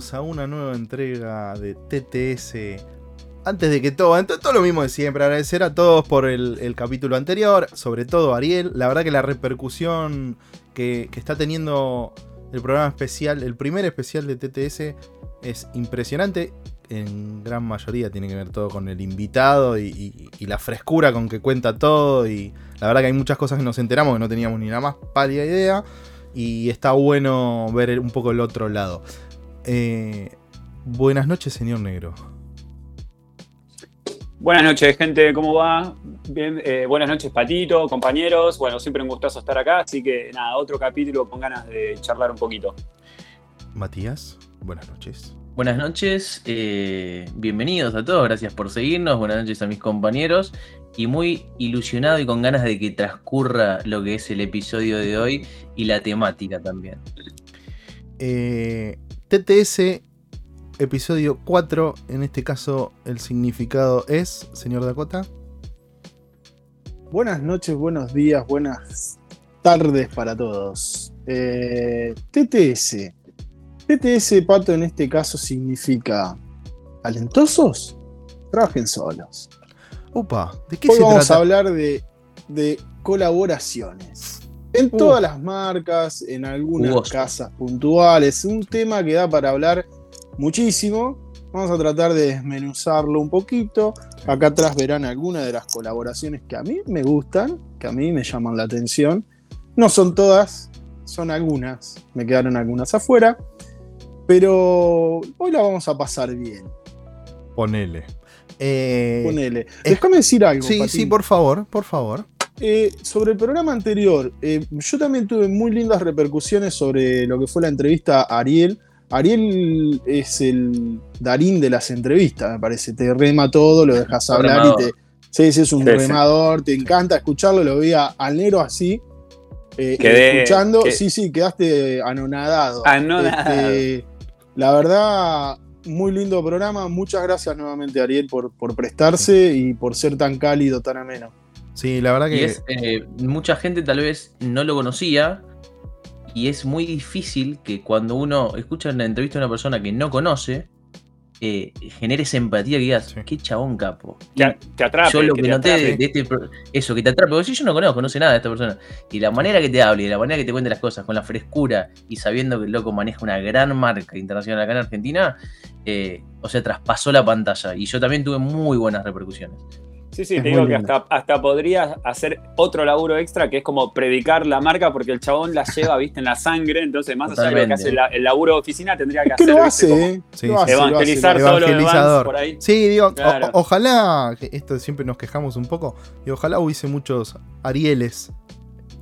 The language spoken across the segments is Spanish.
a una nueva entrega de TTS. Antes de que todo, todo lo mismo de siempre, agradecer a todos por el, capítulo anterior, sobre todo Ariel. La verdad que la repercusión que, está teniendo el programa especial, el primer especial de TTS, es impresionante. En gran mayoría tiene que ver todo con el invitado y, y la frescura con que cuenta todo. Y la verdad que hay muchas cosas que nos enteramos que no teníamos ni la más pálida idea y está bueno ver un poco el otro lado. Eh, buenas noches, señor Negro. Buenas noches, gente, ¿cómo va? Bien, eh, buenas noches, Patito, compañeros. Bueno, siempre un gustazo estar acá, así que nada, otro capítulo con ganas de charlar un poquito. Matías, buenas noches. Buenas noches, eh, bienvenidos a todos, gracias por seguirnos, buenas noches a mis compañeros y muy ilusionado y con ganas de que transcurra lo que es el episodio de hoy y la temática también. Eh, TTS, episodio 4, en este caso el significado es, señor Dakota. Buenas noches, buenos días, buenas tardes para todos. Eh, TTS. TTS, Pato, en este caso significa talentosos, trabajen solos. Opa, ¿de qué Hoy vamos a hablar de, colaboraciones. En uh. todas las marcas, en algunas casas puntuales. Un tema que da para hablar muchísimo. Vamos a tratar de desmenuzarlo un poquito. Acá atrás verán algunas de las colaboraciones que a mí me gustan, que a mí me llaman la atención. No son todas, son algunas. Me quedaron algunas afuera. Pero hoy la vamos a pasar bien. Ponele. Eh, Ponele. Déjame decir algo. Sí, sí, por favor, por favor. Eh, sobre el programa anterior, eh, yo también tuve muy lindas repercusiones sobre lo que fue la entrevista a Ariel. Ariel es el Darín de las entrevistas, me parece. Te rema todo, lo dejas hablar y te. Sí, sí, es un remador, te encanta escucharlo, lo veía al negro así. escuchando, sí, sí, quedaste anonadado. Anonadado. Este, la verdad, muy lindo programa. Muchas gracias nuevamente, Ariel, por, por prestarse y por ser tan cálido, tan ameno. Sí, la verdad que. Eh, mucha gente tal vez no lo conocía. Y es muy difícil que cuando uno escucha una entrevista a una persona que no conoce, eh, genere esa empatía que digas, qué chabón capo. te, te atrape. Yo lo que, noté de, este, eso, que te atrape, porque si yo no conozco, no sé nada de esta persona. Y la manera que te hable, y la manera que te cuente las cosas, con la frescura y sabiendo que el loco maneja una gran marca internacional acá en Argentina, eh, o sea, traspasó la pantalla. Y yo también tuve muy buenas repercusiones. Sí, sí, te digo que hasta, hasta podrías hacer otro laburo extra que es como predicar la marca porque el chabón la lleva, viste, en la sangre, entonces más allá de lo que hace el laburo de oficina tendría que hacer. lo hace, evangelizar todos los por ahí. Sí, digo, ojalá, esto siempre nos quejamos un poco, y ojalá hubiese muchos Arieles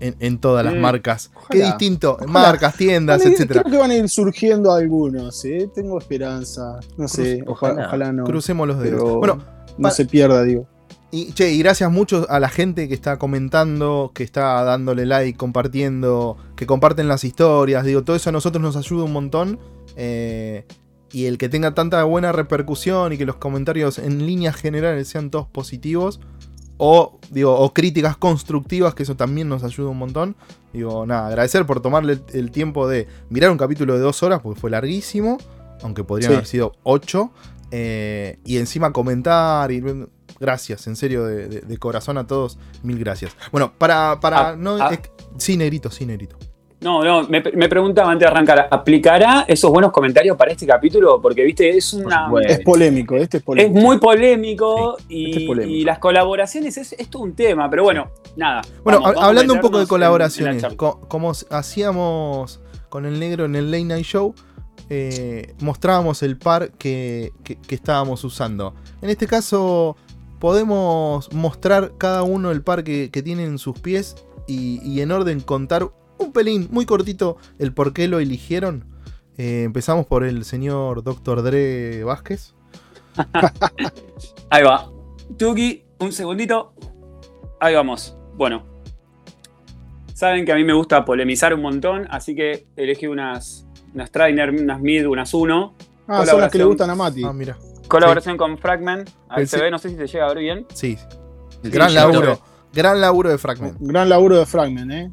en, todas las mm. marcas. Qué distinto, marcas, tiendas, etcétera. Creo que van a ir surgiendo algunos, ¿eh? tengo esperanza. No sé, ojalá, no. Crucemos los dedos. Bueno, no se pierda, digo. Y, che, y gracias mucho a la gente que está comentando, que está dándole like, compartiendo, que comparten las historias. Digo, todo eso a nosotros nos ayuda un montón. Eh, y el que tenga tanta buena repercusión y que los comentarios en líneas generales sean todos positivos. O, digo, o críticas constructivas, que eso también nos ayuda un montón. Digo, nada, agradecer por tomarle el tiempo de mirar un capítulo de dos horas, porque fue larguísimo. Aunque podrían haber sido ocho. Eh, y encima comentar y Gracias, en serio, de, corazón a todos, mil gracias. Bueno, para. para ah, no, ah. sí, negrito, sí, negrito. No, no, me, preguntaba antes de arrancar, ¿aplicará esos buenos comentarios para este capítulo? Porque, viste, es una... Es polémico, este es polémico. Es muy polémico, y, y, las colaboraciones es, es, todo un tema, pero bueno, nada. Bueno, hablando un poco de colaboraciones, como hacíamos con el negro en el Late Night Show, eh, mostrábamos el par que, que estábamos usando. En este caso podemos mostrar cada uno el par que, tiene en sus pies y, en orden contar un pelín, muy cortito, el por qué lo eligieron. Eh, empezamos por el señor Dr. Dre Vázquez. Ahí va. Tuki, un segundito. Ahí vamos. Bueno. Saben que a mí me gusta polemizar un montón, así que elegí unas, unas Trainer, unas Mid, unas Uno. Ah, son las que le gustan a Mati. Ah, mira. Colaboración con Fragment. Ahí se ve, no sé si se llega a ver bien. Sí. Gran laburo. Gran laburo de Fragment. Gran laburo de Fragment, ¿eh?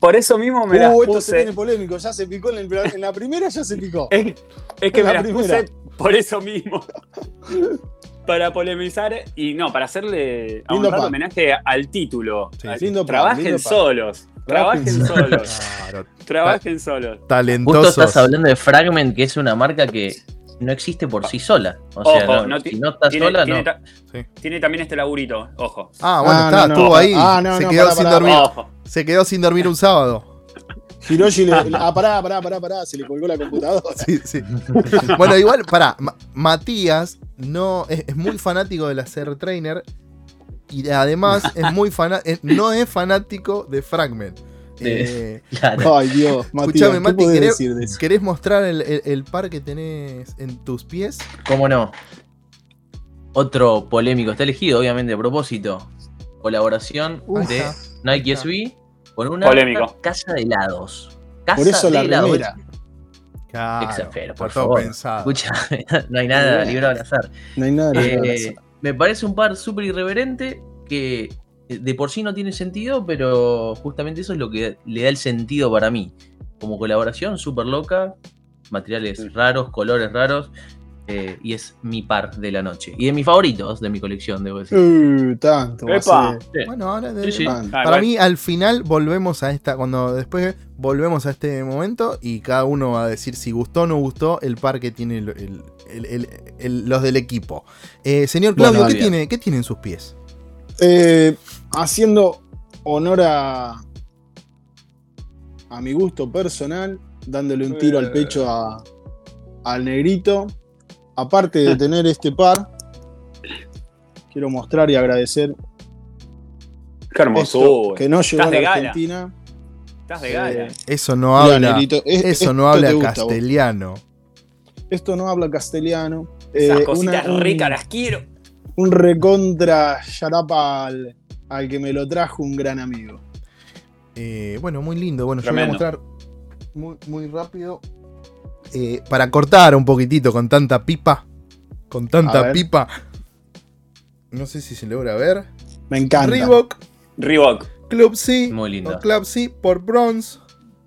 Por, eso mismo me la uh, puse. esto se viene polémico, ya se picó en, el- en la primera, ya se picó. Es, es que La me las primera. puse por eso mismo. para polemizar y no, para hacerle a pan. homenaje al título. Sí, Al- lindo pan, trabajen lindo solos. Trabajen solos. Claro, Trabajen solos. Justo talentosos. estás hablando de Fragment, que es una marca que no existe por sí sola. O sea, Ojo, no- no si no está Tiene, sola, tiene no. ta- Sí. tiene también este laburito, ojo. Ah, bueno, Ah, está, no, no. estuvo ahí. Ah, no, se no, quedó sin dormir. Ojo. Se quedó sin dormir un sábado. Hiroshi le. Ah, pará, pará, pará, pará, se le colgó la computadora. Sí, sí. bueno, igual, pará, Ma- Matías no, es, es muy fanático de la Ser Trainer y además es muy fana- es- no es fanático de Fragment. Eh, Claro. Ay, Dios, Matías, Escuchame, ¿qué Mati, ¿querés, decir de eso? querés mostrar el, el- el par que tenés en tus pies? ¿Cómo no? Otro polémico, está elegido obviamente a propósito. Colaboración Uf. de. Nike. SB con una Polémico. casa de helados. Casa Por eso de la helados. Claro, Exagero, por favor. Escucha, no hay nada librado al azar. No hay nada de Eh, me parece un par súper irreverente que de por sí no tiene sentido, pero justamente eso es lo que le da el sentido para mí. Como colaboración súper loca, materiales Sí. raros, colores raros, eh, y es mi par de la noche. Y de mis favoritos de mi colección, debo decir. Uh, tanto. ser. Bueno, ahora de- Sí, sí. Ah, para mí al final volvemos a esta, cuando después volvemos a este momento y cada uno va a decir si gustó o no gustó el par que tiene el- el- el- el- el- los del equipo. Eh, señor Claudio, Bueno, ¿qué, tiene, ¿qué tiene en sus pies? Eh, haciendo honor a, a mi gusto personal, dándole un tiro al pecho a- al negrito. Aparte de tener este par, quiero mostrar y agradecer Qué esto hermosura. que no llegó a la. Argentina. Estás de gala. Eh, Eso no habla, negrito, es- eso no esto habla vos. castellano. Esto no habla castellano. Esas Eh, cositas una- un- ricas las quiero. un recontra yarapa al, al que me lo trajo un gran amigo. Eh, bueno, muy lindo. Bueno, Tremendo. yo voy a mostrar muy, muy rápido. eh, para cortar un poquitito con tanta pipa. Con tanta pipa. No sé si se logra ver. Me encanta. Reebok Reebok. Club C. Muy lindo. Club C por Bronze.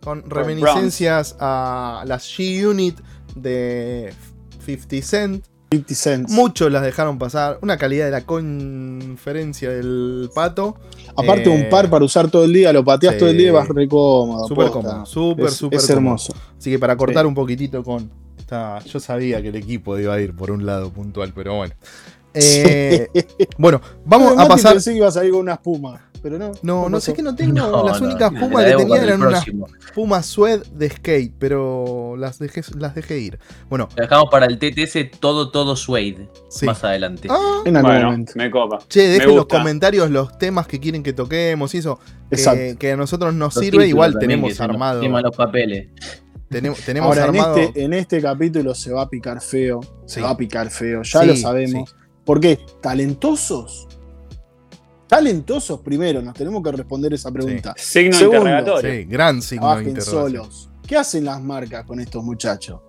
Con Por reminiscencias a las G-Unit de 50 Cent. 50 cents. Muchos las dejaron pasar. Una calidad de la conferencia del pato. Aparte, Eh, un par para usar todo el día, lo pateas sí. todo el día y vas re cómodo. Súper cómodo. Súper, Es- súper Es cómodo. hermoso. Así que para cortar Sí. un poquitito con. esta- yo sabía que el equipo iba a ir por un lado puntual, pero bueno. Eh, bueno, vamos a pasar. Pensé que iba a salir con una espuma, pero no. No, no sé que no tengo. No, las no, únicas pumas la que tenía eran unas pumas sued de skate, pero las dejé, las dejé ir. Bueno, Lo dejamos para el TTS todo, todo suede sí. más adelante. Ah, En algún Bueno, momento. me copa. che, dejen los comentarios los temas que quieren que toquemos y eso. Que, Exacto. que a nosotros nos Los sirve. Igual tenemos armado. los papeles. Tenemos, tenemos Ahora, en armado. este, en este capítulo se va a picar feo. Sí. Se va a picar feo, ya Sí, lo sabemos. ¿Por qué? ¿Talentosos? Talentosos primero, nos tenemos que responder esa pregunta. Signo Segundo. interrogatorio. Sí, gran signo de Trabajen solos. ¿Qué hacen las marcas con estos muchachos?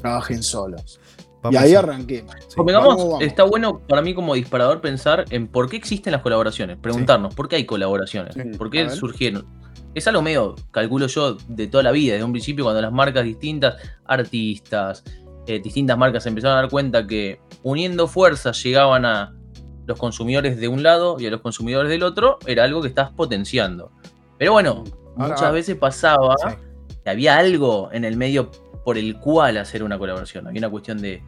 Trabajen solos. Vamos y ahí a- arranquemos. sí. Convengamos, vamos, vamos. está bueno para mí como disparador pensar en por qué existen las colaboraciones. Preguntarnos, ¿por qué hay colaboraciones? Sí, ¿Por qué surgieron? Es algo medio, calculo yo, de toda la vida, desde un principio cuando las marcas distintas, artistas, eh, distintas marcas se empezaron a dar cuenta que uniendo fuerzas llegaban a los consumidores de un lado y a los consumidores del otro, era algo que estás potenciando. Pero bueno, Ahora- muchas veces pasaba Sí. que había algo en el medio por el cual hacer una colaboración. Había una cuestión de.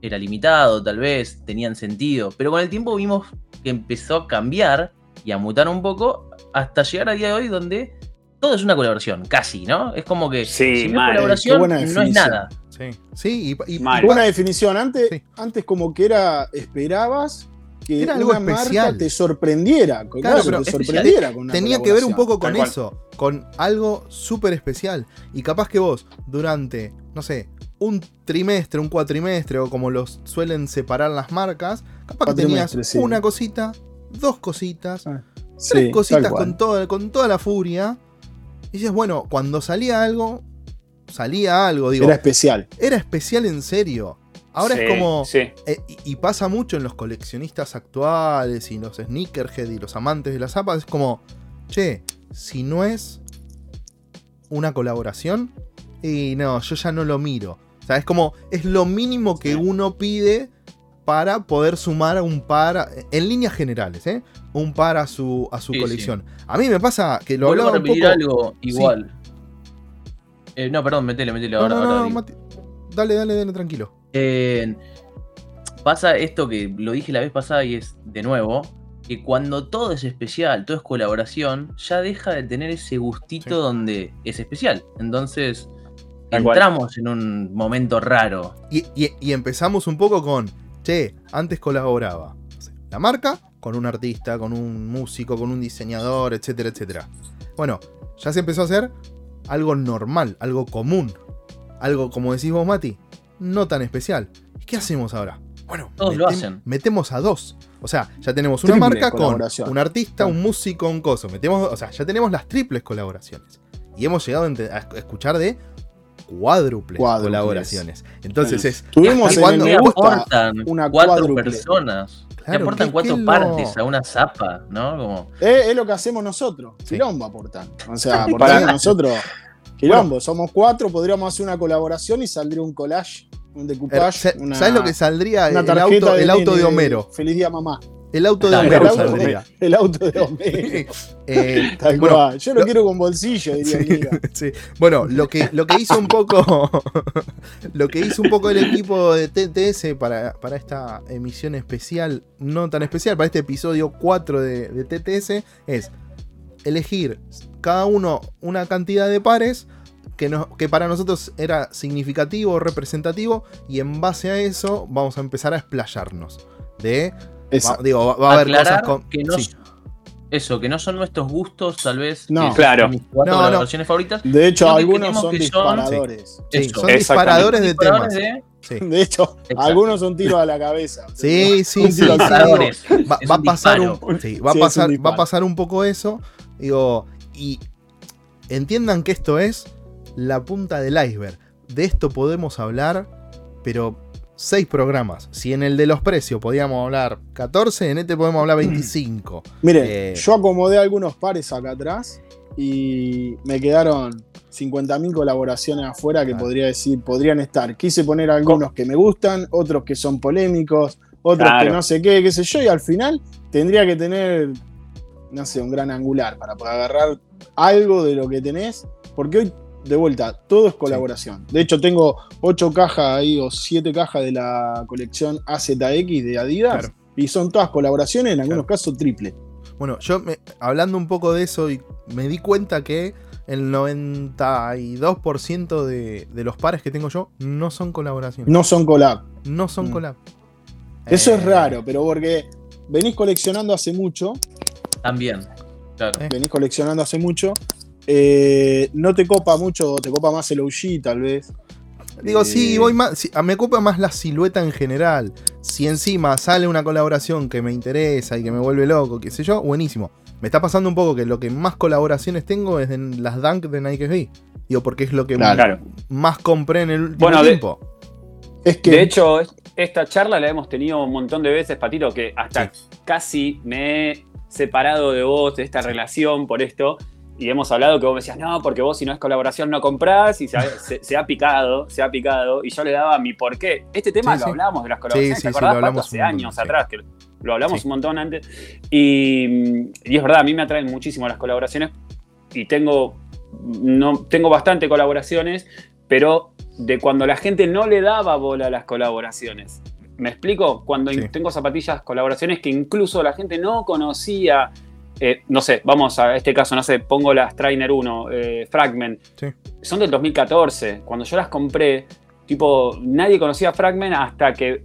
Era limitado, tal vez, tenían sentido. Pero con el tiempo vimos que empezó a cambiar y a mutar un poco hasta llegar a día de hoy donde todo es una colaboración, casi, ¿no? Es como que Sí, si no es colaboración, no es nada. Sí, sí, y, y- Buena definición. Antes, Sí. antes como que era, esperabas que Era algo una especial. marca te sorprendiera. Claro, Claro, pero te sorprendiera con una tenía que ver un poco con Tal cual. eso, con algo súper especial. Y capaz que vos, durante, no sé, un trimestre, un cuatrimestre, o como los suelen separar las marcas, capaz que tenías sí. una cosita, dos cositas, Ah, tres Sí, cositas con, todo, con toda la furia. Y dices, bueno, cuando salía algo, salía algo, digo, Era era, especial. especial en serio. Ahora Sí, es como. Sí. Eh, y, pasa mucho en los coleccionistas actuales y los sneakerhead y los amantes de las zapas. Es como, che, si no es una colaboración, y no, yo ya no lo miro. O sea, es como, es lo mínimo que uno pide para poder sumar un par, en líneas generales, ¿eh? Un par a su, a su colección. A mí me pasa que lo hablaba un poco... algo igual. Eh, no, perdón, metele, metele. ahora, dale, dale, dale, tranquilo. Eh, pasa esto que lo dije la vez pasada y es de nuevo, que cuando todo es especial, todo es colaboración, ya deja de tener ese gustito donde es especial. Entonces, entramos en un momento raro. Y, empezamos un poco con, che, antes colaboraba la marca con un artista, con un músico, con un diseñador, etcétera, etcétera. Bueno, ya se empezó a hacer algo normal, algo común. Algo, como decís vos, Mati, no tan especial. ¿Qué hacemos ahora? Bueno, Todos lo hacen. metemos a dos. O sea, ya tenemos una marca con un artista, un músico, un coso. Metemos, o sea, ya tenemos las triples colaboraciones. Y hemos llegado a escuchar de cuádruples, colaboraciones. Entonces es. Tuvimos cuando aportan una cuatro personas. Claro, aportan cuatro partes a una zapa, ¿no? Como... Es, lo que hacemos nosotros. Quilombo aportan. O sea, aportan nosotros. Quilombo, somos cuatro, podríamos hacer una colaboración y saldría un collage, un decoupage. Eh, ¿Sabes lo que saldría? el auto, el auto de, Homero. Feliz día, mamá. El auto de Homero. El auto de, Homero. Eh, Yo lo quiero con bolsillo, diría sí. Bueno, lo que, lo que hizo un poco. lo que hizo un poco el equipo de TTS para, para esta emisión especial, no tan especial, para este episodio 4 de, de TTS, es elegir cada uno una cantidad de pares que, que para nosotros era significativo o representativo y en base a eso vamos a empezar a explayarnos. De, digo, va, a haber cosas con... Que no, Eso, que no son nuestros gustos, tal vez. No, claro. Mis cuatro favoritas. De hecho, algunos son disparadores. son disparadores de temas. De, hecho, algunos son tiros a la cabeza. Sí, sí, sí. Va, va, a pasar un, va, a pasar, va a pasar un poco eso. Digo, y entiendan que esto es la punta del iceberg. De esto podemos hablar, pero seis programas. Si en el de los precios podíamos hablar 14, en este podemos hablar 25. Mire, eh, yo acomodé algunos pares acá atrás y me quedaron 50.000 colaboraciones afuera que podría decir, podrían estar. Quise poner algunos que me gustan, otros que son polémicos, otros que no sé qué, qué sé yo, y al final tendría que tener, no sé, un gran angular para poder agarrar algo de lo que tenés, porque hoy, de vuelta, todo es colaboración. De hecho, tengo ocho cajas ahí o siete cajas de la colección AZX de Adidas y son todas colaboraciones, en algunos casos triple. Bueno, yo hablando un poco de eso, me di cuenta que el 92% de, de, los pares que tengo yo no son colaboraciones. No son collab. No son mm. collab. Eso es eh, raro, pero porque venís coleccionando hace mucho. También. Venís coleccionando hace mucho. Eh, no te copa mucho, te copa más el OG tal vez. Digo, sí, eh, voy más. me copa más la silueta en general. Si encima sale una colaboración que me interesa y que me vuelve loco, qué sé yo, buenísimo. Me está pasando un poco que lo que más colaboraciones tengo es en las Dunk de Nike SB. Digo, porque es lo que más, compré en el último tiempo. es que... De hecho, esta charla la hemos tenido un montón de veces, Patito, que hasta casi me he separado de vos, de esta relación por esto. Y hemos hablado que vos me decías, no, porque vos si no es colaboración no comprás y se ha, picado, se ha picado. Y yo le daba mi por qué. Este tema lo hablábamos de las colaboraciones, ¿te acordás? hace años atrás, que lo hablamos un montón antes. Y, y, es verdad, a mí me atraen muchísimo las colaboraciones y tengo, no, tengo bastante colaboraciones, pero de cuando la gente no le daba bola a las colaboraciones. ¿Me explico? Cuando tengo zapatillas, colaboraciones que incluso la gente no conocía. Eh, no sé, vamos a este caso, no sé, pongo las Trainer 1, eh, Fragment. Son del 2014. Cuando yo las compré, tipo, nadie conocía Fragment hasta que.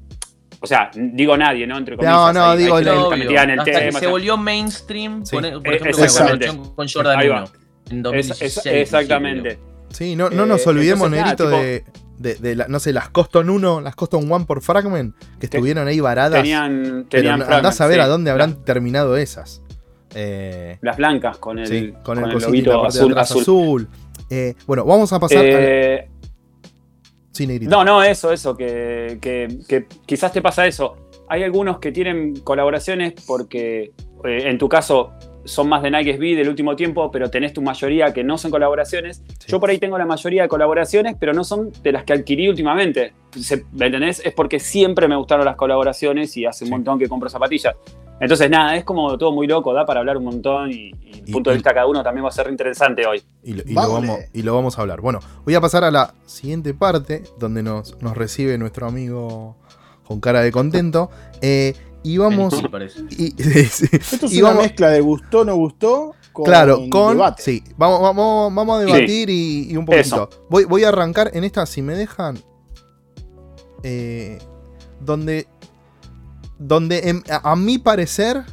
O sea, digo nadie, ¿no? Entre comillas. No, no, digo, no, en el hasta que se volvió mainstream, por, ejemplo, con Jordan 1 en 2016. exactamente. Sí, no, no nos eh, olvidemos, Negrito, de, de, no sé, las Coston 1, las Coston 1 por Fragment, que estuvieron ahí varadas. Tenían, tenían pero andás a ver a dónde habrán terminado esas. Eh, las blancas con el, con, el, azul. azul. Eh, bueno, vamos a pasar. Eh, no, no, eso, eso, que, que, quizás te pasa eso. Hay algunos que tienen colaboraciones porque, en tu caso, son más de Nike SB del último tiempo, pero tenés tu mayoría que no son colaboraciones. Yo por ahí tengo la mayoría de colaboraciones, pero no son de las que adquirí últimamente. ¿Me entendés? Es porque siempre me gustaron las colaboraciones y hace un montón que compro zapatillas. Entonces, nada, es como todo muy loco, da para hablar un montón y, el punto de vista de cada uno también va a ser interesante hoy. Y lo, vamos, y lo, vamos, a hablar. Bueno, voy a pasar a la siguiente parte donde nos, nos recibe nuestro amigo con cara de contento. Eh, y vamos. Y, Esto es una mezcla de gustó, no gustó. Con claro, con. Debate. Sí, vamos, vamos, vamos a debatir y, un poquito. Voy, voy, a arrancar en esta, si me dejan. Eh, donde. Donde a, mi parecer.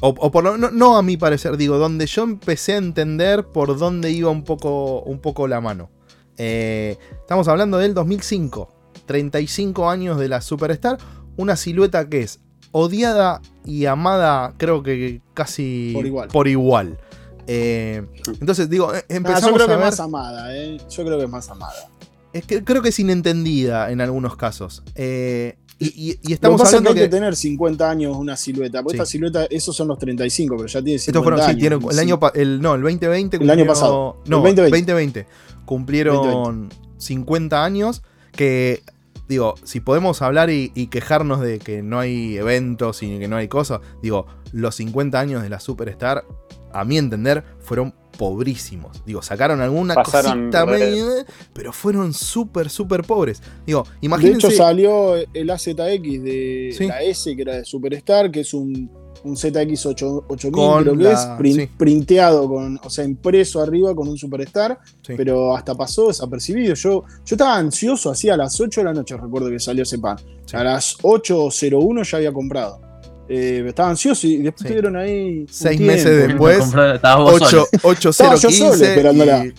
O, por lo, no, no, a mi parecer, digo, donde yo empecé a entender por dónde iba un poco, un poco la mano. Eh, estamos hablando del 2005. 35 años de la Superstar una silueta que es odiada y amada, creo que casi por igual. Eh, entonces, digo, eh, empezamos yo creo que es más amada, ¿eh? Yo creo que es más amada. Es que creo que es inentendida en algunos casos. Eh, y, estamos Lo que hablando que hay que tener 50 años una silueta. Porque esta silueta, esos son los 35, pero ya tiene 50 Estos fueron, años. Sí, el año, el, no, el 2020 El año pasado. No, el 2020. Cumplieron 50 años que digo, si podemos hablar y, quejarnos de que no hay eventos y que no hay cosas, digo, los 50 años de la Superstar, a mi entender, fueron pobrísimos. Digo, sacaron alguna cosita medio, pero fueron súper, súper pobres. Digo, imagínense. De hecho, salió el AZX de la S, que era de Superstar, que es un un ZX8000 creo que es, printeado, con, o sea, impreso arriba con un Superstar, pero hasta pasó desapercibido. Yo, yo estaba ansioso, hacía a las 8 de la noche, recuerdo que salió ese pan. A las 8.01 ya había comprado. Eh, estaba ansioso y después estuvieron ahí. Seis meses después, 8.015.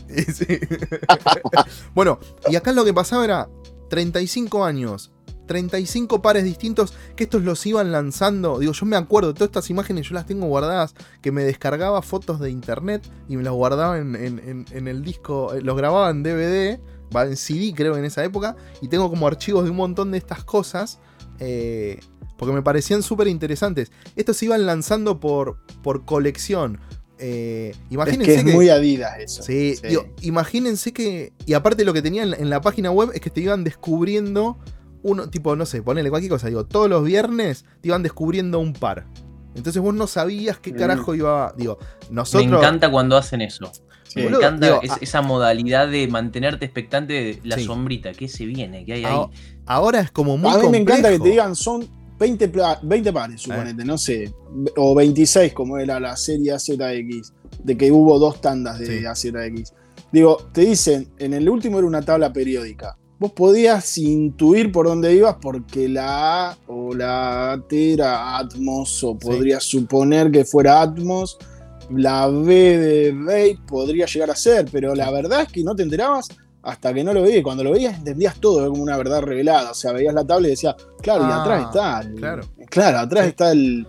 bueno, y acá lo que pasaba era 35 años 35 pares distintos que estos los iban lanzando. Digo, yo me acuerdo, todas estas imágenes yo las tengo guardadas, que me descargaba fotos de internet y me las guardaba en, el disco, eh, los grababa en DVD, va en CD creo en esa época, y tengo como archivos de un montón de estas cosas. Eh, porque me parecían súper interesantes. Estos se iban lanzando por, por colección. Eh, imagínense es que es muy Adidas eso. Sí, imagínense que. Y aparte lo que tenían en la página web es que te iban descubriendo uno, tipo, no sé, ponele cualquier cosa, digo, todos los viernes te iban descubriendo un par. Entonces vos no sabías qué mm. carajo iba. Digo, nosotros. Me encanta cuando hacen eso. me encanta esa modalidad de mantenerte expectante de la sombrita, que se viene, que hay ahí. Ahora es como muy. A mí me encanta que te digan, son 20, 20 pares, suponete, no sé. O 26, como era la serie AZX, de que hubo dos tandas de AZX. Digo, te dicen, en el último era una tabla periódica vos podías intuir por dónde ibas porque la A o la T era Atmos o podrías suponer que fuera Atmos. La B de Bay podría llegar a ser, pero la verdad es que no te enterabas hasta que no lo veías. Cuando lo veías entendías todo como una verdad revelada. O sea, veías la tabla y decías, claro, y atrás ah, está. claro. claro, atrás está el,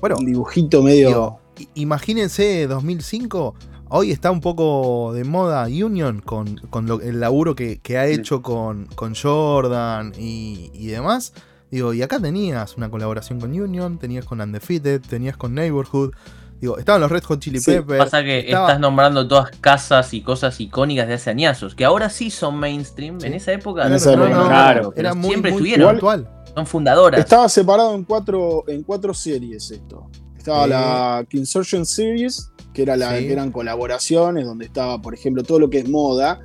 bueno, dibujito medio. imagínense 2005 Hoy está un poco de moda Union con, el laburo que, ha hecho con, Jordan y, demás. Digo, y acá tenías una colaboración con Union, tenías con Undefeated, tenías con Neighborhood. Digo, estaban los Red Hot Chili Peppers. Pasa que estás nombrando todas casas y cosas icónicas de hace añazos, que ahora sí son mainstream. En esa época, no, claro, era muy, siempre estuvieron. Actual. Son fundadoras. Estaba separado en cuatro, en cuatro series esto. Estaba la Kinsurgeon Series, que, era la, eran colaboraciones, donde estaba, por ejemplo, todo lo que es moda.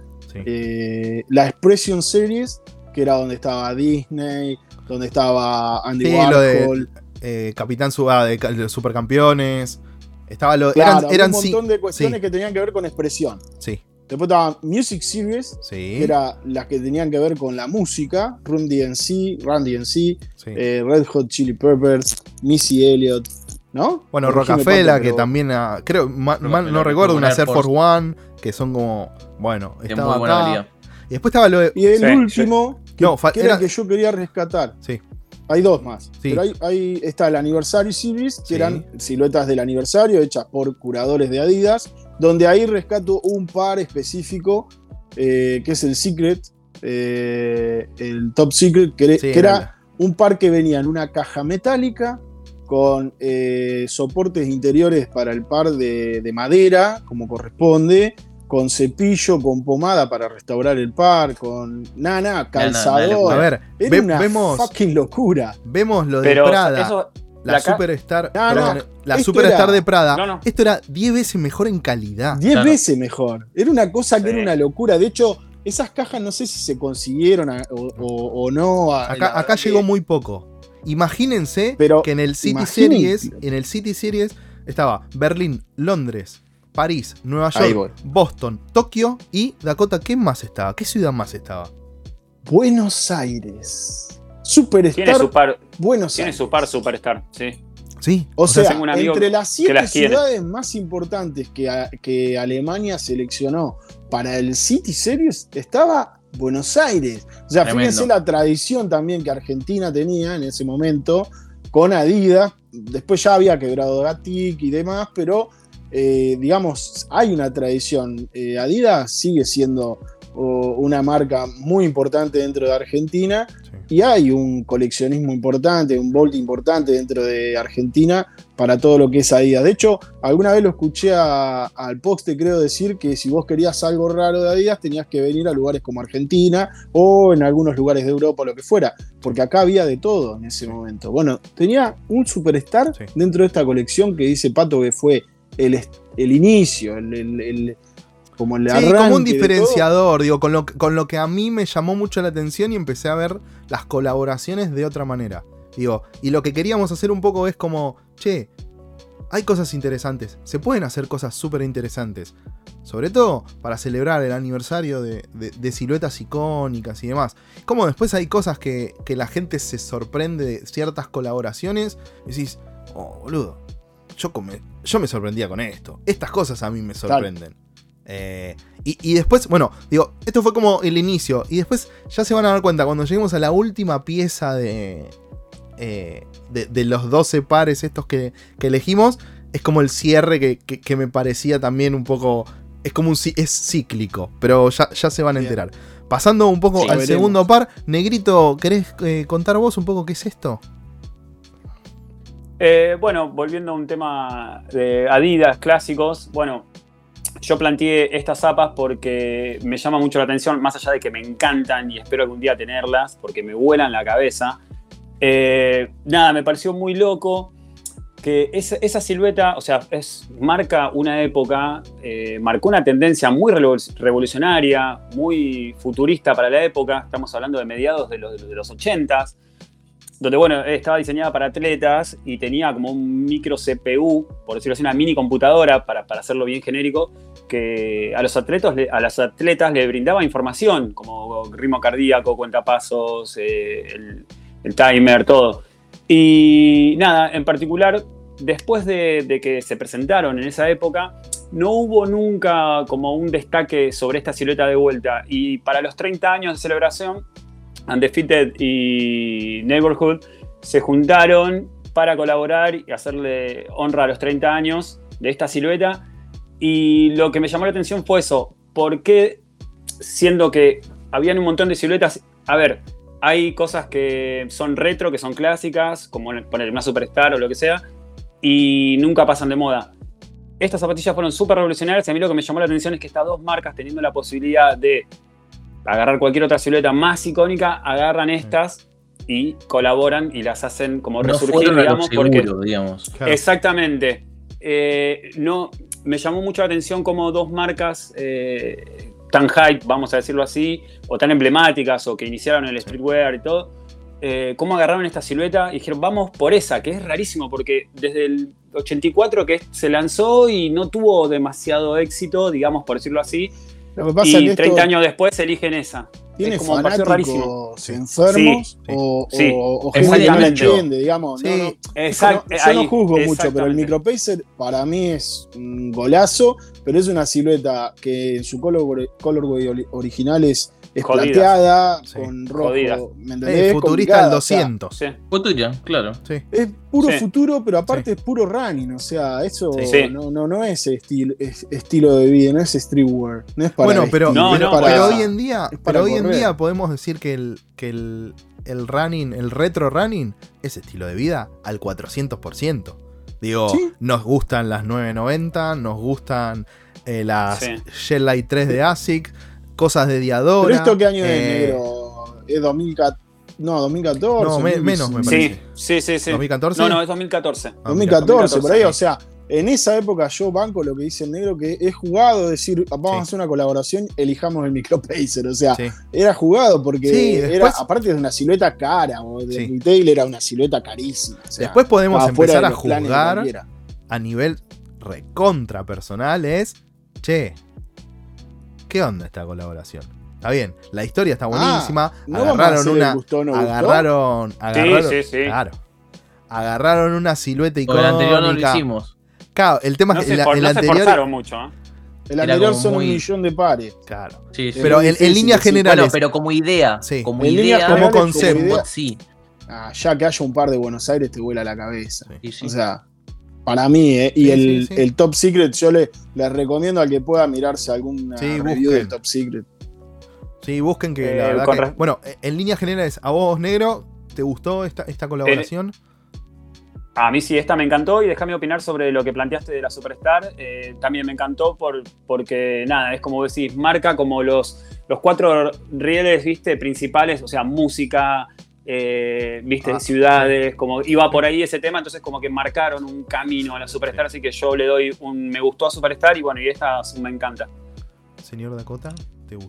Eh, la Expression Series, que era donde estaba Disney, donde estaba Andy Warhol. Eh, Capitán Suba de, Supercampeones. Estaba lo, eran, un montón de cuestiones que tenían que ver con expresión. Sí. Después estaba Music Series, que era las que tenían que ver con la música, Run DNC, Run DNC, eh, Red Hot Chili Peppers, Missy Elliott, ¿no? Bueno, Rocafela, que también, creo, no recuerdo, una Air Force One, que son como, bueno, estaba acá. Y después estaba lo de... Y el último, que, era, el que yo quería rescatar. Sí. Hay dos más. Pero ahí, está el Anniversary Series, que eran siluetas del aniversario hechas por curadores de Adidas, donde ahí rescato un par específico, eh, que es el Secret, eh, el Top Secret, que, que era un par que venía en una caja metálica con eh, soportes interiores para el par de, madera, como corresponde, con cepillo, con pomada para restaurar el par, con nana, calzador. a ver, Era una vemos, fucking locura. Vemos lo de Prada. la, Superstar, la Superstar de Prada. Esto era 10 veces mejor en calidad. 10 veces mejor. Era una cosa que era una locura. De hecho, esas cajas no sé si se consiguieron o, no. acá, llegó muy poco. Imagínense que en el City Series, en el City Series estaba Berlín, Londres, París, Nueva York, Boston, Tokio y Dakota. ¿Qué más estaba? ¿Qué ciudad más estaba? Buenos Aires. Superstar. Tiene su par. Buenos tiene su par Superstar, sí. Sí. O, sea, entre las siete ciudades más importantes que, que Alemania seleccionó para el City Series estaba Buenos Aires. O sea, fíjense la tradición también que Argentina tenía en ese momento con Adidas. Después ya había quebrado Gatic y demás, pero eh, digamos, hay una tradición. Eh, Adidas sigue siendo una marca muy importante dentro de Argentina y hay un coleccionismo importante, un bolt importante dentro de Argentina para todo lo que es Adidas. De hecho, alguna vez lo escuché al Poste, creo decir que si vos querías algo raro de Adidas tenías que venir a lugares como Argentina o en algunos lugares de Europa o lo que fuera, porque acá había de todo en ese momento. Bueno, tenía un superstar dentro de esta colección que dice Pato que fue el, el inicio, el como como un diferenciador, digo, con lo, con lo que a mí me llamó mucho la atención y empecé a ver las colaboraciones de otra manera. Digo, y lo que queríamos hacer un poco es como, che, hay cosas interesantes, se pueden hacer cosas súper interesantes. Sobre todo para celebrar el aniversario de, siluetas icónicas y demás. Como después hay cosas que, la gente se sorprende de ciertas colaboraciones. Y decís, oh, boludo, yo, yo me sorprendía con esto. Estas cosas a mí me sorprenden. Eh, y, después, bueno, digo, esto fue como el inicio. Y después ya se van a dar cuenta, cuando lleguemos a la última pieza de, eh, de, los 12 pares estos que, elegimos, es como el cierre que, me parecía también un poco... Es como un es cíclico, pero ya, ya se van a enterar. Pasando un poco al segundo par, Negrito, ¿querés eh, contar vos un poco qué es esto? bueno, volviendo a un tema de Adidas clásicos, bueno, yo planteé estas zapas porque me llama mucho la atención, más allá de que me encantan y espero algún día tenerlas, porque me vuelan la cabeza. Eh, nada, me pareció muy loco que esa, silueta, o sea, marca una época, eh, marcó una tendencia muy revolucionaria, muy futurista para la época, estamos hablando de mediados de los, de los 80s donde bueno, estaba diseñada para atletas y tenía como un micro CPU, por decirlo así, una mini computadora, para, hacerlo bien genérico, que a los, atletas, a las atletas le brindaba información, como ritmo cardíaco, cuentapasos, eh, el, el timer, todo. Y nada, en particular, después de, de, que se presentaron en esa época, no hubo nunca como un destaque sobre esta silueta de vuelta. Y para los 30 años de celebración, Undefeated y Neighborhood se juntaron para colaborar y hacerle honra a los 30 años de esta silueta. Y lo que me llamó la atención fue eso. ¿Por qué, siendo que habían un montón de siluetas, a ver, hay cosas que son retro, que son clásicas, como poner una Superstar o lo que sea, y nunca pasan de moda. Estas zapatillas fueron súper revolucionarias y a mí lo que me llamó la atención es que estas dos marcas teniendo la posibilidad de agarrar cualquier otra silueta más icónica, agarran estas y colaboran y las hacen como resurgir, digamos, porque digamos. exactamente. Eh, no, me llamó mucho la atención como dos marcas eh, tan hype, vamos a decirlo así, o tan emblemáticas, o que iniciaron el streetwear y todo, eh, cómo agarraron esta silueta y dijeron, vamos por esa, que es rarísimo, porque desde el 84 que se lanzó y no tuvo demasiado éxito, digamos, por decirlo así, y 30 años después eligen esa. Tiene como fanáticos enfermos o, o, gente que no entiende, digamos. No, no, Exacto, yo no juzgo mucho, pero el Micropacer para mí es un golazo, pero es una silueta que en su color, color original es es plateada, con rojo. ¿Me entendés? futurista del 200. Futura, claro. Es puro futuro, pero aparte es puro running. O sea, eso no, no, no es, estilo, estilo de vida, no es streetwear. No es para Bueno, pero, pero, hoy en día, pero hoy en día podemos decir que el, que el, el running, el retro running, es estilo de vida al 400%. Digo, nos gustan las 990, nos gustan eh, las Shell Light 3 de ASIC, cosas de Diadora. ¿Pero esto qué año es, eh, negro? ¿Es 2014? No, 2014. No, menos me parece. Sí, sí, sí. ¿2014? No, no, es 2014. 2014, por ahí, o sea, en esa época yo banco lo que dice el negro, que es jugado, decir, vamos a hacer una colaboración, elijamos el micropacer. O sea, era jugado porque era, aparte de una silueta cara, o de retail era una silueta carísima. después podemos empezar a jugar a nivel recontra personal, es, che, ¿qué onda esta colaboración? Está bien, la historia está buenísima. Ah, agarraron una. agarraron. agarraron sí, sí, sí. Claro. Agarraron una silueta icónica. el anterior no lo hicimos. Claro, el tema es que el, el no anterior. mucho, ¿eh? El anterior son un millón de pares. Claro. Sí, sí. Pero en, en líneas generales. Bueno, pero como idea. Sí. Como idea. Como concepto. Sí. Ah, ya que haya un par de Buenos Aires te vuela la cabeza. O sea, para mí, ¿eh? Y el, el, Top Secret, yo le, le recomiendo al que pueda mirarse alguna review del Top Secret. Sí, busquen que la eh, verdad Bueno, en líneas generales, a vos, negro, ¿te gustó esta, esta colaboración? A mí sí, esta me encantó y déjame opinar sobre lo que planteaste de la Superstar. Eh, también me encantó por, porque, nada, es como decís, marca como los, los cuatro rieles, viste, principales, o sea, música, eh, viste, ah, ciudades, como iba por ahí ese tema, entonces como que marcaron un camino a la Superstar, así que yo le doy un me gustó a Superstar y bueno, y esta me encanta. Señor Dakota.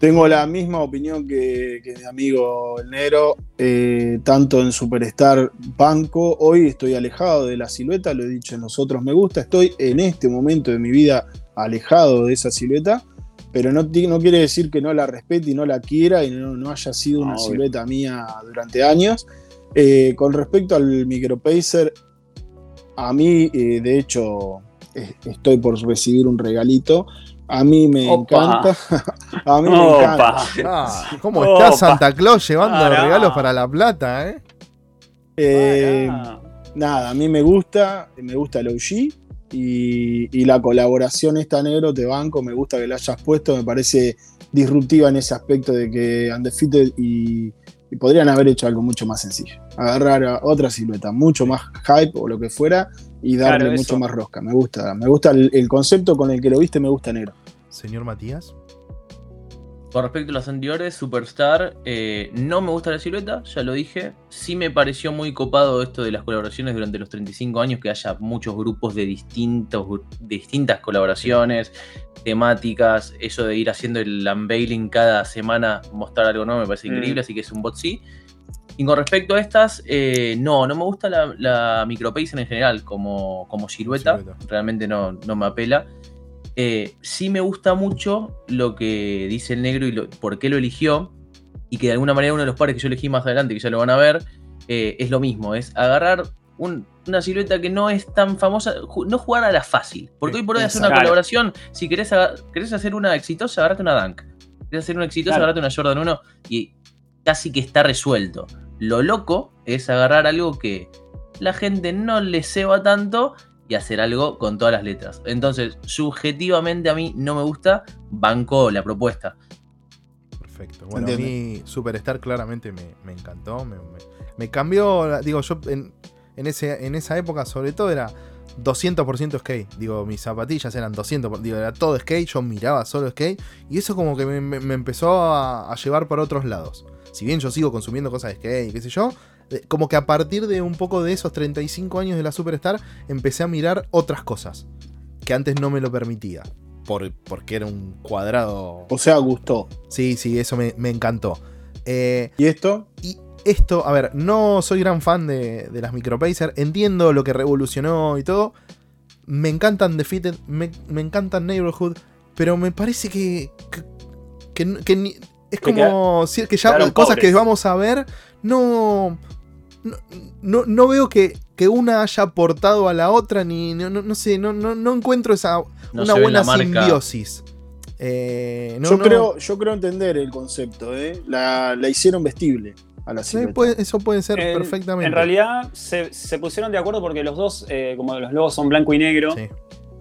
Tengo la misma opinión que, mi amigo el negro, eh, tanto en Superstar Banco. Hoy estoy alejado de la silueta, lo he dicho en los otros me gusta. Estoy en este momento de mi vida alejado de esa silueta, pero no, no quiere decir que no la respete y no la quiera y no, haya sido una silueta mía durante años. Eh, con respecto al Micropacer, a mí, eh, de hecho, estoy por recibir un regalito. A mí me encanta. A mí me encanta. Ah, ¿Cómo está Santa Claus llevando regalos para La Plata, eh? eh nada, a mí me gusta, me gusta el OG y, la colaboración esta negro te banco, me gusta que la hayas puesto, me parece disruptiva en ese aspecto de que Undefeated y, y podrían haber hecho algo mucho más sencillo. Agarrar otra silueta, mucho más hype o lo que fuera, y darle mucho más rosca. Me gusta, me gusta el, concepto con el que lo viste, me gusta negro. Señor Matías. Con respecto a los anteriores, Superstar, eh, no me gusta la silueta, ya lo dije. Sí me pareció muy copado esto de las colaboraciones durante los 35 años, que haya muchos grupos de, distintos, distintas colaboraciones, temáticas, eso de ir haciendo el unveiling cada semana, mostrar algo nuevo, me parece mm. increíble, así que es un bot sí. Y con respecto a estas, eh, no, no me gusta la, la en general como, como silueta. Realmente no, no, me apela. Eh, sí me gusta mucho lo que dice el negro y por qué lo eligió. Y que de alguna manera uno de los pares que yo elegí más adelante, que ya lo van a ver, eh, es lo mismo. Es agarrar una silueta que no es tan famosa, no jugar a la fácil. Porque hoy por hoy hacer una colaboración, si querés, querés hacer una exitosa, agarrate una Dunk. Querés hacer una exitosa, agarrate una Jordan 1 y casi que está resuelto. Lo loco es agarrar algo que la gente no le ceba tanto y hacer algo con todas las letras. Entonces, subjetivamente a mí no me gusta, banco la propuesta. Perfecto. Bueno, a mí Superstar claramente me, encantó. Me, cambió, digo, yo en, ese, en esa época sobre todo era 200% skate. Digo, mis zapatillas eran 200%, digo, era todo skate, yo miraba solo skate. Y eso como que me, empezó a, a llevar por otros lados si bien yo sigo consumiendo cosas de skate y qué sé yo, como que a partir de un poco de esos 35 años de la Superstar, empecé a mirar otras cosas que antes no me lo permitía. Por, porque era un cuadrado. O sea, gustó. Sí, sí, eso me, encantó. Eh, ¿Y esto? Y esto, a ver, no soy gran fan de, las Micropacer. Entiendo lo que revolucionó y todo. Me encantan Defeated, me, me encantan Neighborhood. Pero me parece que, que, que es como que ya cosas que vamos a ver, no. No, no, veo que, una haya aportado a la otra, ni. No, sé, no, no, encuentro esa una buena simbiosis. Eh, yo, Creo, yo creo entender el concepto, ¿eh? la, hicieron vestible. A la sí, eso puede ser perfectamente. En realidad se, pusieron de acuerdo porque los dos, eh, como los logos son blanco y negro, sí.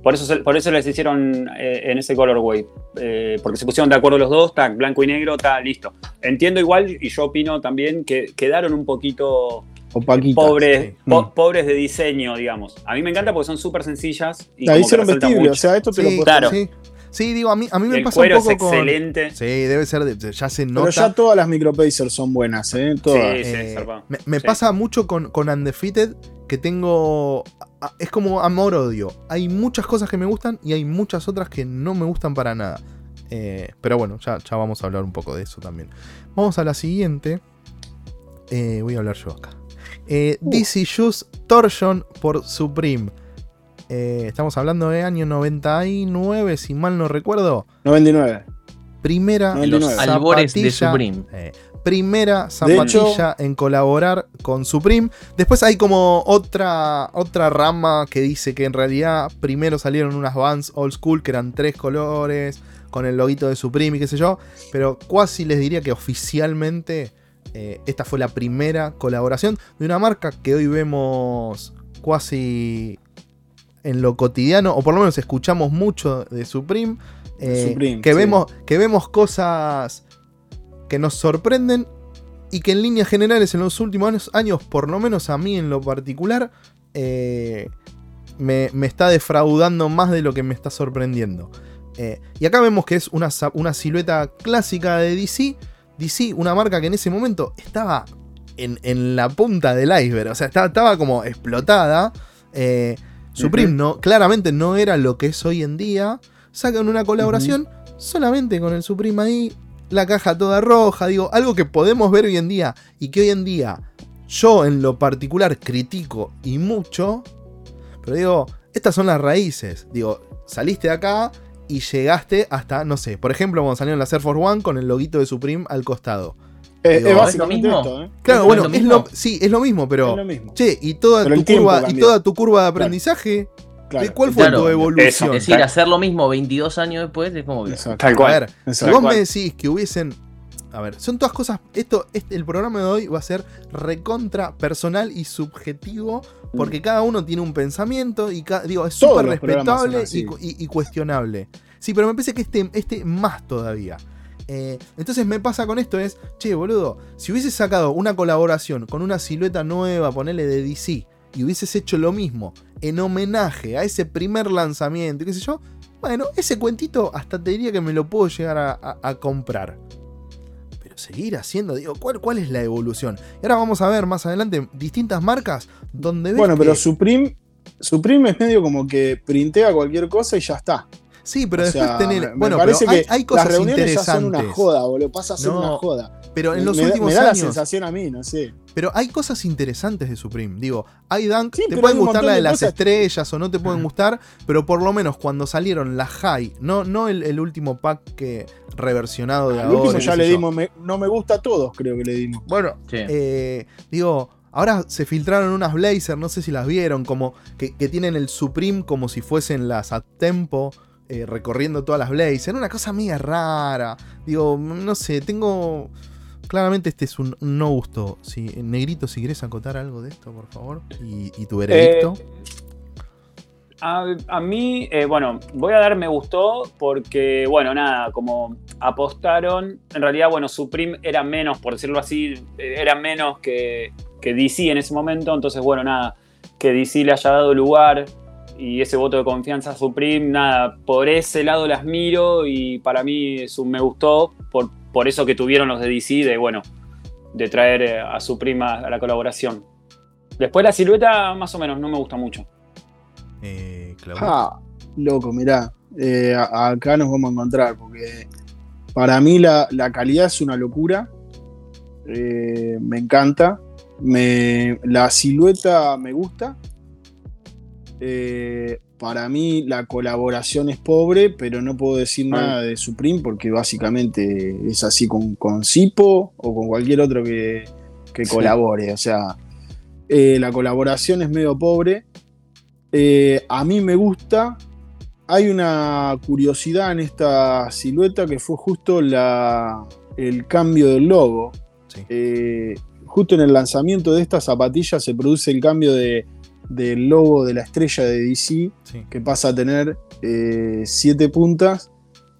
Por eso, por eso les hicieron eh, en ese colorway. Eh, porque se pusieron de acuerdo los dos, está blanco y negro, está listo. entiendo igual, y yo opino también, que quedaron un poquito Opaquitas. pobres, Sí. po- pobres de diseño, digamos. A mí me encanta porque son súper sencillas. Y que hicieron vestible, o sea, esto te lo Sí, puedes Claro. sí. Sí, digo, a mí, a mí me el pasa un poco es con. excelente. Sí, debe ser, de- ya se Pero nota. ya todas las micropacers son buenas, ¿eh? Todas. Sí, sí, Eh, zarpado. me me Sí. pasa mucho con, con Undefeated que tengo. Es como amor-odio. Hay muchas cosas que me gustan y hay muchas otras que no me gustan para nada. Eh, pero bueno, ya, ya vamos a hablar un poco de eso también. Vamos a la siguiente. Eh, voy a hablar yo acá. Eh, Uh. DC Shoes Torsion por Supreme. Eh, estamos hablando de año 99, si mal no recuerdo. 99. Primera En los 99. albores de Supreme. eh, primera De zapatilla en colaborar con Supreme. Después hay como otra, otra rama que dice que en realidad primero salieron unas Vans old school que eran tres colores, con el loguito de Supreme y qué sé yo. Pero casi les diría que oficialmente eh, esta fue la primera colaboración de una marca que hoy vemos casi en lo cotidiano, o por lo menos escuchamos mucho de Supreme. eh, Supreme, que, sí. vemos, que vemos cosas que nos sorprenden y que en líneas generales en los últimos años, años por lo menos a mí en lo particular, eh, me, me está defraudando más de lo que me está sorprendiendo. Eh, y acá vemos que es una, una silueta clásica de DC. DC, una marca que en ese momento estaba en, en la punta del iceberg, o sea, estaba, estaba como explotada. Eh, Supreme no, claramente no era lo que es hoy en día. Sacan una colaboración solamente con el Supreme ahí, la caja toda roja, digo, algo que podemos ver hoy en día y que hoy en día yo en lo particular critico y mucho, pero digo, estas son las raíces. Digo, saliste de acá y llegaste hasta, no sé, por ejemplo, cuando salieron las Air Force One con el loguito de Supreme al costado. Eh, Digo, es ¿es básicamente lo mismo? esto, ¿eh? Claro, ¿Es bueno, es lo, sí, es lo mismo, pero... Es lo mismo. Che, y toda, Pero tu curva, y toda tu curva de aprendizaje, Claro, ¿de ¿cuál fue Claro, tu evolución? Es decir, hacer lo mismo 22 años después es como. Exacto. Tal A cual. si vos me decís que hubiesen. A ver, son todas cosas. Esto, este- el programa de hoy va a ser recontra personal y subjetivo. Porque cada uno tiene un pensamiento y ca- digo, es súper respetable y cuestionable. Sí, pero me parece que este, este más todavía. Eh, entonces me pasa con esto es, che, boludo, si hubieses sacado una colaboración con una silueta nueva, ponele de DC, y hubieses hecho lo mismo en homenaje a ese primer lanzamiento, qué sé yo, bueno, ese cuentito hasta te diría que me lo puedo llegar a, a- a comprar. Pero seguir haciendo, digo, ¿cuál, ¿cuál es la evolución? Y ahora vamos a ver más adelante distintas marcas donde ves Bueno, pero que- Supreme, Supreme es medio como que printea cualquier cosa y ya está. Sí, pero O después sea, tener. me- me bueno, parece pero hay, que hay cosas las reuniones ya son interesantes. una joda, boludo. Pasa a ser No, una joda. Pero en Me- los me, da- últimos me da la años. sensación a mí, no sé. Pero hay cosas interesantes de Supreme. Digo, hay Dunk, Sí, te pueden gustar la de de las estrellas o no te pueden gustar, pero por lo menos cuando salieron las High, no, no el, el último pack que reversionado de Al ahora. último ya le dimos, me- no me gusta a todos, creo que le dimos. Bueno, Sí. eh, digo, ahora se filtraron unas Blazer, no sé si las vieron, como que, que tienen el Supreme como si fuesen las a tempo. Eh, recorriendo todas las Blazer, una cosa media rara. Digo, no sé, tengo. Claramente este es un no gusto. Si, Negrito, si querés acotar algo de esto, por favor. Y, tu veredicto. A, a mí, eh, bueno, voy a dar me gustó porque, bueno, nada, como apostaron, en realidad, bueno, Supreme era menos, por decirlo así, eh, era menos que, que DC en ese momento, entonces, bueno, nada, que DC le haya dado lugar y ese voto de confianza a Supreme, nada, por ese lado las miro y para mí es un me gustó por, por eso que tuvieron los de DC, de, bueno, de traer eh, a Supreme a, a la colaboración. Después la silueta, más o menos, no me gusta mucho. Eh. Ah, loco, mirá. eh, a- acá nos vamos a encontrar, porque para mí la, la calidad es una locura. eh, me encanta. Me, la silueta me gusta. Eh, para mí la colaboración es pobre, pero no puedo decir Ah. nada de Supreme porque básicamente es así con, con Sipo o con cualquier otro que, que Sí. colabore. O sea, eh, la colaboración es medio pobre. Eh, a mí me gusta. Hay una curiosidad en esta silueta que fue justo la, el cambio del logo. Sí. Justo en el lanzamiento de esta zapatilla se produce el cambio de- del logo de la estrella de DC, Sí. que pasa a tener eh, siete puntas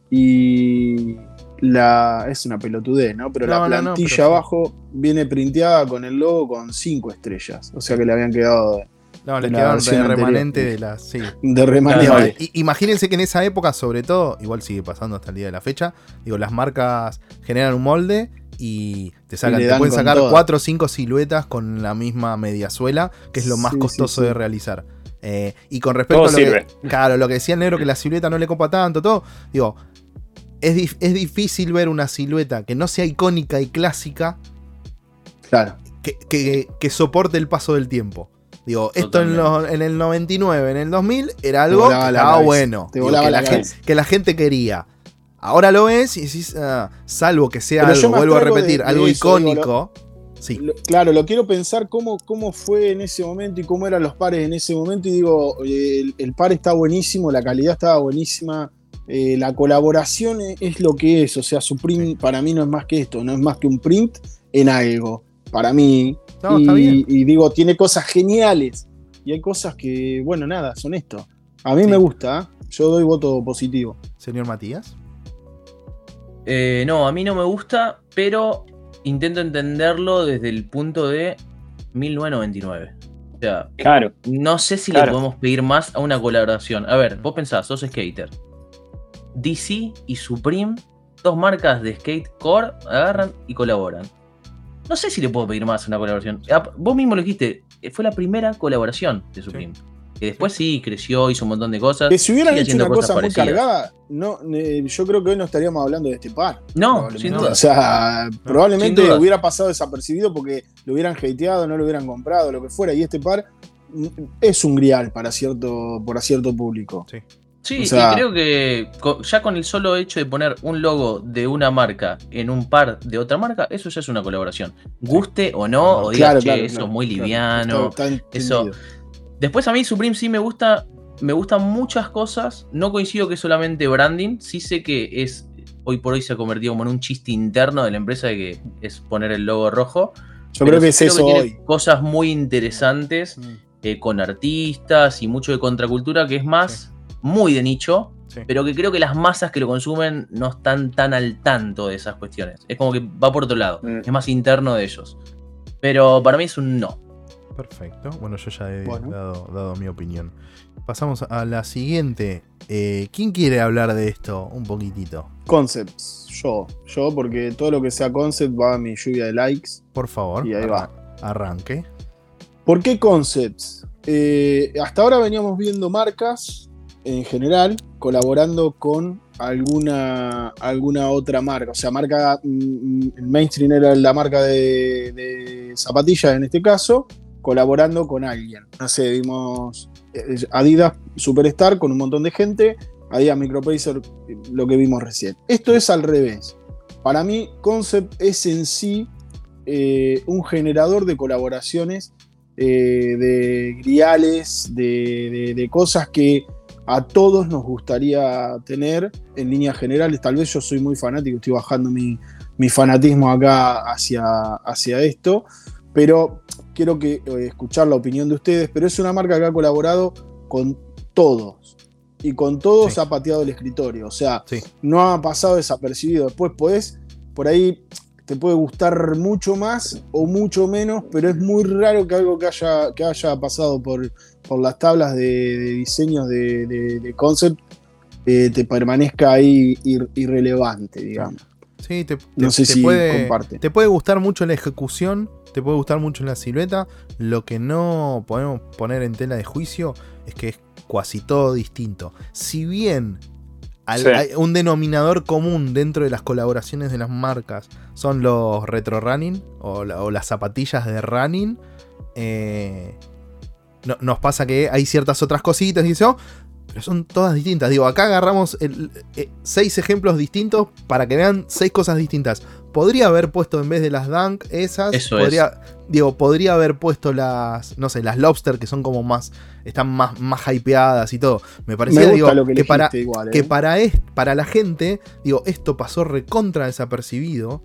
y, la. Es una pelotudez, ¿no? Pero la plantilla abajo viene printeada con el logo con cinco estrellas. O sea que le habían quedado. No, le quedaron de remanente de las. Sí. De remanente. imagínense que en esa época, sobre todo, igual sigue pasando hasta el día de la fecha, digo, las marcas generan un molde y te sacan, te pueden sacar cuatro o cinco siluetas con la misma mediasuela, que es lo más costoso de realizar. Eh, y con respecto a lo que, claro, lo que decía el negro, que la silueta no le copa tanto, todo, digo, es, es difícil ver una silueta que no sea icónica y clásica. Claro. Que, que, soporte el paso del tiempo. Digo, esto en, en, el 99, en el 2000, era algo que estaba bueno. que, la gente, que, la gente, quería. Ahora lo ves y decís, ah, salvo que sea algo, vuelvo a repetir, algo icónico. sí. claro, lo quiero pensar cómo, cómo fue en ese momento y cómo eran los pares en ese momento. Y digo, el, el par está buenísimo, la calidad estaba buenísima. Eh, la colaboración es, lo que es, o sea, su print para mí no es más que esto, no es más que un print en algo, para mí. y, digo, tiene cosas geniales y hay cosas que, bueno, nada, son esto. A mí me gusta, ¿eh? yo doy voto positivo. Señor Matías. Eh, no, a mí no me gusta, pero intento entenderlo desde el punto de 1999. O sea, claro. no sé si le podemos pedir más a una colaboración. A ver, vos pensás, sos skater DC y Supreme, dos marcas de skate core, agarran y colaboran. No sé si le puedo pedir más una colaboración. Vos mismo lo dijiste, fue la primera colaboración de Supreme. Que después sí creció, hizo un montón de cosas. Que si hubieran hecho una cosa muy cargada, no, eh, yo creo que hoy no estaríamos hablando de este par. No, sin duda. O sea, probablemente hubiera pasado desapercibido porque lo hubieran hateado, no lo hubieran comprado, lo que fuera. Y este par mm, es un grial para cierto, para cierto público. Sí. Sí, y creo que ya con el solo hecho de poner un logo de una marca en un par de otra marca, eso ya es una colaboración. Guste o no, o digas, que eso es muy liviano. eso. Después a mí Supreme sí me gusta, me gustan muchas cosas. No coincido que es solamente branding, sí sé que es hoy por hoy se ha convertido como en un chiste interno de la empresa de que es poner el logo rojo. Yo creo que es eso hoy. Cosas muy interesantes mm. eh, con artistas y mucho de contracultura que es más muy de nicho, pero que creo que las masas que lo consumen no están tan al tanto de esas cuestiones. Es como que va por otro lado, mm. es más interno de ellos. Pero para mí es un no. Perfecto. Bueno, yo ya he dado, mi opinión. Pasamos a la siguiente. Eh, ¿Quién quiere hablar de esto un poquitito? Concepts. Yo. Yo, porque todo lo que sea concept va a mi lluvia de likes. Por favor. Y ahí va. Arranque. ¿Por qué concepts? Eh, hasta ahora veníamos viendo marcas en general colaborando con alguna, alguna otra marca. O sea, marca, mm, mm, el mainstream era la marca de, zapatillas en este caso, colaborando con alguien. No sé, vimos eh, Adidas Superstar con un montón de gente, Adidas Micropacer, lo que vimos recién. Esto es al revés. Para mí, Concept es en sí eh, un generador de colaboraciones, eh, de griales, de cosas que a todos nos gustaría tener en líneas generales. Tal vez yo soy muy fanático, estoy bajando mi, fanatismo acá hacia, hacia esto, pero quiero que, eh, escuchar la opinión de ustedes. Pero es una marca que ha colaborado con todos. Y con todos ha pateado el escritorio. O sea, no ha pasado desapercibido. Después podés, por ahí te puede gustar mucho más o mucho menos, pero es muy raro que algo que haya, que haya pasado por, por las tablas de, diseños de, concept eh, te permanezca ahí irrelevante, digamos. Sí, te, no sé si puede, comparte. Te puede gustar mucho la ejecución, te puede gustar mucho la silueta. Lo que no podemos poner en tela de juicio es que es casi todo distinto. Si bien hay un denominador común dentro de las colaboraciones de las marcas son los retro running o, las zapatillas de running. Eh, nos pasa que hay ciertas otras cositas y eso, pero son todas distintas. Digo, acá agarramos eh, seis ejemplos distintos para que vean seis cosas distintas. Podría haber puesto en vez de las Dunk esas, podría, digo, podría haber puesto las, no sé, las Lobster que son como más, están más, más hypeadas y todo. Me parecía, digo, que, para, que ¿eh? para, para la gente, digo, esto pasó recontra desapercibido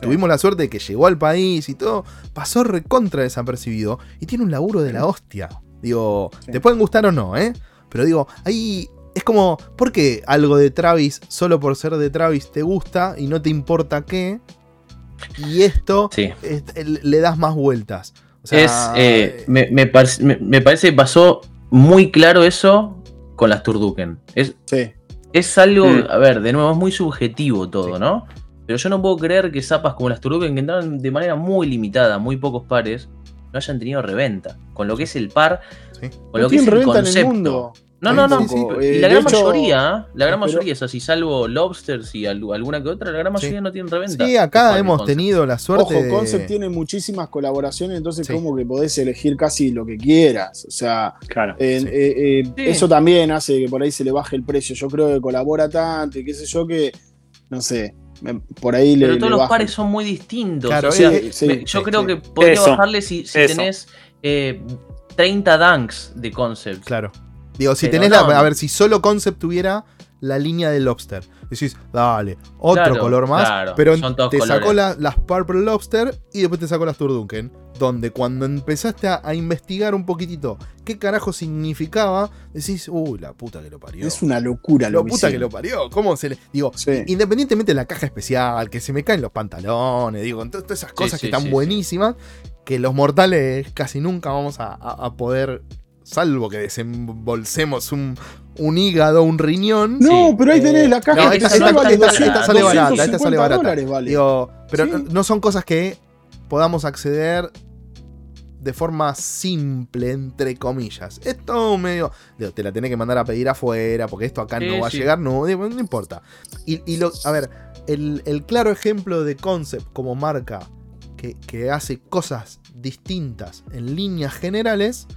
tuvimos la suerte de que llegó al país y todo, pasó recontra desapercibido y tiene un laburo de la hostia. Digo, te pueden gustar o no, ¿eh? Pero digo, hay es como, ¿por qué algo de Travis, solo por ser de Travis, te gusta y no te importa qué? Y esto le das más vueltas. es, eh, me, me, parece que pasó muy claro eso con las Turduken. Es, es algo, a ver, de nuevo, es muy subjetivo todo, ¿no? Pero yo no puedo creer que zapas como las Turduken, que entraron de manera muy limitada, muy pocos pares, no hayan tenido reventa. Con lo que es el par, con lo que es el concepto. No, no, no. y la gran mayoría, la gran mayoría es así, salvo Lobsters y alguna que otra, la gran mayoría no tienen reventa. Sí, acá hemos tenido la suerte. Ojo, Concept tiene muchísimas colaboraciones, entonces como que podés elegir casi lo que quieras. O sea, claro, eh, eh, eso también hace que por ahí se le baje el precio. Yo creo que colabora tanto y qué sé yo que, no sé, por ahí Pero todos los pares son muy distintos. o sea, yo creo que podría bajarle si, tenés 30 eh, dunks de concept. Claro. Digo, si tenés la. A ver, si solo concept tuviera la línea del lobster. Decís, dale, otro color más. pero te sacó las Purple Lobster y después te sacó las Turdunken. Donde cuando empezaste a, investigar un poquitito qué carajo significaba, decís, uy, la puta que lo parió. Es una locura lo La puta que lo parió. ¿Cómo se le.? Digo, independientemente de la caja especial, que se me caen los pantalones, digo, todas esas cosas que están buenísimas, que los mortales casi nunca vamos a poder salvo que desembolsemos un, un hígado, un riñón. No, pero ahí tenés la caja. No, esta, sale barata, esta sale barata. Digo, pero no son cosas que podamos acceder de forma simple, entre comillas. Esto medio. te la tenés que mandar a pedir afuera, porque esto acá no va a llegar, no, no importa. Y, lo, a ver, el, el, claro ejemplo de Concept como marca que, que hace cosas distintas en líneas generales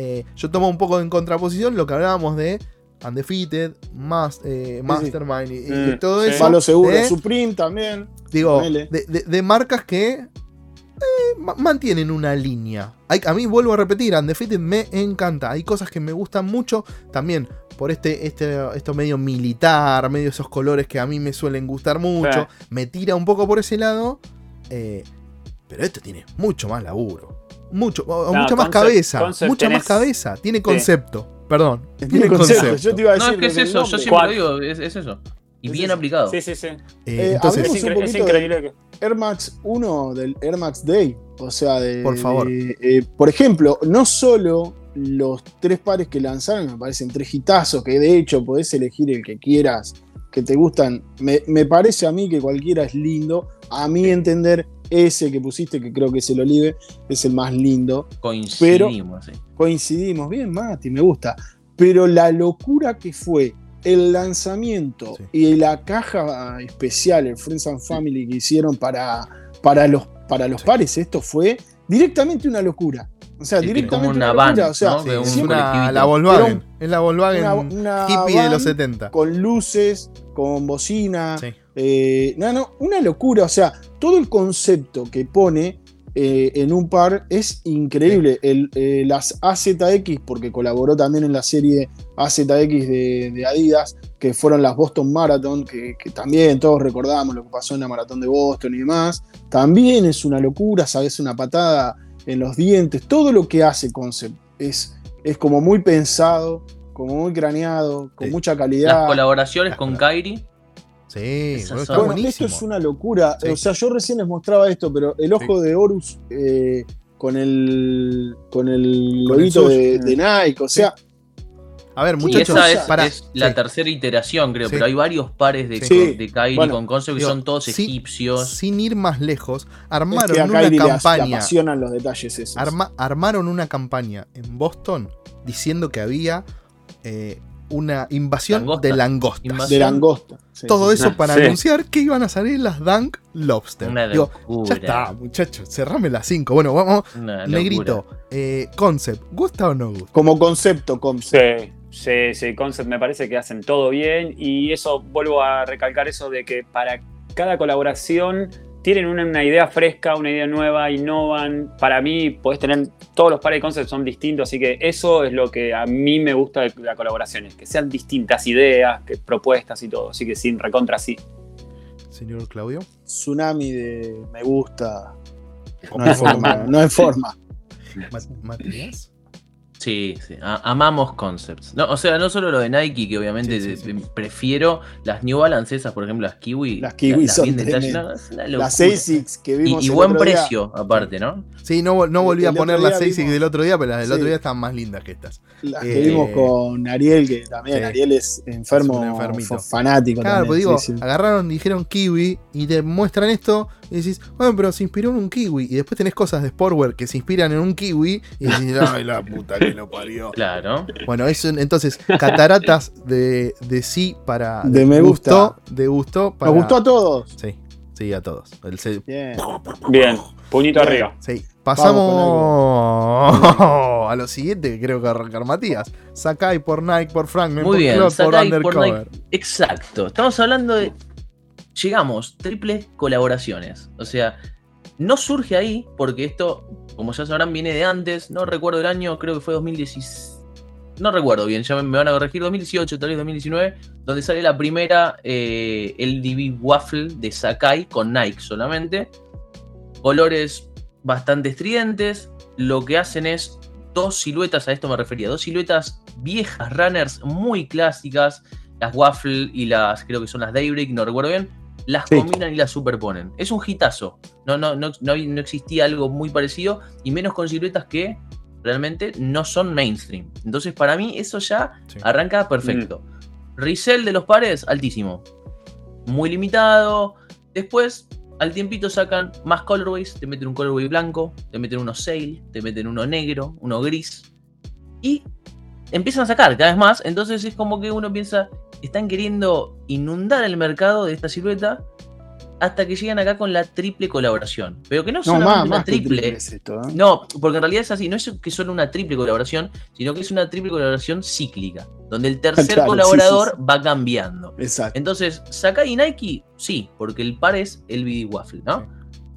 eh, yo tomo un poco en contraposición lo que hablábamos de Undefeated, eh, Mastermind y, mm, todo eso. Palo seguro, Supreme también. Digo, de, marcas que eh, mantienen una línea. a mí vuelvo a repetir, Undefeated me encanta. Hay cosas que me gustan mucho también por este, este esto medio militar, medio esos colores que a mí me suelen gustar mucho. Me tira un poco por ese lado. pero esto tiene mucho más laburo mucho, mucha más cabeza. mucha más cabeza. Tiene concepto. Perdón. Tiene, concepto. Yo te iba a decir. No, es que es eso. Yo siempre digo, es, eso. Y bien aplicado. Sí, sí, sí. Eh, eh entonces, es, increíble. Air Max 1 del Air Max Day. O sea, de. Por favor. Eh, por ejemplo, no solo los tres pares que lanzaron me parecen tres hitazos, que de hecho podés elegir el que quieras, que te gustan. Me, me parece a mí que cualquiera es lindo. A mi entender, ese que pusiste, que creo que es el Olive, es el más lindo. Coincidimos, sí. Coincidimos, bien, Mati, me gusta. Pero la locura que fue el lanzamiento y la caja especial, el Friends and Family que hicieron para, para los, para los pares, esto fue directamente una locura. O sea, directamente una, una locura. o sea, la Volkswagen. es la Volkswagen hippie de los 70. Con luces, con bocina. Eh, no, no, una locura. O sea, todo el concepto que pone eh, en un par es increíble. Eh, las AZX, porque colaboró también en la serie AZX de, Adidas, que fueron las Boston Marathon, que, también todos recordamos lo que pasó en la maratón de Boston y demás. También es una locura, sabes, una patada en los dientes. Todo lo que hace Concept es, es como muy pensado, como muy craneado, con mucha calidad. Las colaboraciones con Kairi Sí, bueno, esto es una locura. O sea, yo recién les mostraba esto, pero el ojo de Horus eh, con el con el lobito de, Nike, o sea. A ver, muchachos, esa es, para... la tercera iteración, creo, pero hay varios pares de, de Kairi con Concept que son todos egipcios. Sin ir más lejos, armaron una campaña. los detalles esos. armaron una campaña en Boston diciendo que había eh, una invasión de langostas. De langosta. Todo eso para anunciar que iban a salir las Dunk Lobster. ya está, muchachos, cerrame las 5. Bueno, vamos. negrito, eh, concept, ¿gusta o no gusta? Como concepto, concept. Sí. Sí, sí, Concept me parece que hacen todo bien y eso vuelvo a recalcar eso de que para cada colaboración tienen una, idea fresca, una idea nueva, innovan. Para mí, podés tener. Todos los pares de conceptos son distintos, así que eso es lo que a mí me gusta de la colaboración, es que sean distintas ideas, que, propuestas y todo. Así que sin recontra sí. Señor Claudio. Tsunami de me gusta. No hay forma. no hay forma. Matías. Sí, sí. amamos concepts. No, o sea, no solo lo de Nike, que obviamente prefiero las New Balance, esas, por ejemplo, las Kiwi. Las Kiwi son Las Asics que vimos. Y, buen precio, aparte, ¿no? Sí, no, no volví a poner las Asics del otro día, pero las del otro día están más lindas que estas. Las que vimos eh, con Ariel, que también Ariel es enfermo, fanático. Claro, pues digo, agarraron, dijeron Kiwi y te muestran esto y decís, bueno, pero se inspiró en un Kiwi. Y después tenés cosas de Sportwear que se inspiran en un Kiwi y decís, ay, la puta que lo parió. Claro. Bueno, entonces, cataratas de, de sí para. De me gustó. De gusto. Para, Nos gustó a todos. Sí, sí, a todos. Bien. Bien, puñito arriba. Sí. Pasamos a lo siguiente que creo que arrancar Matías. Sakai por Nike, por Frank, Muy bien, por Undercover. Exacto. Estamos hablando de. Llegamos, triple colaboraciones. O sea, no surge ahí porque esto, como ya sabrán, viene de antes. No recuerdo el año, creo que fue 2016. No recuerdo bien, ya me van a corregir, 2018, tal vez 2019, donde sale la primera eh, LDB Waffle de Sakai con Nike solamente. Colores bastante estridentes. Lo que hacen es dos siluetas, a esto me refería, dos siluetas viejas runners muy clásicas. Las Waffle y las, creo que son las Daybreak, no recuerdo bien. Las combinan y las superponen. Es un hitazo. No, no, no, no, existía algo muy parecido y menos con siluetas que realmente no son mainstream. Entonces, para mí, eso ya arranca perfecto. Mm. Resell de los pares, altísimo. Muy limitado. Después, al tiempito sacan más colorways, te meten un colorway blanco, te meten uno sail, te meten uno negro, uno gris. Y empiezan a sacar cada vez más. Entonces es como que uno piensa, están queriendo inundar el mercado de esta silueta hasta que llegan acá con la triple colaboración. Pero que no, son solamente una triple. ¿eh? No, porque en realidad es así, no es que solo una triple colaboración, sino que es una triple colaboración cíclica, donde el tercer colaborador va cambiando. Exacto. Entonces, Sakai y Nike, sí, porque el par es el BD Waffle, ¿no?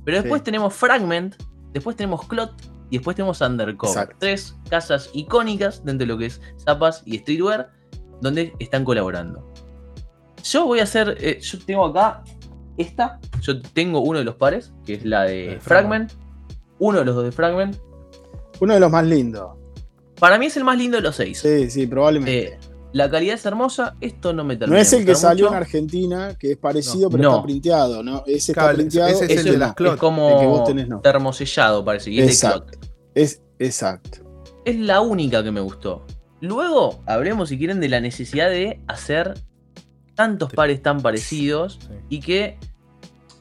Pero después tenemos Fragment, después tenemos Clot y después tenemos Undercover. Tres casas icónicas dentro de lo que es zapas y streetwear, donde están colaborando. Yo voy a hacer, eh, yo tengo acá esta, yo tengo uno de los pares, que es la de Fragment. Uno de los dos de Fragment. Uno de los más lindos. Para mí es el más lindo de los seis. Sí, sí, probablemente. Eh, la calidad es hermosa, esto no me termina. No es el que salió en Argentina, que es parecido, pero está printeado, ¿no? Ese está printeado. Ese es el de las clot. Es como termosellado, parece. Y exacto. Es, exacto. Es la única que me gustó. Luego, hablemos, si quieren, de la necesidad de hacer tantos pares tan parecidos y que,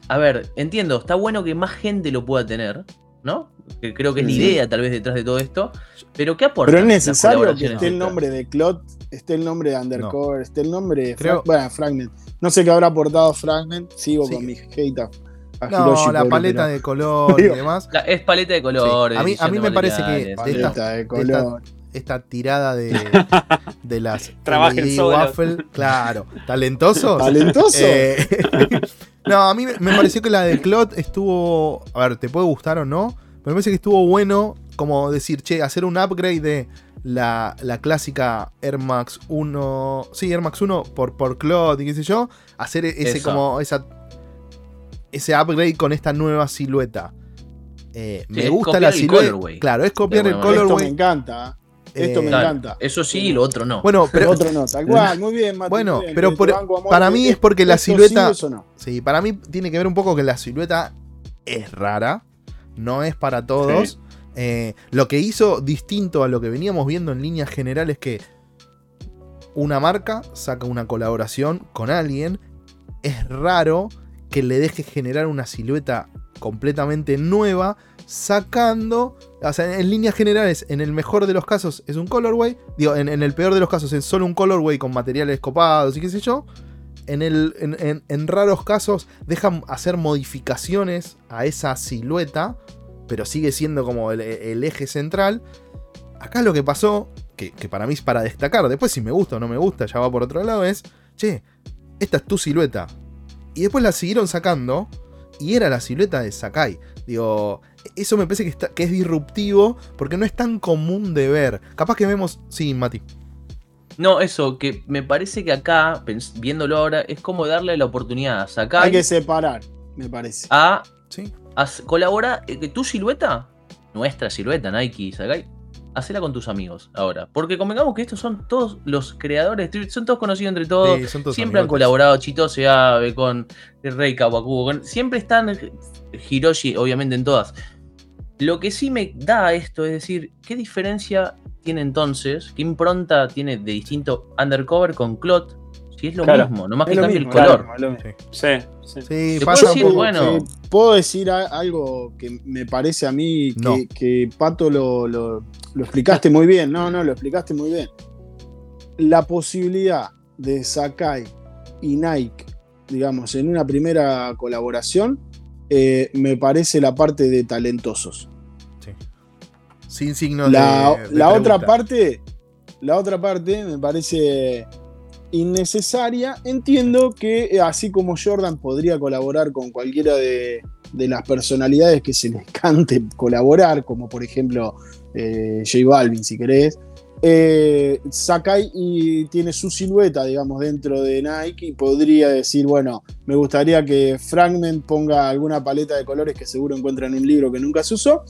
a ver, entiendo, está bueno que más gente lo pueda tener, ¿no? Que creo que es la idea tal vez detrás de todo esto, pero ¿qué aporta? Pero es necesario que esté el nombre de Clot, esté el nombre de Undercover, esté el nombre de creo... bueno, Fragment. No sé qué habrá aportado Fragment, sigo con mi hate a, no, la paleta de color y demás. es paleta de colores. a mí, a mí me parece que paleta de color esta tirada de, de las de Waffle, claro, talentosos. Talentoso. Eh, no, a mí me pareció que la de Clot estuvo, a ver, te puede gustar o no, pero me parece que estuvo bueno como decir, che, hacer un upgrade de la, clásica Air Max 1, sí, Air Max 1 por, por Clot y qué sé yo, hacer ese como esa ese upgrade con esta nueva silueta. Eh, me gusta la silueta. Claro, es copiar el colorway. Esto me encanta. Esto me encanta. Eso sí, y lo otro no. Bueno, pero. otro no, tal cual, muy bien, Bueno, pero para mí es porque la silueta. Sí, para mí tiene que ver un poco que la silueta es rara. No es para todos. Eh, lo que hizo distinto a lo que veníamos viendo en líneas generales es que una marca saca una colaboración con alguien. Es raro que le deje generar una silueta completamente nueva sacando, o sea, en líneas generales, en el mejor de los casos es un colorway, digo, en, el peor de los casos es solo un colorway con materiales copados y qué sé yo. En, en, raros casos dejan hacer modificaciones a esa silueta, pero sigue siendo como el, eje central. Acá lo que pasó, que, que, para mí es para destacar, después si me gusta o no me gusta, ya va por otro lado, es, che, esta es tu silueta. Y después la siguieron sacando y era la silueta de Sakai. Digo, eso me parece que, que es disruptivo porque no es tan común de ver. Capaz que vemos. Sí, Mati. No, eso, que me parece que acá, viéndolo ahora, es como darle la oportunidad a Sakai. Hay que separar, me parece. A, ¿Sí? Colabora, eh, tu silueta, nuestra silueta, Nike y Sakai, hacela con tus amigos ahora. Porque convengamos que estos son todos los creadores, son todos conocidos entre todos. siempre han colaborado Chito Seabe con Rey Kawakubo. siempre están Hiroshi, obviamente, en todas. Lo que sí me da esto es decir, ¿qué diferencia tiene entonces? ¿Qué impronta tiene de distinto Undercover con Clot? Si es lo mismo, nomás que cambia el color. sí, sí. sí puedo, decir, bueno. puedo decir algo que me parece a mí que, Pato lo, lo, explicaste muy bien. No, no, lo explicaste muy bien. La posibilidad de Sakai y Nike, digamos, en una primera colaboración, eh, me parece la parte de talentosos. Sí. Sin signo la, de, la otra parte, la otra parte me parece innecesaria. Entiendo que eh, así como Jordan podría colaborar con cualquiera de, las personalidades que se les cante colaborar, como por ejemplo eh, J Balvin, si querés, eh, Sakai y tiene su silueta, digamos, dentro de Nike y podría decir, bueno, me gustaría que Fragment ponga alguna paleta de colores que seguro encuentra en un libro que nunca se usó.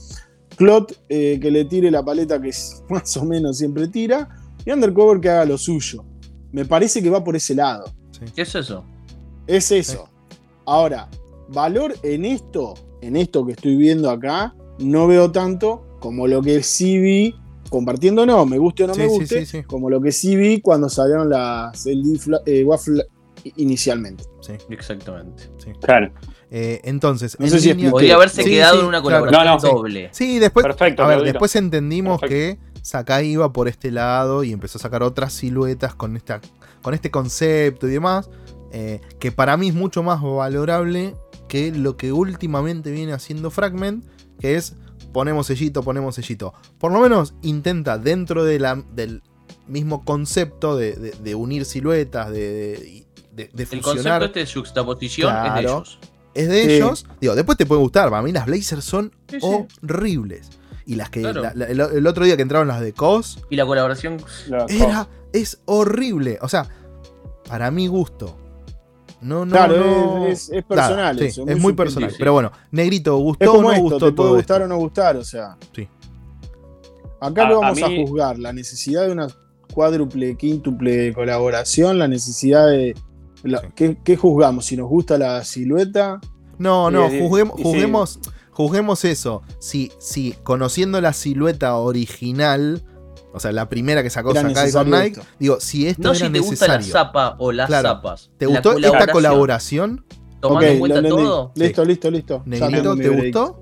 Clot que le tire la paleta que más o menos siempre tira. Y Undercover que haga lo suyo. Me parece que va por ese lado. ¿Qué es eso? Es eso. Ahora, valor en esto, en esto que estoy viendo acá, no veo tanto como lo que sí vi, compartiendo no, me guste o no me guste, como lo que sí vi cuando salieron las el eh, Waffle inicialmente. Sí, exactamente. Claro. Eh, entonces, podría haberse quedado en una colaboración doble. Sí, después, a ver, después entendimos que Sakai iba por este lado y empezó a sacar otras siluetas con, esta, con este concepto y demás, eh, que para mí es mucho más valorable que lo que últimamente viene haciendo Fragment, que es ponemos sellito, ponemos sellito. Por lo menos intenta dentro de la, del mismo concepto de, unir siluetas, de, de, de El concepto este de juxtaposición es de ellos. Es de ellos. Digo, después te puede gustar. Para mí las Blazers son horribles. Y las que. el, otro día que entraron las de COS. Y la colaboración. Era, es horrible. O sea, para mi gusto. No, no, claro, Es, personal. es muy, personal. Pero bueno, Negrito, ¿gustó o no gustó? Te puede gustar o no gustar, o sea. Sí. Acá lo vamos a, juzgar. La necesidad de una cuádruple, quíntuple colaboración, la necesidad de. ¿qué, juzgamos? Si nos gusta la silueta. No, no, juzguemos juzguemos eso. Si, si conociendo la silueta original, o sea, la primera que sacó Sakai con Nike, digo, si esto no era si te gusta la zapa o las zapas. ¿Te gustó esta colaboración? Tomando en cuenta todo. Listo, listo, listo. Negrito, ¿te gustó?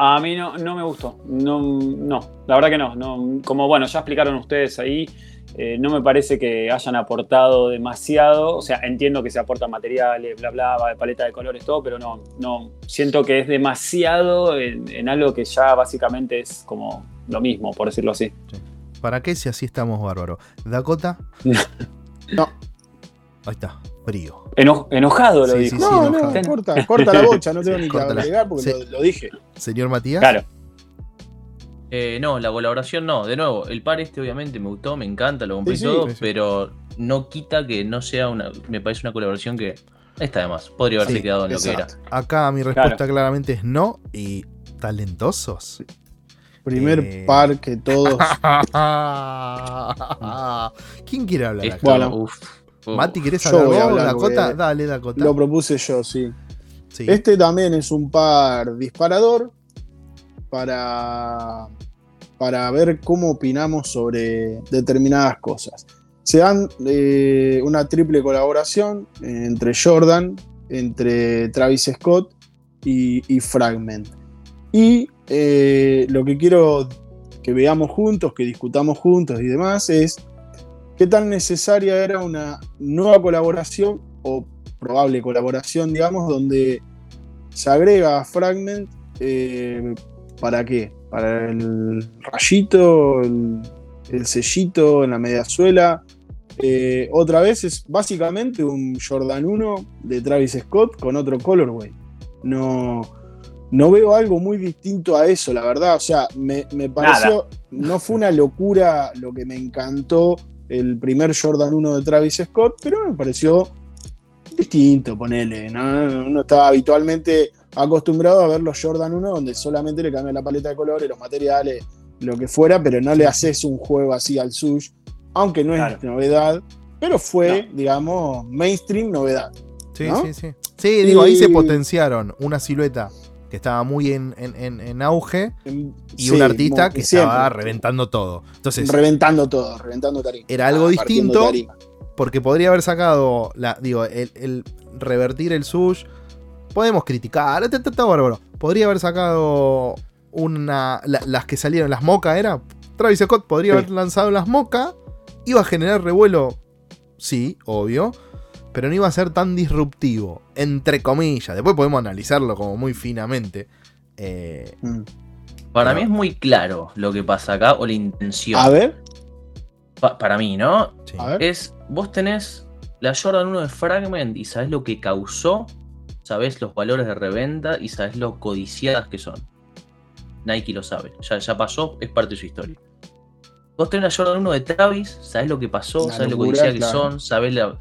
A mí no, no me gustó. No, no, la verdad que no, no. Como bueno, ya explicaron ustedes ahí, eh, no me parece que hayan aportado demasiado. O sea, entiendo que se aportan materiales, bla, bla, paleta de colores, todo, pero no, no. Siento que es demasiado en, algo que ya básicamente es como lo mismo, por decirlo así. ¿Para qué si así estamos bárbaros? ¿Dakota? no. Ahí está, frío. enojado lo dijo. no, no, corta, corta la bocha, no tengo ni que agregar porque lo, lo, dije. Señor Matías. Claro. Eh, no, la colaboración no. De nuevo, el par este obviamente me gustó, me encanta, lo compré todo, pero no quita que no sea una. Me parece una colaboración que está de más. Podría haberse quedado en lo que era. Acá mi respuesta claramente es no y talentosos. Primer eh, par que todos. ¿Quién quiere hablar? Mati, ¿querés hablar, Dakota? Dale, Dakota. Lo propuse yo, sí. Este también es un par disparador para, para ver cómo opinamos sobre determinadas cosas. Se dan eh, una triple colaboración entre Jordan, entre Travis Scott y, Fragment. Y eh, lo que quiero que veamos juntos, que discutamos juntos y demás es qué tan necesaria era una nueva colaboración o probable colaboración, digamos, donde se agrega a Fragment eh, ¿Para qué? Para el rayito, el, sellito en la mediazuela. Eh, otra vez es básicamente un Jordan 1 de Travis Scott con otro colorway. No, no veo algo muy distinto a eso, la verdad. O sea, me, pareció, no fue una locura lo que me encantó el primer Jordan 1 de Travis Scott, pero me pareció distinto, ponele. ¿no? Uno estaba habitualmente acostumbrado a ver los Jordan 1 donde solamente le cambian la paleta de colores, los materiales, lo que fuera, pero no le haces un juego así al Sush, aunque no es novedad, pero fue, digamos, mainstream novedad. Sí, sí, sí. Sí, digo, ahí se potenciaron una silueta que estaba muy en, auge y un artista que estaba reventando todo. Entonces, reventando todo, reventando tarima. Era algo ah, distinto porque podría haber sacado, la, digo, el, revertir el sush. Podemos criticar, está, bárbaro. Podría haber sacado una. las que salieron, las moca era. Travis Scott podría haber lanzado las moca. Iba a generar revuelo. Sí, obvio pero no iba a ser tan disruptivo, entre comillas. Después podemos analizarlo como muy finamente. Eh, mm. para mí es muy claro lo que pasa acá, o la intención. A ver. para mí, ¿no? Es, vos tenés la Jordan 1 de Fragment y sabés lo que causó, sabés los valores de reventa y sabés lo codiciadas que son. Nike lo sabe, ya, ya pasó, es parte de su historia. Vos tenés la Jordan 1 de Travis, sabés lo que pasó, sabés lo codiciadas que son, sabés la,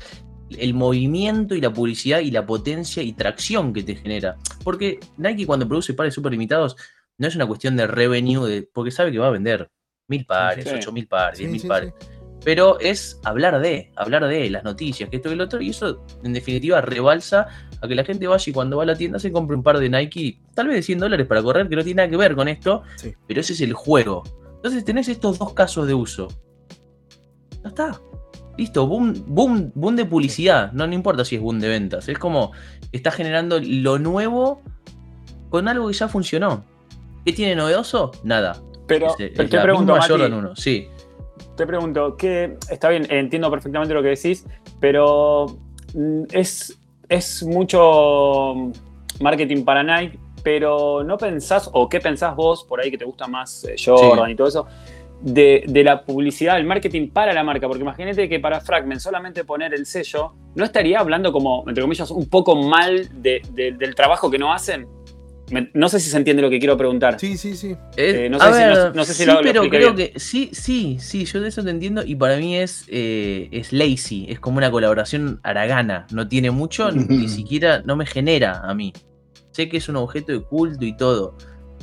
el movimiento y la publicidad y la potencia y tracción que te genera. Porque Nike cuando produce pares super limitados no es una cuestión de revenue, de, porque sabe que va a vender mil pares, ocho mil pares, diez mil pares. Pero es hablar de, hablar de las noticias, que esto y lo otro, y eso en definitiva rebalsa a que la gente vaya y cuando va a la tienda se compre un par de Nike, tal vez de 100 dólares para correr, que no tiene nada que ver con esto, pero ese es el juego. Entonces tenés estos dos casos de uso. No está. Listo, boom, boom, boom de publicidad. No, no importa si es boom de ventas. Es como está generando lo nuevo con algo que ya funcionó. ¿Qué tiene novedoso? Nada. Pero, te pregunto, uno. Sí. Te pregunto, que está bien, entiendo perfectamente lo que decís, pero mm, es, es mucho marketing para Nike, pero no pensás, o qué pensás vos por ahí que te gusta más eh, Jordan y todo eso, de, la publicidad, el marketing para la marca, porque imagínate que para Fragment solamente poner el sello, ¿no estaría hablando como, entre comillas, un poco mal del trabajo que no hacen? No sé si se entiende lo que quiero preguntar. Sí, sí, sí. Eh, no, sé si, sí, pero creo que sí, sí, sí, yo de eso te entiendo y para mí es, eh, es lazy, es como una colaboración aragana, no tiene mucho, ni siquiera, no me genera a mí. Sé que es un objeto de culto y todo,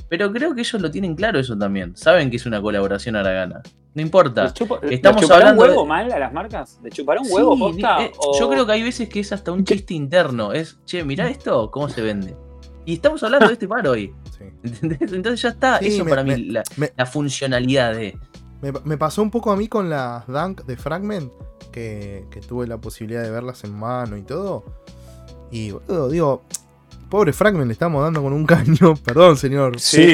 pero creo que ellos lo tienen claro eso también. Saben que es una colaboración Aragana. No importa. Estamos hablando un huevo mal a las marcas? ¿De chupar un huevo eh, Yo creo que hay veces que es hasta un chiste interno. Es, che, mirá esto, cómo se vende. Y estamos hablando de este par hoy. Entonces ya está. eso para mí, la, funcionalidad de. Me, pasó un poco a mí con las Dunk de Fragment, que, que tuve la posibilidad de verlas en mano y todo. Y, boludo, digo, pobre Fragment le estamos dando con un caño. Perdón, señor. Sí,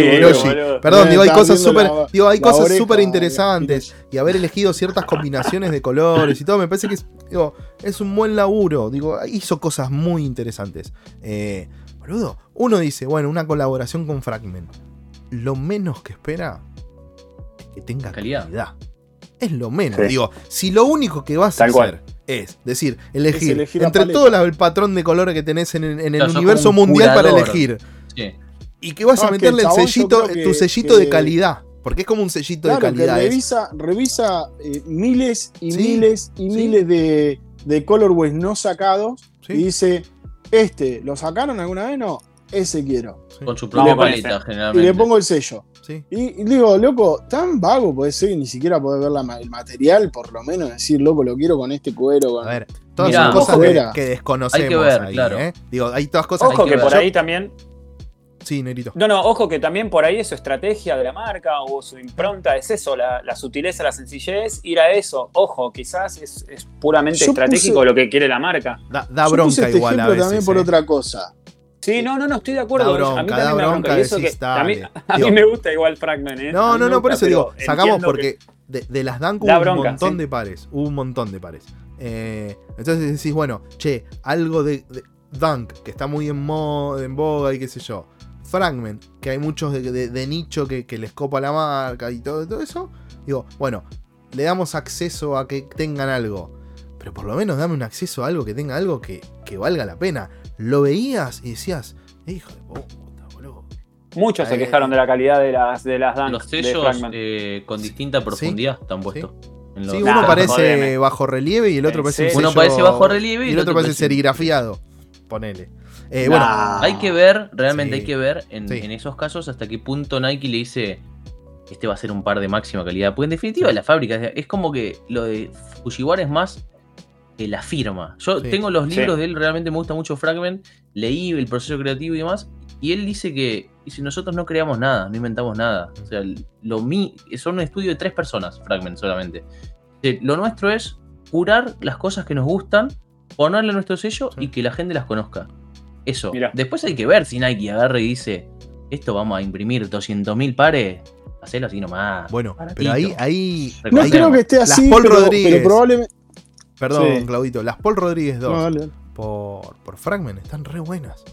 Perdón, digo, hay cosas súper digo, hay cosas súper interesantes. Y haber elegido ciertas combinaciones de colores y todo, me parece que es, digo, es un buen laburo. Digo, hizo cosas muy interesantes. Eh, boludo, uno dice, bueno, una colaboración con Fragment. Lo menos que espera es que tenga calidad. Es lo menos. Digo, si lo único que vas a hacer es decir, elegir, entre todo el patrón de colores que tenés en, el universo mundial para elegir. Y que vas a meterle el sellito, tu sellito de calidad. Porque es como un sellito de calidad. revisa, revisa eh, miles y miles y miles de, de colorways no sacados y dice, este, ¿lo sacaron alguna vez? No, ese quiero. Con su propia paleta, generalmente. Y le pongo el sello. Y, digo, loco, tan vago puede ser que ni siquiera poder ver el material, por lo menos decir, loco, lo quiero con este cuero. A ver, todas son cosas que, desconocemos. Hay que ver, claro. ¿eh? Digo, hay todas cosas Ojo que, por ahí también. Sí. No, no, ojo que también por ahí es su estrategia de la marca o su impronta, es eso, la, sutileza, la sencillez, ir a eso. Ojo, quizás es, puramente estratégico lo que quiere la marca. Da, bronca este igual a veces. también por ¿eh? otra cosa. Sí, no, no, no, estoy de acuerdo. a mí también me bronca a, mí, a mí, me gusta igual Fragment, ¿eh? No, no, no, por eso digo, sacamos porque de, las Dunk hubo un montón de pares. Hubo un montón de pares. Eh, entonces decís, bueno, che, algo de, Dunk, que está muy en, moda, en boga y qué sé yo. Fragment, que hay muchos de, nicho que, les copa la marca y todo, todo eso. Digo, bueno, le damos acceso a que tengan algo. Pero por lo menos dame un acceso a algo que tenga algo que, que valga la pena lo veías y decías, hijo de puta, boludo. Muchos se quejaron de la calidad de las, de las Los sellos eh, con distinta profundidad están puestos. Sí, uno parece bajo relieve y el otro parece Uno parece bajo relieve y, el otro, parece serigrafiado. Ponele. Eh, bueno, hay que ver, realmente hay que ver en, esos casos hasta qué punto Nike le dice, este va a ser un par de máxima calidad. Porque en definitiva la fábrica es como que lo de Fujiwara es más que la firma. Yo tengo los libros de él, realmente me gusta mucho Fragment, leí el proceso creativo y demás, y él dice que si nosotros no creamos nada, no inventamos nada. O sea, lo mi, son un estudio de tres personas, Fragment solamente. Lo nuestro es curar las cosas que nos gustan, ponerle nuestro sello y que la gente las conozca. Eso. Después hay que ver si Nike agarra y dice, esto vamos a imprimir 200.000 pares, hacerlo así nomás. Bueno, pero ahí, ahí. No creo que esté así, Paul pero, Rodríguez, probablemente. Perdón, Claudito. Las Paul Rodríguez 2 por, por Fragment están re buenas.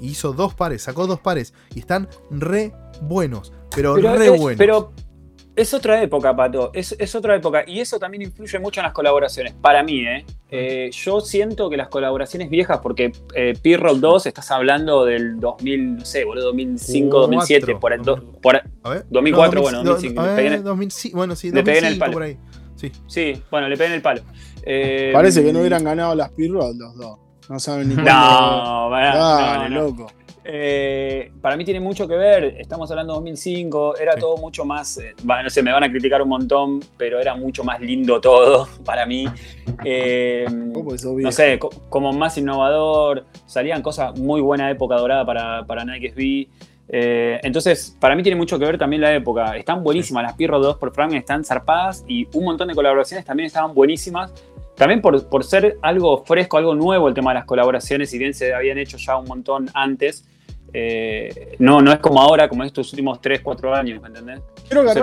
Hizo dos pares, sacó dos pares y están re buenos. Pero, re buenos. Pero es otra época, Pato. Es, otra época. Y eso también influye mucho en las colaboraciones. Para mí, ¿eh? eh yo siento que las colaboraciones viejas, porque eh, P-Roll 2 estás hablando del 2000, no sé, boludo, 2005, 2007, por el. por, 2004, bueno, 2005. bueno, sí, 2005 por ahí. Sí. sí, bueno, le pegué en el palo. Eh, Parece que no hubieran ganado las P-Roll los dos. No saben ni cómo. No, no, no, loco. Eh, para mí tiene mucho que ver, estamos hablando de 2005, era todo mucho más, eh, bueno, no sé, me van a criticar un montón, pero era mucho más lindo todo para mí. Eh, no sé, como más innovador, salían cosas muy buena época dorada para, para Nike SB. entonces, para mí tiene mucho que ver también la época. Están buenísimas, las Pirro 2 por Frank están zarpadas y un montón de colaboraciones también estaban buenísimas. También por, por, ser algo fresco, algo nuevo el tema de las colaboraciones, si bien se habían hecho ya un montón antes, eh, no, no es como ahora, como estos últimos 3, 4 años, ¿me entendés?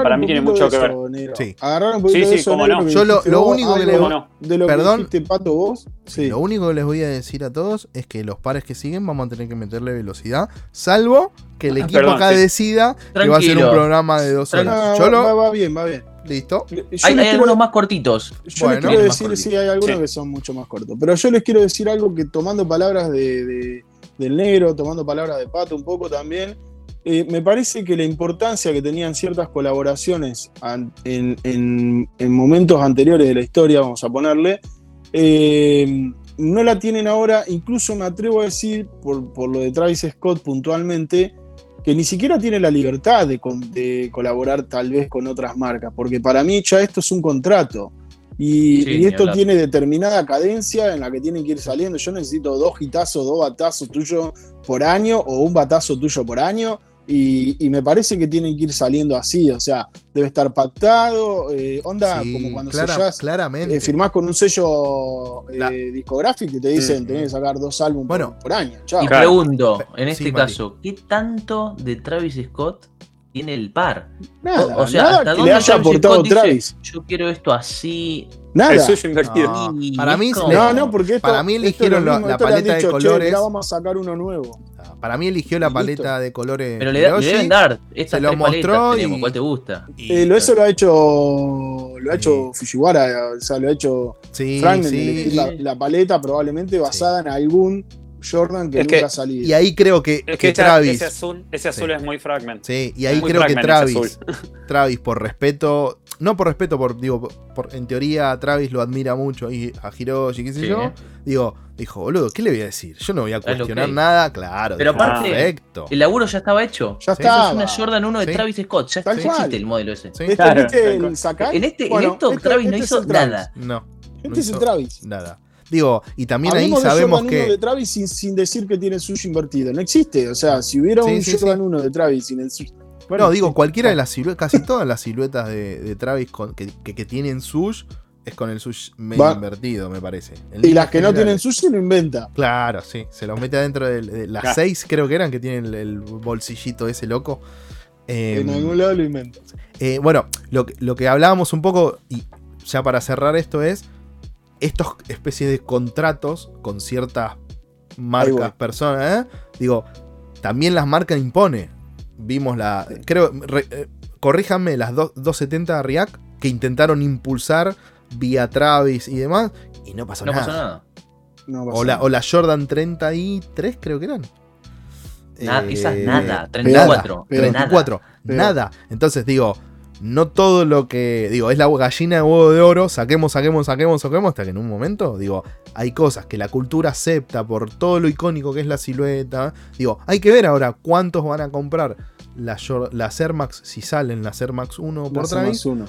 para mí tiene mucho que ver. Sí. Agarrar un poquito sí, de eso, no. Yo lo, único que les de lo Perdón, que Pato, vos. Sí. Lo único que les voy a decir a todos es que los pares que siguen vamos a tener que meterle velocidad, salvo que el ah, equipo acá decida que va a ser un programa de dos horas. Yo lo... va, bien, va bien. Listo. hay, algunos más cortitos. Yo les quiero decir, sí, hay algunos que son mucho más cortos. Pero yo les quiero decir algo que tomando palabras de del negro, tomando palabras de Pato un poco también. Eh, me parece que la importancia que tenían ciertas colaboraciones en, momentos anteriores de la historia, vamos a ponerle, eh, no la tienen ahora, incluso me atrevo a decir, por, lo de Travis Scott puntualmente, que ni siquiera tiene la libertad de, de, colaborar tal vez con otras marcas, porque para mí ya esto es un contrato. Y, esto tiene determinada cadencia en la que tienen que ir saliendo. Yo necesito dos hitazos, dos batazos tuyos por año o un batazo tuyo por año. Y, me parece que tienen que ir saliendo así, o sea, debe estar pactado, eh, onda como cuando claramente. Eh, firmás con un sello eh, discográfico y te dicen tenés que sacar dos álbumes por, año. Y pregunto, en este caso, ¿qué tanto de Travis Scott tiene el par. Nada, o, sea, ¿hasta dónde le haya aportado Travis? Yo quiero esto así. Nada. El suyo invertido. para mí, no, no, porque para mí eligieron la, paleta de colores. Ya vamos a sacar uno nuevo. Para mí eligió la paleta de colores. Pero le, deben dar. Estas se lo mostró tenemos, ¿Cuál te gusta? Eh, lo, eso lo ha hecho. Lo ha hecho Fujiwara. O sea, lo ha hecho sí, Frank sí. La, la, paleta probablemente basada en algún Jordan que nunca ha salido. Y ahí creo que, que, Travis. Ese azul, ese azul es muy fragment. Sí, y ahí creo que Travis, Travis, por respeto, no por respeto, por, digo, por, en teoría Travis lo admira mucho y a Hiroshi, qué sé yo. Digo, dijo, boludo, ¿qué le voy a decir? Yo no voy a cuestionar nada, claro. Pero aparte, perfecto. el laburo ya estaba hecho. Ya está. Es una Jordan 1 de Travis Scott. Ya, existe el modelo ese. Este, claro, este, el en, este, en esto Travis no hizo nada. No. Este es el Travis. Nada. Digo, y también ahí sabemos que. de Travis sin, decir que tiene suyo invertido. No existe. O sea, si hubiera un Jordan 1 de Travis sin el suyo. Bueno, no, digo, cualquiera de las siluetas, casi todas las siluetas de, Travis que, tienen sush es con el sush medio invertido, me parece. y las que no tienen sush se lo inventa. Claro, sí. Se lo mete adentro de, las seis, creo que eran, que tienen el, bolsillito ese loco. en em, algún lado lo inventa. Eh, bueno, lo, lo que hablábamos un poco, y ya para cerrar esto es estos especies de contratos con ciertas marcas, personas, ¿eh? digo, también las marcas impone. Vimos la. Creo. Eh, corríjanme, las 270 React que intentaron impulsar vía Travis y demás. Y no pasó nada. o, La, o la Jordan 33, creo que eran. Nada, esas nada. 34. 34. nada. Entonces digo, no todo lo que, digo, es la gallina de huevo de oro, saquemos, saquemos, saquemos, saquemos, hasta que en un momento, digo, hay cosas que la cultura acepta por todo lo icónico que es la silueta. Digo, hay que ver ahora cuántos van a comprar las Air Max, si salen las Air Max 1 por Travis, 1.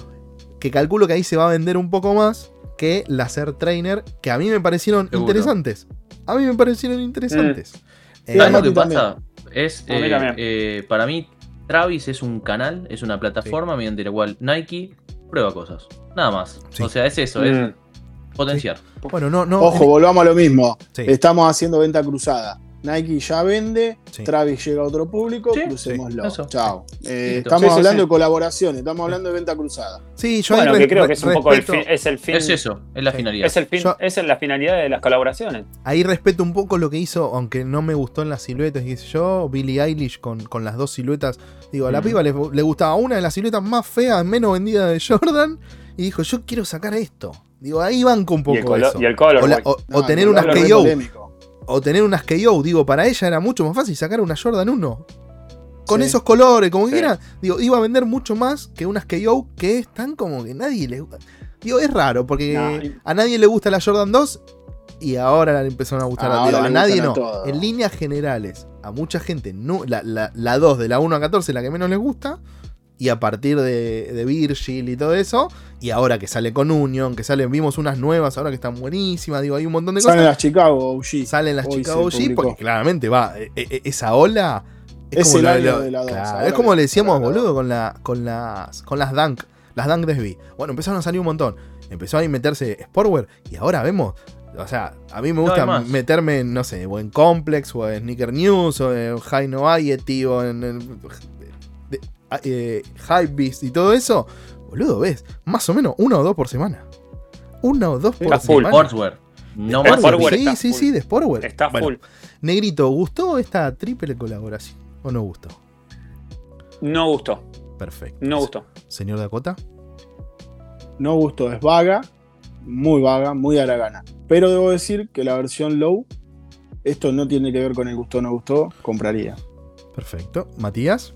que calculo que ahí se va a vender un poco más que las Air Trainer, que a mí me parecieron interesantes. A mí me parecieron interesantes. Mm. Eh, lo que pasa? Es, eh, eh, para mí, Travis es un canal, es una plataforma mediante la cual Nike prueba cosas. Nada más. O sea, es eso, es mm. potenciar. Bueno, no, no. Ojo, volvamos a lo mismo. Estamos haciendo venta cruzada. Nike ya vende, Travis llega a otro público, crucémoslo. Chao. Eh, estamos hablando de colaboraciones, estamos hablando de venta cruzada. Sí, yo bueno, que creo que es un poco el fin, es el fin. Es eso, es la finalidad. Es el fin, es la finalidad de las colaboraciones. Ahí respeto un poco lo que hizo, aunque no me gustó en las siluetas, y yo, Billie Eilish con, con las dos siluetas. Digo, a la piba le, gustaba una de las siluetas más feas, menos vendidas de Jordan, y dijo, yo quiero sacar esto. Digo, ahí banco un poco y eso. Y el color, o, tener unas KO o tener unas KO, digo, para ella era mucho más fácil sacar una Jordan 1. Con esos colores, como que quiera. Digo, iba a vender mucho más que unas KO que están como que nadie le gusta. Digo, es raro, porque a nadie le gusta la Jordan 2 y ahora le empezaron a gustar a, a nadie no. En líneas generales, a mucha gente, no, la, la, la 2 de la 1 a 14, la que menos les gusta, y a partir de, de, Virgil y todo eso, y ahora que sale con Union, que salen, vimos unas nuevas ahora que están buenísimas, digo, hay un montón de cosas. Salen las Chicago OG. Salen las Chicago OG, porque claramente va, e, e, esa ola es, como, de la es como le decíamos, boludo, con, la, con, las, con las Dunk, las Dunk de Bueno, empezaron a salir un montón, empezó a meterse Sportwear, y ahora vemos o sea, a mí me gusta meterme en, no sé, o en Complex, o en Sneaker News, o en High Noviety, o en, Ah, eh, Hypebeast y todo eso, boludo, ves, más o menos uno o dos por semana. Uno o dos por está semana. Sportswear. No más Sportswear Sí, sí, sí, de Sportswear. Está full. Negrito, ¿gustó esta triple colaboración o no gustó? No gustó. Perfecto. No gustó. Señor Dakota. No gustó, es vaga, muy vaga, muy a la gana. Pero debo decir que la versión low, esto no tiene que ver con el gustó o no gustó, compraría. Perfecto. Matías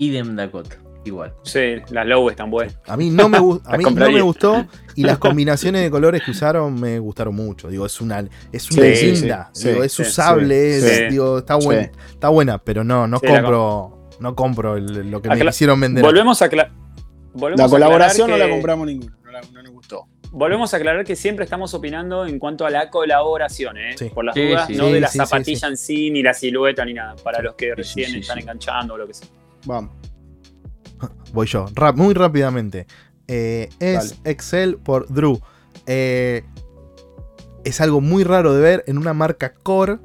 idem Dakota. Igual. Sí, las low están buenas. A mí no me, a mí no me gustó y las combinaciones de colores que usaron me gustaron mucho. Digo, es una, es una linda. digo, es usable, es, digo, está buena, está buena, pero no, no compro, no compro lo que me quisieron vender. Volvemos a La colaboración no la compramos ninguna, no, nos gustó. Volvemos a aclarar que siempre estamos opinando en cuanto a la colaboración, ¿eh? por las dudas, no de la zapatilla en sí, ni la silueta, ni nada, para los que recién están enganchando o lo que sea. Vamos. Voy yo, muy rápidamente. Eh, es Excel por Drew. Eh, es algo muy raro de ver en una marca core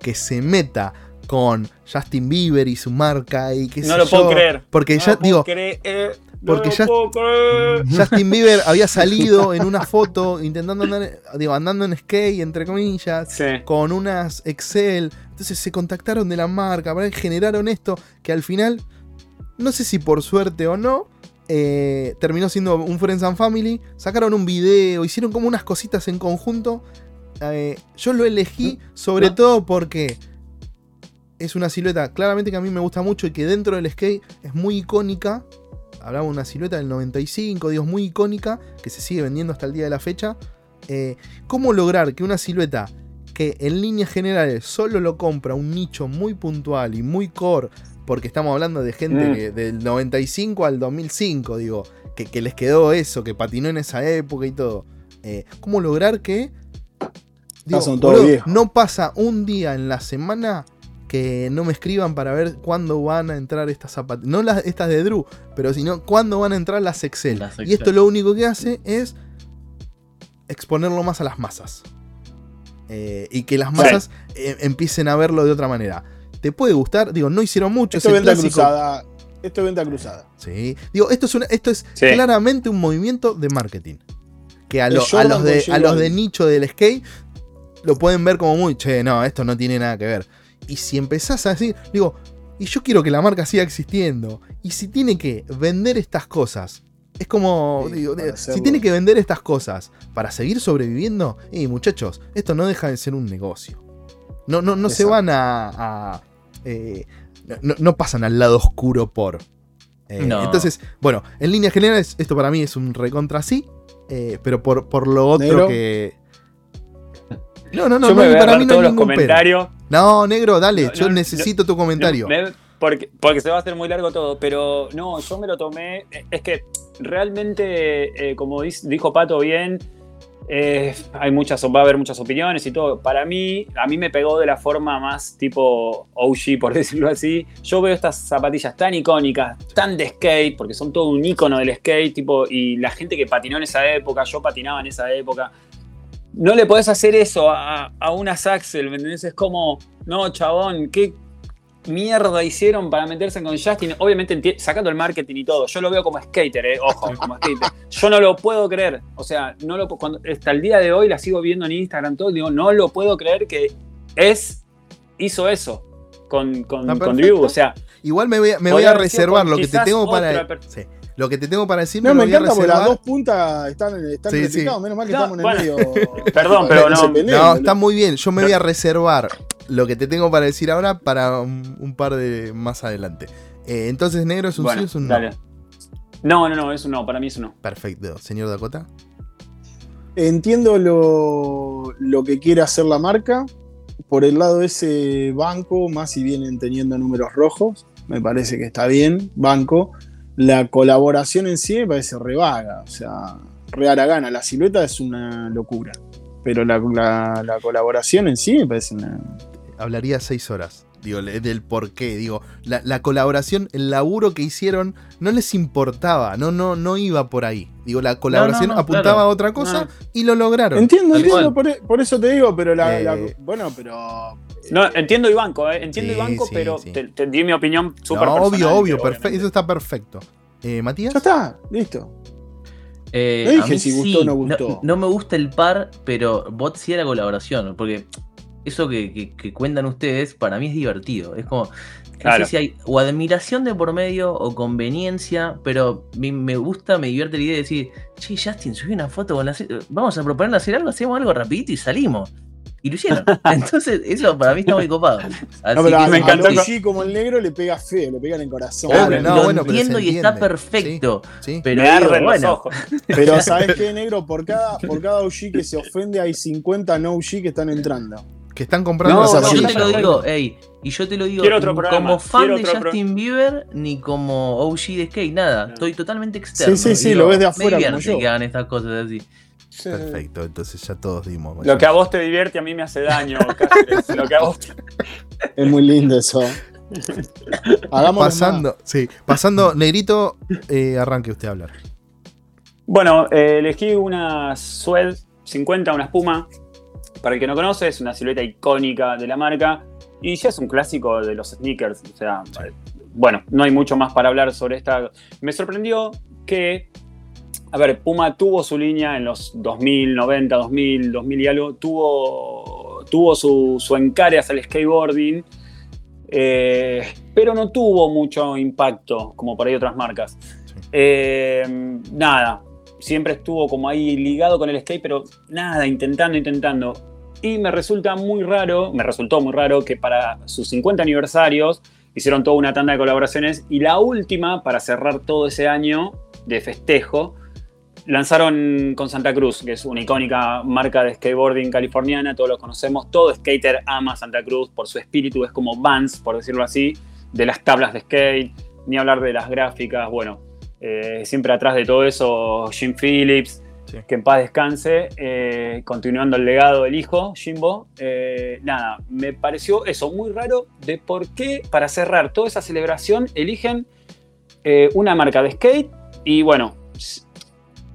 que se meta con Justin Bieber y su marca y que No lo puedo creer. Porque ya digo. porque ya, Justin Bieber había salido en una foto intentando andar, digo, andando en skate, entre comillas, con unas Excel. Entonces se contactaron de la marca, generaron esto que al final no sé si por suerte o no, eh, terminó siendo un Friends and Family. Sacaron un video, hicieron como unas cositas en conjunto. Eh, yo lo elegí sobre todo porque es una silueta claramente que a mí me gusta mucho y que dentro del skate es muy icónica. Hablaba de una silueta del 95, dios muy icónica, que se sigue vendiendo hasta el día de la fecha. Eh, ¿Cómo lograr que una silueta que en líneas generales solo lo compra un nicho muy puntual y muy core porque estamos hablando de gente mm. del 95 al 2005, digo, que, les quedó eso, que patinó en esa época y todo. Eh, ¿Cómo lograr que no pasa un día en la semana que no me escriban para ver cuándo van a entrar estas zapatillas? No las, estas de Drew, pero sino cuándo van a entrar las Excel. Y esto lo único que hace es exponerlo más a las masas. Eh, y que las masas eh, empiecen a verlo de otra manera te puede gustar. Digo, no hicieron mucho. Esto es venta cruzada. Esto es venta cruzada. Sí. Digo, esto es, esto es claramente un movimiento de marketing. Que a, los, de, a los de nicho del skate lo pueden ver como muy, che, no, esto no tiene nada que ver. Y si empezás a decir, digo, y yo quiero que la marca siga existiendo. Y si tiene que vender estas cosas, es como, digo, si tiene que vender estas cosas para seguir sobreviviendo, y muchachos, esto no deja de ser un negocio. No, no, no se van a. Eh, no, pasan al lado oscuro por. Eh, entonces, bueno, en líneas generales, esto para mí es un recontra sí. Eh, pero por, por lo otro que. No, no, no, para mí no hay ningún No, negro, dale, yo necesito tu comentario. Porque, porque se va a hacer muy largo todo, pero no, yo me lo tomé. Es que realmente, eh, como dijo Pato bien, eh, hay muchas, va a haber muchas opiniones y todo. Para mí, a mí me pegó de la forma más tipo OG, por decirlo así. Yo veo estas zapatillas tan icónicas, tan de skate, porque son todo un icono del skate, tipo, y la gente que patinó en esa época, yo patinaba en esa época. No le podés hacer eso a, una Saxel, ¿me entendés? Es como, no, chabón, ¿qué, mierda hicieron para meterse con Justin? Obviamente sacando el marketing y todo. Yo lo veo como skater, eh, ojo, como skater. Yo no lo puedo creer. O sea, no lo, cuando, hasta el día de hoy la sigo viendo en Instagram todo. Digo, no lo puedo creer que es hizo eso con, con, Drew. O sea, igual me voy a, me voy a reservar lo que te tengo para. Lo que te tengo para decir no, me, encanta porque las dos puntas están, están sí, menos mal que estamos en el medio. Perdón, pero no. No, está muy bien. Yo me voy a reservar lo que te tengo para decir ahora para un, par de más adelante. Eh, entonces, negro es un sí o es un no. No, no, no, es un no, para mí es un no. Perfecto. Señor Dakota. Entiendo lo, lo que quiere hacer la marca. Por el lado de ese banco, más si vienen teniendo números rojos, me parece que está bien, banco. La colaboración en sí me parece revaga, o sea, re gana. La silueta es una locura, pero la, la colaboración en sí me parece una, hablaría seis horas. Digo, del por qué. Digo, la, colaboración, el laburo que hicieron, no les importaba, no, no, no iba por ahí. Digo, la colaboración apuntaba a otra cosa y lo lograron. Entiendo, entiendo, por, eso te digo, pero la, eh, bueno, pero. No, entiendo y banco, eh, entiendo y banco, pero Te, di mi opinión súper Obvio, obvio, eso está perfecto. Eh, Matías. Ya está, listo. no dije si gustó o no gustó. No, me gusta el par, pero bot sí era colaboración, porque eso que, cuentan ustedes, para mí es divertido. Es como, no sé si hay o admiración de por medio o conveniencia, pero me, gusta, me divierte la idea de decir, che, Justin, subí una foto con la vamos a proponerle hacer algo, hacemos algo rapidito y salimos. Y lo hicieron. Entonces, eso para mí está muy copado. no, pero me encantó. Sí, como el negro le pega feo, le pega en el corazón. lo entiendo y está perfecto. Pero, bueno. pero ¿sabes qué, negro? Por cada, por cada OG que se ofende hay 50 no OG que están entrando que están comprando no, no, yo te lo digo, ey, y yo te lo digo como fan de Justin Bieber ni como OG de skate, nada, estoy totalmente externo. Sí, sí, sí, lo ves de afuera como yo. que hagan estas cosas así. Perfecto, entonces ya todos dimos. Lo que a vos te divierte a mí me hace daño, lo que a vos Es muy lindo eso. Hagamos pasando, sí, pasando, negrito, eh, arranque usted a hablar. Bueno, eh, elegí una Swed 50, una espuma, para el que no conoce, es una silueta icónica de la marca y ya es un clásico de los sneakers. O sea, bueno, no hay mucho más para hablar sobre esta. Me sorprendió que, a ver, Puma tuvo su línea en los 2000, 90, 2000, 2000 y algo, tuvo, tuvo su, su encare hacia el skateboarding. Eh, pero no tuvo mucho impacto como por ahí otras marcas. Eh, nada, siempre estuvo como ahí ligado con el skate, pero nada, intentando, intentando. Y me resulta muy raro, me resultó muy raro que para sus 50 aniversarios hicieron toda una tanda de colaboraciones y la última, para cerrar todo ese año de festejo, lanzaron con Santa Cruz, que es una icónica marca de skateboarding californiana, todos lo conocemos, todo skater ama Santa Cruz por su espíritu, es como Vans, por decirlo así, de las tablas de skate, ni hablar de las gráficas, bueno, eh, siempre atrás de todo eso Jim Phillips, que en paz descanse, eh, continuando el legado del hijo, Jimbo. Eh, nada, me pareció eso muy raro de por qué para cerrar toda esa celebración eligen una marca de skate y bueno,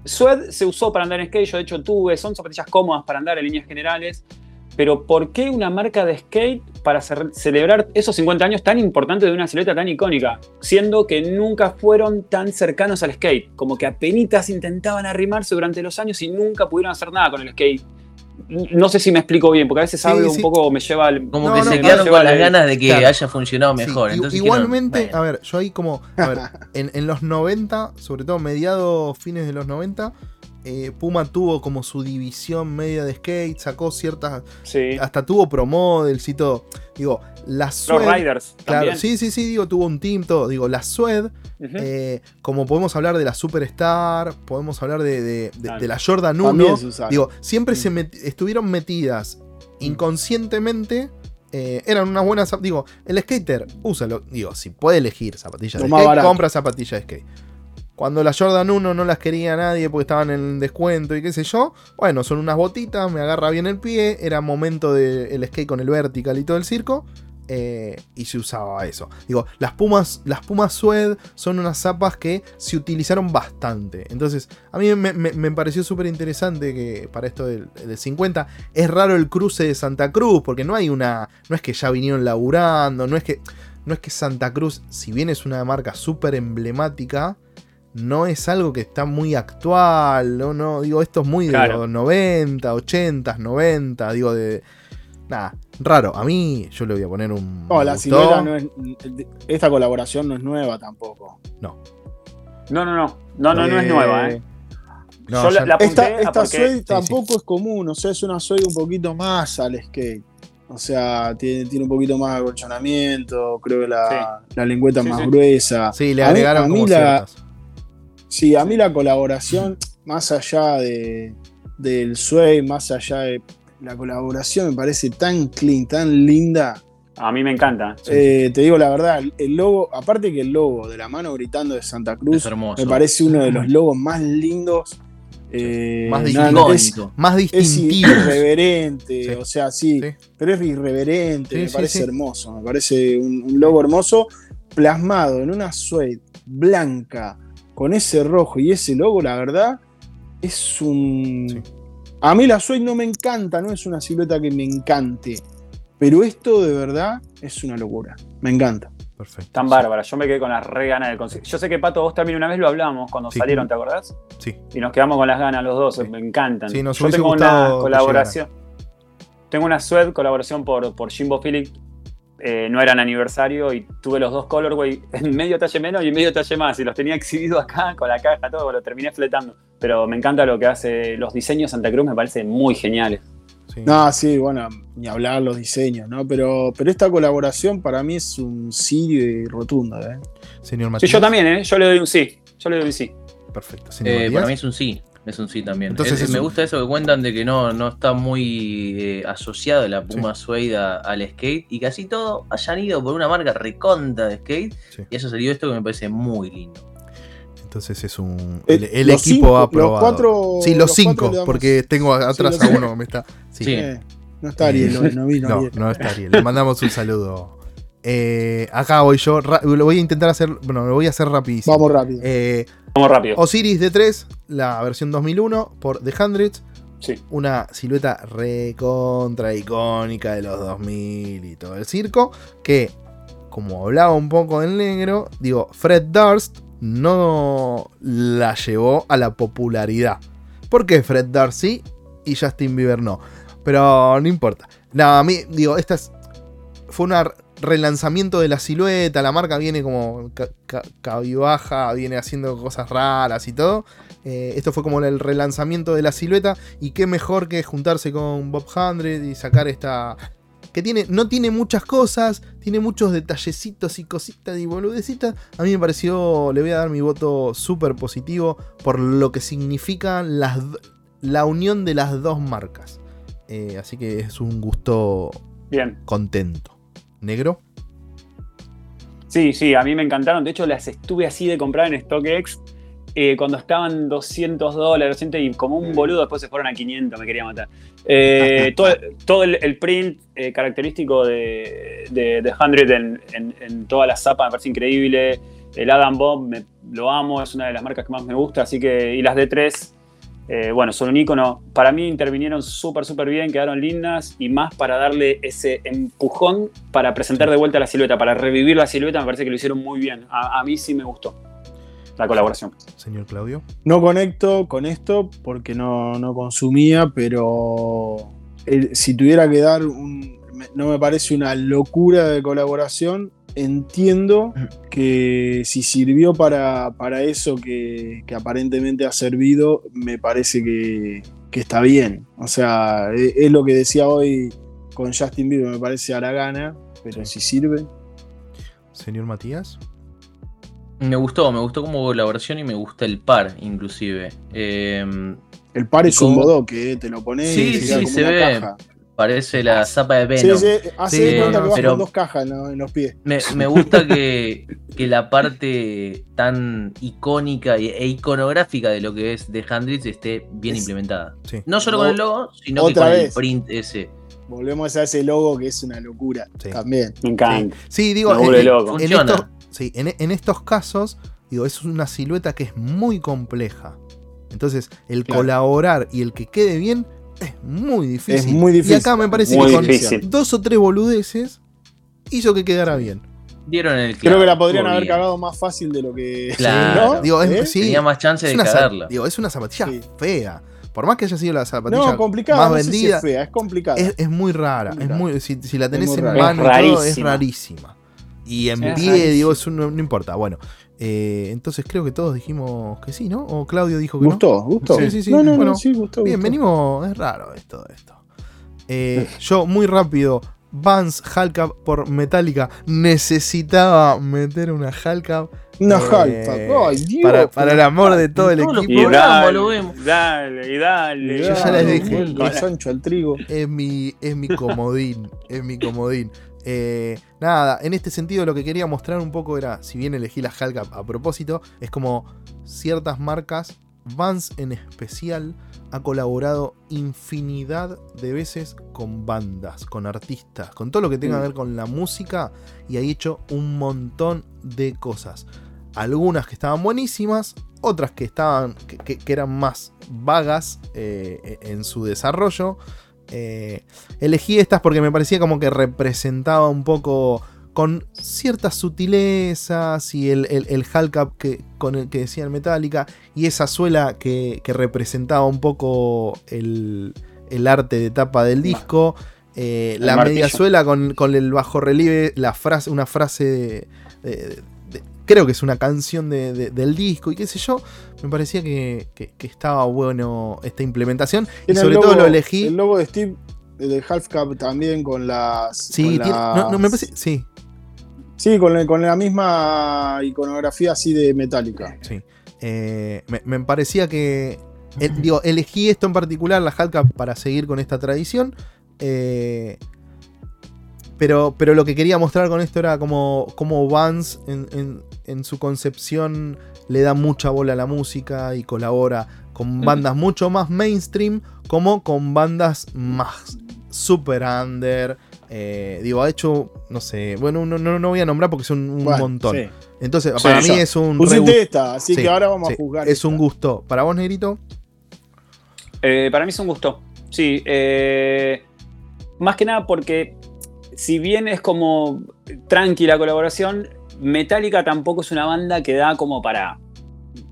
Sued se usó para andar en skate, yo de hecho tuve, son zapatillas cómodas para andar en líneas generales, pero ¿por qué una marca de skate para celebrar esos 50 años tan importantes de una silueta tan icónica? Siendo que nunca fueron tan cercanos al skate, como que apenas intentaban arrimarse durante los años y nunca pudieron hacer nada con el skate. No sé si me explico bien, porque a veces algo un poco me lleva al. Como que se quedaron con las ganas de que haya funcionado mejor. igualmente, a ver, yo ahí como. A ver, en, en los 90, sobre todo mediados, fines de los 90, eh, Puma tuvo como su división media de skate, sacó ciertas. Hasta tuvo pro models y todo. Digo, la Sued. Los Riders. Claro, sí, sí, sí, digo, tuvo un team, todo. Digo, la Sued, eh, como podemos hablar de la Superstar, podemos hablar de, la Jordan 1. Digo, siempre se estuvieron metidas inconscientemente Eh, eran unas buenas. Digo, el skater, úsalo. Digo, si puede elegir zapatillas de skate, compra zapatillas de skate. Cuando las Jordan 1 no las quería nadie porque estaban en descuento y qué sé yo, bueno, son unas botitas, me agarra bien el pie, era momento del skate con el vertical y todo el circo. Eh, y se usaba eso. Digo, las Pumas, las Pumas Suede son unas zapas que se utilizaron bastante. Entonces, a mí me, pareció súper interesante que para esto del, 50 es raro el cruce de Santa Cruz, porque no hay una. No es que ya vinieron laburando, no es que. No es que Santa Cruz, si bien es una marca súper emblemática, no es algo que está muy actual, no, no, digo, esto es muy de los 90, 80, 90, digo, de, nada, raro. A mí yo le voy a poner un. No, la silueta no es. Esta colaboración no es nueva tampoco. No. No, no, no. No, no, no es nueva, ¿eh? No, la, esta esta suede tampoco es común, o sea, es una suede un poquito más al skate. O sea, tiene, tiene un poquito más de acolchonamiento, creo que la, la lengüeta más gruesa. Sí, le agregaron a mí, la, Sí, a mí la colaboración, más allá de, del suede, más allá de la colaboración me parece tan clean, tan linda. A mí me encanta. Eh, te digo la verdad, el logo, aparte que el logo de la mano gritando de Santa Cruz, me parece uno de los logos más lindos. Eh, más, distintivo. más distintivo. Es irreverente, o sea, sí, pero es irreverente, me parece hermoso, me parece un, logo hermoso plasmado en una suede blanca con ese rojo y ese logo, la verdad, es un a mí la Suede no me encanta, no es una silueta que me encante. Pero esto de verdad es una locura. Me encanta. Perfecto. Tan bárbara. Yo me quedé con las re ganas del consejo. Yo sé que Pato, vos también una vez lo hablamos cuando salieron, ¿te acordás? Sí. Y nos quedamos con las ganas los dos. Me encantan. Sí, nos Yo tengo una colaboración. Tengo una Suede colaboración por, por Jimbo Phillips eh, no eran aniversario y tuve los dos colorway en medio talle menos y medio talle más y los tenía exhibido acá con la caja, todo, lo terminé fletando. Pero me encanta lo que hace, los diseños Santa Cruz me parecen muy geniales. No, sí, bueno, ni hablar los diseños, ¿no? Pero, pero esta colaboración para mí es un sí rotundo, ¿eh? Señor Matías. Sí, yo también, ¿eh? Yo le doy un sí. Yo le doy un sí. Perfecto. Eh, para mí es un sí. Es un sí también. Entonces me gusta eso que cuentan de que no, no está muy eh, asociado la Puma Suede al skate y casi todo hayan ido por una marca reconta de skate y eso salió esto que me parece muy lindo. Entonces es un. Eh, el, equipo ha aprobado. Los cuatro, sí, los, cinco, porque tengo atrás a uno que me está. Sí. Eh, no está Ariel, no vino. No, no está Ariel. Le mandamos un saludo. Acá voy yo. Lo voy a intentar hacer. Bueno, lo voy a hacer rapidísimo. Vamos rápido. Vamos rápido. Osiris D3, la versión 2001 por The Hundreds. Sí. Una silueta recontra icónica de los 2000 y todo el circo. Que, como hablaba un poco del negro, digo, Fred Durst no la llevó a la popularidad. ¿Por qué Fred Durst sí y Justin Bieber no? Pero no importa. Nada, a mí, digo, esta fue una relanzamiento de la silueta, la marca viene como cabibaja, viene haciendo cosas raras y todo. Eh, esto fue como el relanzamiento de la silueta y qué mejor que juntarse con Bob Hundred y sacar esta... Que tiene, no tiene muchas cosas, tiene muchos detallecitos y cositas y boludecitas. A mí me pareció, le voy a dar mi voto súper positivo por lo que significa la unión de las dos marcas. Eh, así que es un gusto Bien. contento negro. Sí, sí, a mí me encantaron. De hecho, las estuve así de comprar en StockX eh, cuando estaban 200 dólares, y como un boludo después se fueron a 500, me quería matar. Eh, todo, el, print eh, característico de, de, de 100 en, en, toda la zapa me parece increíble. El Adam Bomb me, lo amo, es una de las marcas que más me gusta, así que, y las D3 eh, bueno, son un icono. Para mí intervinieron súper, súper bien, quedaron lindas y más para darle ese empujón para presentar de vuelta la silueta, para revivir la silueta, me parece que lo hicieron muy bien. A, mí sí me gustó la colaboración. Señor Claudio. No conecto con esto porque no, consumía, pero si tuviera que dar un. No me parece una locura de colaboración, entiendo que si sirvió para, eso que, aparentemente ha servido, me parece que, está bien. O sea, e, es, lo que decía hoy con Justin Bieber, me parece a la gana, pero si sirve. Señor Matías. Me gustó, me gustó como colaboración y me gusta el par, inclusive. Em, el par es un bodoque, te lo pones sí, sí, se ve. Parece la zapa de Sí, Venom. sí, hace Sí, cuenta no, que no, vas pero- con dos cajas ¿no? en los pies. Me, me gusta que, que la parte tan icónica y- e iconográfica de lo que es The Handrix esté bien Es- implementada. Sí. No solo con el logo, sino que con el print ese. Volvemos a ese logo que es una locura Sí. también. Me encanta. Sí, digo, en, loco. en Funciona. estos, sí, en, en estos casos, digo, es una silueta que es muy compleja. Entonces, el Claro. colaborar y el que quede bien es muy difícil. Es muy difícil. Y acá me parece Muy que con difícil. dos o tres boludeces hizo que quedara bien. Dieron el Creo que la podrían haber bien. cagado más fácil de lo que. Claro. ¿no? Digo, es- ¿Eh? sí, Tenía más chance es de cagarla. digo, es una zapatilla Sí. fea. Por más que haya sido la zapatilla No, complicada, más no sé si vendida, es fea, es complicada. es, es muy rara. Es muy, si, si la tenés muy en mano Es y todo, es rarísima. Y en Es pie, digo, eso no, no importa. Bueno, eh, entonces creo que todos dijimos que sí, ¿no? O Claudio dijo que no. ¿Gustó? ¿Gustó? Sí, sí, sí. No, no, Bueno, no, sí, gustó. Bien, gustó. venimos. Es raro esto, esto. Eh, yo, muy rápido. Vans Halcap por Metallica. Necesitaba meter una Halcap. Una eh. Ay, Dios. para, para el amor de todo el Todos los Y equipo. Dale, lo vemos. dale, y dale. Yo ya les dije. Sancho al trigo. Es mi, es mi comodín. es mi comodín. Eh, nada, en este sentido lo que quería mostrar un poco era, si bien elegí la Halcap a propósito, es como ciertas marcas, Vans en especial, ha colaborado infinidad de veces con bandas, con artistas, con todo lo que tenga que ver con la música y ha hecho un montón de cosas. Algunas que estaban buenísimas, otras que estaban que eran más vagas eh, en su desarrollo. Eh, elegí estas porque me parecía como que representaba un poco con ciertas sutilezas y el, el, el Hulk que, con el que decían Metallica y esa suela que, que representaba un poco el, el arte de tapa del disco. eh, la martillo. media suela con, con el bajo relieve, la frase, una frase de- creo que es una canción de- de- del disco y qué sé yo. Me parecía que, que- que estaba bueno esta implementación. Y sobre todo lo elegí. El logo de Steve de Half Cup también con las. Sí, con tiene- las- no, no, me parece. Sí, Sí, con, la- con la misma iconografía así de Metallica. sí. Eh, me, me parecía que. eh, digo, elegí esto en particular, la Halka, para seguir con esta tradición. eh, pero, pero lo que quería mostrar con esto era como, como Vance en, en- en su concepción le da mucha bola a la música y colabora con bandas mucho más mainstream como con bandas más super under. eh, digo, ha hecho, no sé, bueno, no, no, no voy a nombrar porque son un Bueno, montón. sí. Entonces, Sí, para mí es un Pusiste esta, así Sí, que ahora vamos sí, a juzgar. Es esta. un gusto. ¿Para vos, Negrito? Eh, para mí es un gusto. Sí. eh, más que nada porque si bien es como tranquila colaboración, Metallica tampoco es una banda que da como para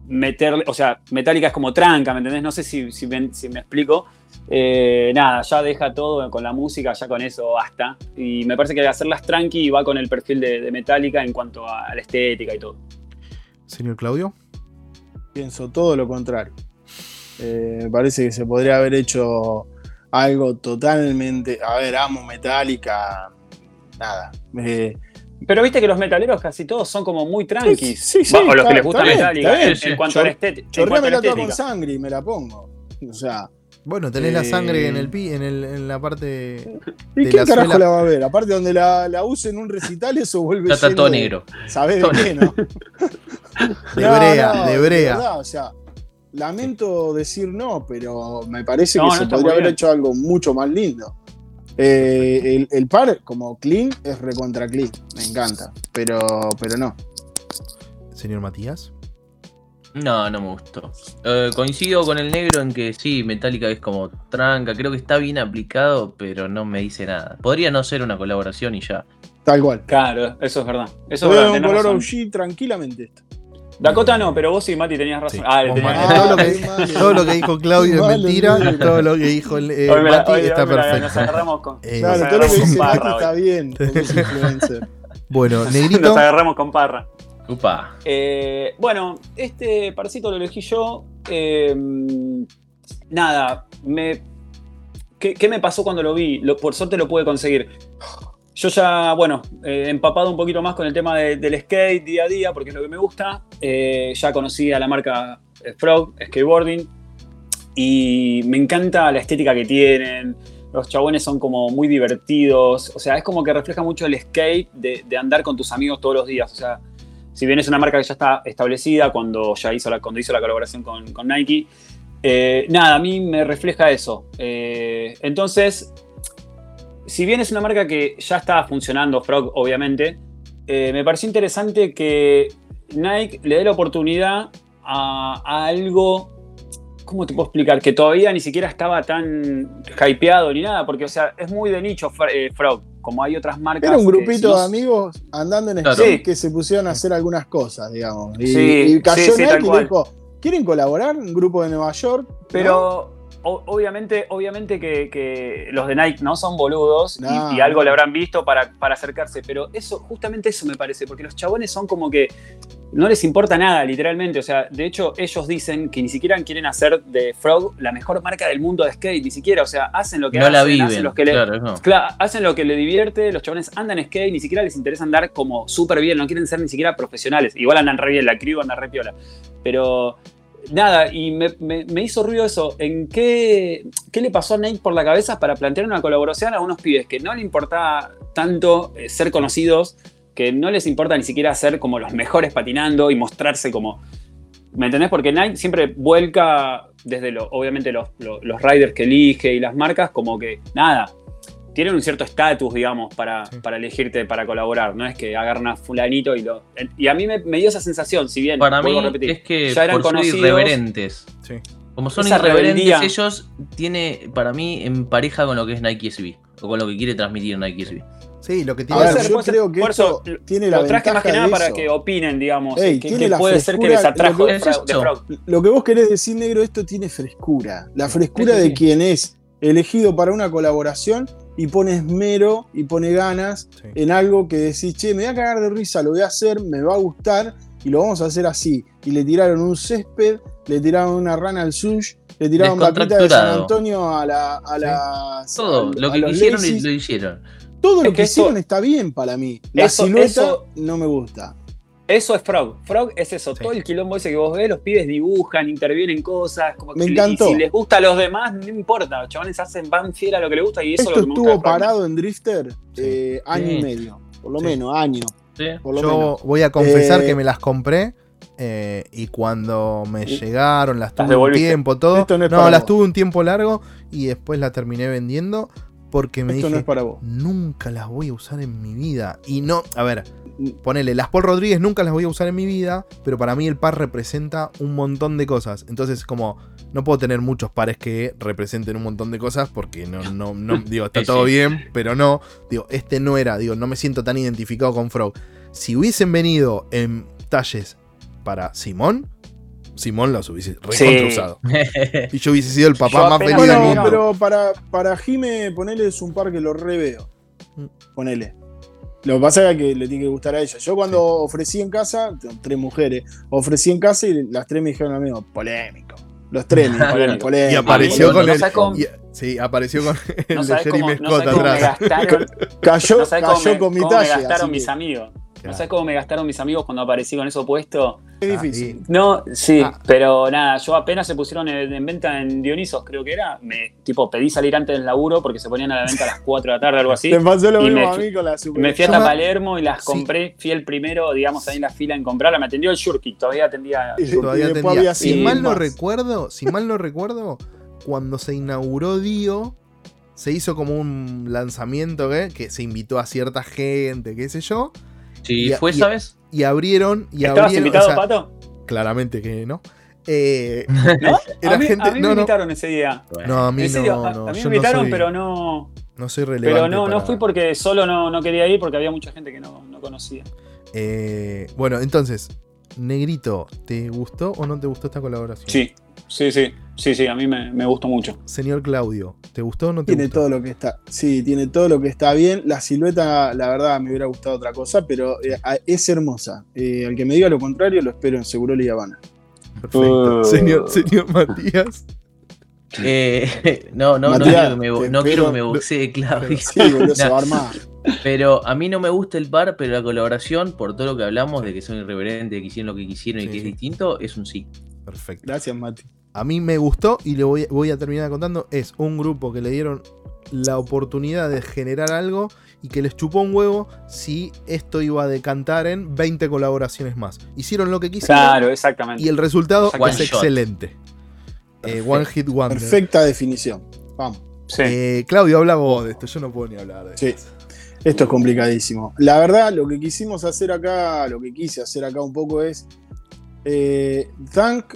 meterle. O sea, Metallica es como tranca, ¿me entendés? No sé si, si me, si me explico. Eh, nada, ya deja todo con la música, ya con eso basta. Y me parece que hacerlas tranqui va con el perfil de, de Metallica en cuanto a la estética y todo. Señor Claudio. Pienso todo lo contrario. Eh, me parece que se podría haber hecho algo totalmente. A ver, amo Metallica. Nada. Eh, Pero viste que los metaleros casi todos son como muy tranquis. Sí, sí, o los que les gusta Metallica en, sí. en cuanto a la estética. con sangre y me la pongo. O sea, Bueno, tenés la Eh, sangre en el pi, en, el, en la parte. ¿y De quién la carajo suela- la va a ver? Aparte, donde la, la use en un recital, eso vuelve está todo negro. ¿Sabés Todo de qué, no? De No, brea, no, de brea. verdad, o sea, lamento decir no, pero me parece No, que no, se podría haber hecho algo mucho más lindo. Eh, el, el par, como clean, es recontra clean. Me encanta. Pero, pero no. Señor Matías. No, no me gustó. Eh, coincido con el negro en que sí, Metallica es como tranca, creo que está bien aplicado, pero no me dice nada. Podría no ser una colaboración y ya. Tal cual. Claro, eso es verdad. Eso es verdad, un color. OG tranquilamente esto. Dakota no, pero vos y Mati tenías razón. Sí, ah, tenías todo, lo que, qué malo. todo lo que dijo Claudio es mentira. negro. Todo lo que dijo el, eh, Hoy me la- Mati hoy- está hoy me la- Nos perfecto. agarramos con, Eh, Claro, nos todo lo que dice Mati Parra. está bien. Porque es influencer. Bueno, Nos Negrito. agarramos con Parra. Upa. Eh, bueno, este parcito lo elegí yo. eh, nada, me, ¿qué, qué me pasó cuando lo vi? Lo- por suerte lo pude conseguir. Yo ya, bueno, eh, empapado un poquito más con el tema de- del skate día a día, porque es lo que me gusta. eh, ya conocí a la marca eh, Frog Skateboarding y me encanta la estética que tienen. los chabones son como muy divertidos. O sea, es como que refleja mucho el skate de, andar con tus amigos todos los días. O sea, si bien es una marca que ya está establecida cuando ya hizo la, cuando hizo la colaboración con, Nike, nada, a mí me refleja eso. Entonces, si bien es una marca que ya está funcionando, Frog, obviamente, eh, me pareció interesante que Nike le dé la oportunidad a, algo, ¿cómo te puedo explicar? Que todavía ni siquiera estaba tan hypeado ni nada, porque, o sea, es muy de nicho eh, Frog, como hay otras marcas. Era un grupito de amigos andando en skate que se pusieron a hacer algunas cosas, digamos. Y, cayó Nike y dijo, ¿quieren colaborar? Un grupo de Nueva York. Pero obviamente, obviamente que, los de Nike no son boludos y, algo le habrán visto para, acercarse, pero eso, justamente eso me parece, porque los chabones son como que no les importa nada, literalmente. O sea, de hecho, ellos dicen que ni siquiera quieren hacer de Frog la mejor marca del mundo de skate, ni siquiera. O sea, hacen lo que hacen, hacen, lo que le, hacen lo que le divierte, los chabones andan skate, ni siquiera les interesa andar como súper bien, no quieren ser ni siquiera profesionales. Igual andan re bien, la crew anda re piola. Pero nada, y me, hizo ruido eso. ¿En qué, qué le pasó a Nate por la cabeza para plantear una colaboración a unos pibes que no le importaba tanto eh, ser conocidos, que no les importa ni siquiera ser como los mejores patinando y mostrarse como. ¿Me entendés? Porque Nike siempre vuelca desde lo, obviamente los, los riders que elige y las marcas, como que nada, tienen un cierto estatus, digamos, para, para, elegirte para colaborar. No es que agarran a fulanito y lo. Y a mí me, dio esa sensación, si bien. Para mí es que ya eran conocidos. irreverentes. Como son irreverentes, ellos tiene, para mí, en pareja con lo que es Nike SB. O con lo que quiere transmitir Nike SB. Sí, lo que tiene ver, yo creo que eso tiene la lo traje más que nada para que opinen, digamos. que, puede ser que les atrajo de, Lo que vos querés decir, negro, esto tiene frescura. La frescura de quien es elegido para una colaboración y pone esmero y pone ganas en algo que decís, che, me voy a cagar de risa, lo voy a hacer, me va a gustar y lo vamos a hacer así. Y le tiraron un césped, le tiraron una rana al sush, le tiraron vaquita de San Antonio a la. A Todo, lo que quisieron lo hicieron. Todo lo que, hicieron está bien para mí. La silueta no me gusta. Eso es Frog. Frog es eso. Todo el quilombo ese que vos ves, los pibes dibujan, intervienen cosas. Como Me encantó. Y si les gusta a los demás, no importa. Los chavales hacen, van fiel a lo que les gusta y eso Esto es lo que estuvo parado en Drifter eh, año y medio. Por lo menos, año. Yo voy a confesar que eh, me las compré. Eh, y cuando me llegaron, las tuve un tiempo, todo. No, las tuve un tiempo largo y después la terminé vendiendo porque me dije, nunca las voy a usar en mi vida. Y no, a ver, ponele, las Paul Rodríguez nunca las voy a usar en mi vida, pero para mí el par representa un montón de cosas. Entonces, como, no puedo tener muchos pares que representen un montón de cosas porque no, no, no, digo, está todo bien, pero no. Digo, este no era, digo, no me siento tan identificado con Frog. Si hubiesen venido en talles para Simón, Simón los hubiese recontra y yo hubiese sido el papá más feliz del mundo. Pero para, para Jime, ponele es un par que lo reveo. Mm. Ponele. Lo que pasa es que le tiene que gustar a ella. Yo cuando ofrecí en casa, tres mujeres, ofrecí en casa y las tres me dijeron lo mismo, polémico. Los tres, polémico. Y apareció con el. sí, apareció con el de Jeremy Scott atrás. Cayó, cayó con mi talla. Me gastaron mis amigos. No sabes cómo me gastaron mis amigos cuando aparecí con eso puesto. Qué difícil. No, sí, ah. pero nada, yo apenas se pusieron en, venta en Dionisos, creo que era. Me tipo pedí salir antes del laburo porque se ponían a la venta a las 4 de la tarde, algo así. Te pasó lo mismo a mí con la super. Me fui hasta Palermo y las compré, fui el primero, digamos, ahí en la fila en comprarla. Me atendió el Shurky, todavía atendía. todavía atendía. Si mal no recuerdo, si mal no recuerdo, cuando se inauguró Dio se hizo como un lanzamiento ¿eh? que se invitó a cierta gente, qué sé yo. Sí, fue, ¿sabes? Y abrieron. Y ¿Estabas invitado, Pato? Claramente que no. Eh, ¿No? a mí, me invitaron ese día. No, a mí no, A, mí me invitaron, pero no. No soy relevante. Pero no, no fui porque solo no, no, quería ir porque había mucha gente que no, no conocía. Eh, bueno, entonces, Negrito, ¿te gustó o no te gustó esta colaboración? Sí, sí, sí. Sí, sí, a mí me, gustó mucho. Señor Claudio, ¿te gustó o no te tiene todo lo que está. Sí, tiene todo lo que está bien. La silueta, la verdad, me hubiera gustado otra cosa, pero eh, es hermosa. Eh, al que me diga lo contrario, lo espero en Seguro y Habana. Perfecto. Uh. Señor, señor Matías. Eh, no, no, no quiero que me, no quiero que me boxee, Claudio. Sí, Pero a mí no me gusta el par, pero la colaboración, por todo lo que hablamos de que son irreverentes, que hicieron lo que quisieron y que es distinto, es un sí. Perfecto. Gracias, Mati a mí me gustó y le voy, a terminar contando. Es un grupo que le dieron la oportunidad de generar algo y que les chupó un huevo si esto iba a decantar en 20 colaboraciones más. Hicieron lo que quisieron. Claro, exactamente. Y el resultado es excelente. Eh, one Hit Wonder. Perfecta definición. Vamos. Eh, Claudio, habla vos de esto. Yo no puedo ni hablar de sí. Esto es complicadísimo. La verdad, lo que quisimos hacer acá, lo que quise hacer acá un poco es. Eh, Tank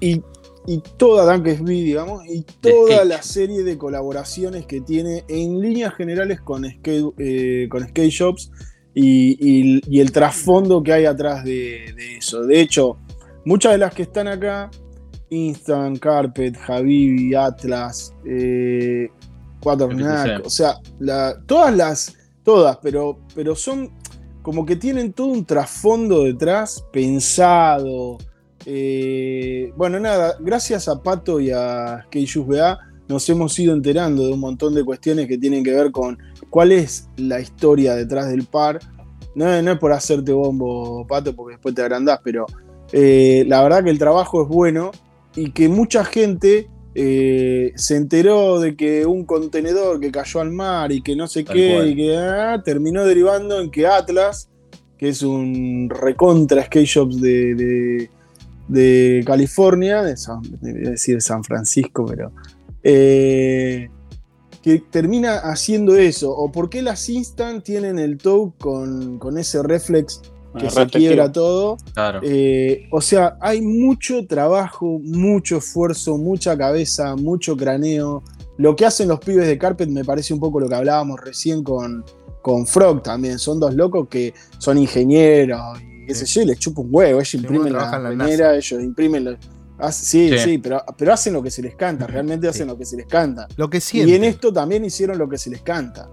y y toda Dankesby, digamos, y toda la serie de colaboraciones que tiene en líneas generales con Skate, eh, con skate Shops y, el trasfondo que hay atrás de, eso. De hecho, muchas de las que están acá, Instant, Carpet, Habibi, Atlas, eh, o sea, todas las, todas, pero, pero son como que tienen todo un trasfondo detrás pensado eh, bueno, nada, gracias a Pato y a Keijus BA nos hemos ido enterando de un montón de cuestiones que tienen que ver con cuál es la historia detrás del par. No, es por hacerte bombo, Pato, porque después te agrandás, pero eh, la verdad que el trabajo es bueno y que mucha gente eh, se enteró de que un contenedor que cayó al mar y que no sé qué, y que ah, terminó derivando en que Atlas, que es un recontra skate shops de de California, de San, decir San Francisco, pero eh, que termina haciendo eso. ¿O por qué las Instant tienen el tow con, ese reflex que se quiebra todo? Eh, o sea, hay mucho trabajo, mucho esfuerzo, mucha cabeza, mucho craneo. Lo que hacen los pibes de Carpet me parece un poco lo que hablábamos recién con, con Frog también. Son dos locos que son ingenieros qué sé yo, les chupa un huevo, ellos imprimen la manera, ellos imprimen sí, sí, pero, pero hacen lo que se les canta, realmente hacen lo que se les canta. Lo que Y en esto también hicieron lo que se les canta.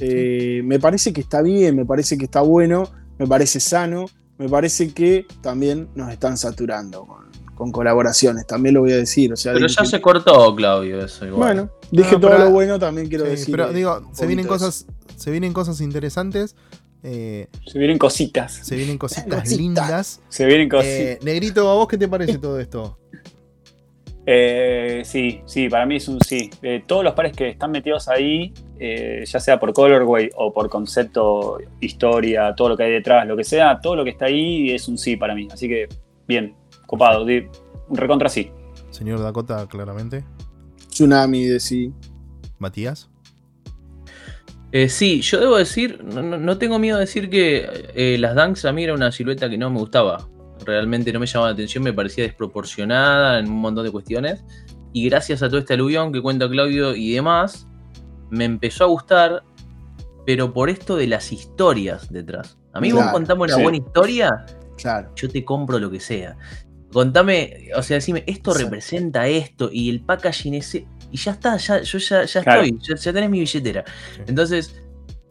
Eh, me parece que está bien, me parece que está bueno, me parece sano, me parece que también nos están saturando con, colaboraciones, también lo voy a decir. O sea, pero ya se cortó, Claudio, eso igual. Bueno, dije todo lo bueno, también quiero decir. Pero digo, se vienen cosas, se vienen cosas interesantes. Eh, se vienen cositas. Se vienen cositas lindas. Se vienen cositas. Eh, Negrito, ¿a vos qué te parece todo esto? Eh, sí, sí, para mí es un sí. todos los pares que están metidos ahí, ya sea por colorway o por concepto, historia, todo lo que hay detrás, lo que sea, todo lo que está ahí es un sí para mí. Así que, bien, copado, recontra sí. Señor Dakota, claramente. Tsunami de sí. Matías. Eh, sí, yo debo decir, no, tengo miedo de decir que eh, las Dunks a mí era una silueta que no me gustaba. Realmente no me llamaba la atención, me parecía desproporcionada en un montón de cuestiones. Y gracias a todo este aluvión que cuenta Claudio y demás, me empezó a gustar, pero por esto de las historias detrás. A mí vos contame una buena historia, claro. yo te compro lo que sea. Contame, o sea, decime, esto representa esto y el packaging ese y ya está, ya, yo ya, estoy, ya, tenés mi billetera. Entonces,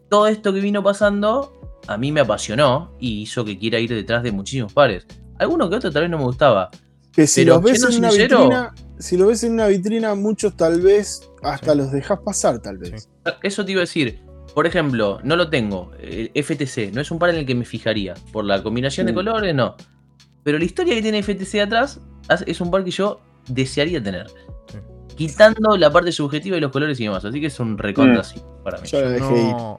todo esto que vino pasando a mí me apasionó y hizo que quiera ir detrás de muchísimos pares. Alguno que otro tal vez no me gustaba. Que si los ves en una vitrina, si lo ves en una vitrina, muchos tal vez hasta los dejas pasar, tal vez. Eso te iba a decir. Por ejemplo, no lo tengo. El FTC, no es un par en el que me fijaría. Por la combinación de mm. colores, no. Pero la historia que tiene FTC atrás es un par que yo desearía tener quitando la parte subjetiva y los colores y demás. Así que es un recontra mm. para mí.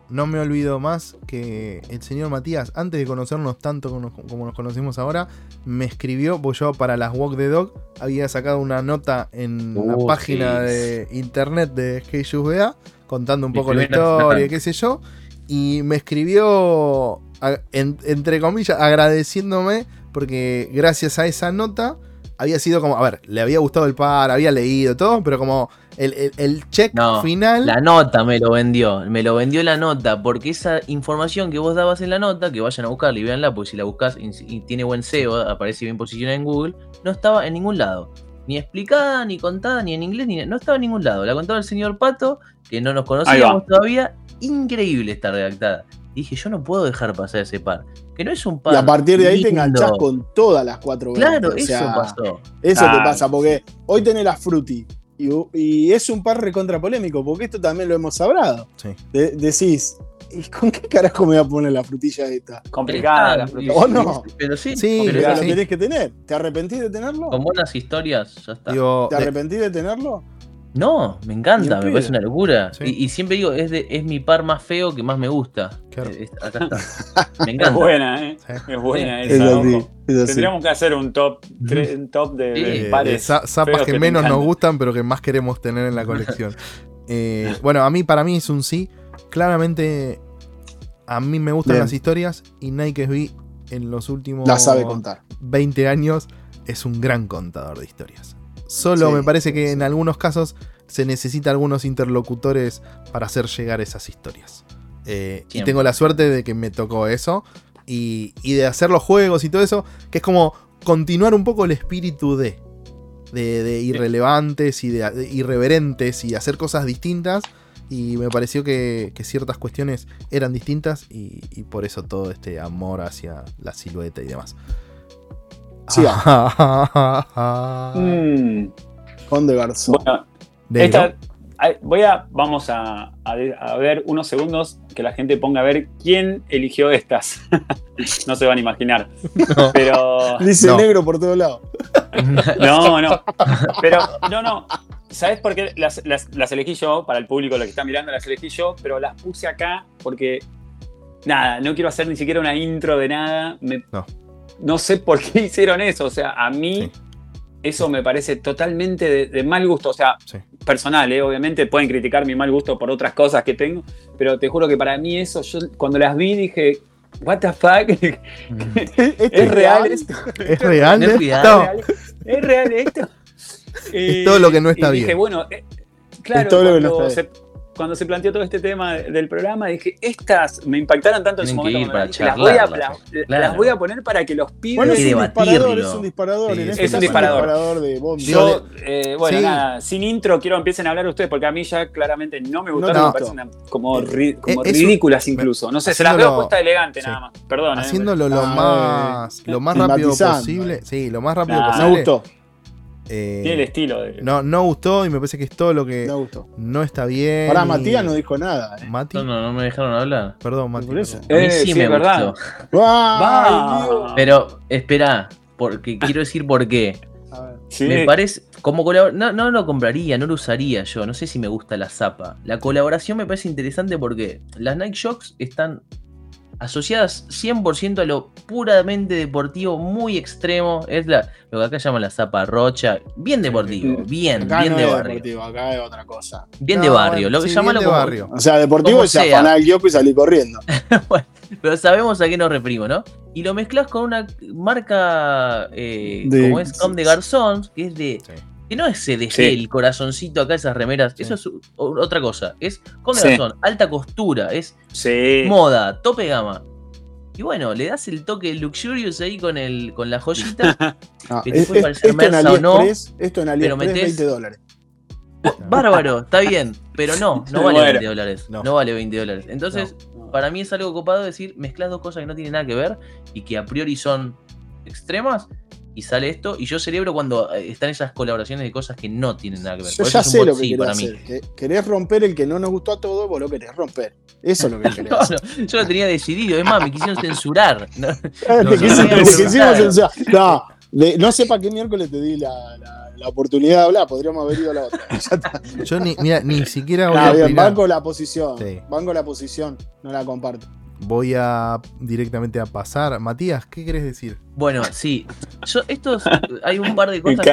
no, me olvido más que el señor Matías, antes de conocernos tanto como nos, conocemos ahora, me escribió, pues yo para las Walk the Dog había sacado una nota en la uh, página de internet de SkateShoes contando un poco la historia, qué sé yo. Y me escribió, entre comillas, agradeciéndome porque gracias a esa nota había sido como, a ver, le había gustado el par, había leído todo, pero como el, check final. La nota me lo vendió, me lo vendió la nota, porque esa información que vos dabas en la nota, que vayan a buscarla y veanla, porque si la buscas y, tiene buen SEO, aparece bien posicionada en Google, no estaba en ningún lado. Ni explicada, ni contada, ni en inglés, ni no estaba en ningún lado. La contaba el señor Pato, que no nos conocíamos todavía. Increíble está redactada. dije, yo no puedo dejar pasar ese par que no es un par. Y a partir de ahí te enganchás con todas las cuatro Claro, eso pasó. Eso te pasa, porque hoy tenés la Fruity. Y, es un par recontra polémico, porque esto también lo hemos hablado. Sí. decís, ¿y con qué carajo me voy a poner la frutilla esta? Complicada la frutilla. ¿O no? Pero sí, sí pero la tenés que tener. ¿Te arrepentís de tenerlo? Con buenas historias, ya está. ¿Te arrepentís de tenerlo? No, me encanta, me parece una locura. Y, siempre digo, es, de, es mi par más feo que más me gusta. Eh, acá está. Me encanta. Es buena, ¿eh? Es buena esa. Tendríamos que hacer un top, un top de, pares. zapas que, menos nos gustan, pero que más queremos tener en la colección. Eh, bueno, a mí, para mí es un sí. Claramente, a mí me gustan las historias y Nike SB en los últimos la sabe contar. 20 años es un gran contador de historias. Solo me parece que en algunos casos se necesita algunos interlocutores para hacer llegar esas historias. Eh, y tengo la suerte de que me tocó eso. Y, de hacer los juegos y todo eso. Que es como continuar un poco el espíritu de. De, irrelevantes y de, irreverentes y hacer cosas distintas. Y me pareció que, ciertas cuestiones eran distintas. Y, y, por eso todo este amor hacia la silueta y demás. Sí. mm. Conde Garzón. Bueno, voy a, vamos a, ver unos segundos que la gente ponga a ver quién eligió estas. no se van a imaginar. Pero. Dice negro por todos lados. no, no. Pero, no, no. ¿Sabes por qué las, las, elegí yo? Para el público, lo que está mirando, las elegí yo, pero las puse acá porque. Nada, no quiero hacer ni siquiera una intro de nada. Me, no no sé por qué hicieron eso. O sea, a mí eso me parece totalmente de, mal gusto. O sea, personal, ¿eh? obviamente pueden criticar mi mal gusto por otras cosas que tengo, pero te juro que para mí eso, yo cuando las vi dije, ¿What the fuck? ¿Es, real esto? ¿Es real ¿Es real, ¿Es real esto? es todo lo que no está bien. Dije, bueno, eh, claro, es todo lo que no está bien cuando se planteó todo este tema del programa, dije, estas me impactaron tanto en su momento. las, voy a, las voy a poner para que los pibes. Bueno, es, un disparador, es un disparador, este es un disparador. de Yo, eh, bueno, nada, sin intro quiero empiecen a hablar ustedes, porque a mí ya claramente no me gustaron, me parecen como, eh, como ridículas incluso. No sé, se las veo puesta elegante nada más. Perdón. Eh, Haciéndolo lo, ah, más, lo más rápido posible. Sí, lo más rápido posible. Me gustó. Eh, Tiene el estilo de. No, no gustó y me parece que es todo lo que no, está bien. Ahora Matías no dijo nada. Eh. No, no, me dejaron hablar. Perdón, Matías. Eh, sí, me verdad. Pero espera, porque quiero decir por qué. Me parece, como no, no lo compraría, no lo usaría yo, no sé si me gusta la zapa. La colaboración me parece interesante porque las Nike Shocks están asociadas 100% a lo puramente deportivo, muy extremo. Es la, lo que acá llaman la zapa rocha. Bien deportivo, bien, bien de barrio. Deportivo, acá es otra cosa. Bien de barrio, lo que llamamos de barrio. O sea, deportivo es afanar el y salir corriendo. pero sabemos a qué nos referimos, ¿no? Y lo mezclas con una marca eh, como es Com de Garzón, que es de que no es CDG, el corazoncito acá, esas remeras. Eso es otra cosa. Es con razón, alta costura, es moda, tope gama. Y bueno, le das el toque luxurious ahí con el con la joyita. Ah, que te puede parecer esto, en no, esto en AliExpress 20 dólares. Bárbaro, está bien, pero no, no vale 20 dólares. No. vale 20 dólares. Entonces, para mí es algo copado decir, mezclas dos cosas que no tienen nada que ver y que a priori son extremas y sale esto. Y yo celebro cuando eh, están esas colaboraciones de cosas que no tienen nada que ver. Yo ya sé lo que querés hacer. Querés romper el que no nos gustó a todos, vos lo querés romper. Eso es lo que querés hacer. yo lo tenía decidido. Es más, me quisieron censurar. No, no, no sé para qué miércoles te di la, la, oportunidad de hablar. Podríamos haber ido a la otra. yo ni, mira, ni siquiera voy a bien, banco la posición. Banco la posición. No la comparto voy a directamente a pasar. Matías, ¿qué querés decir? Bueno, sí. Yo, estos, hay un par de cosas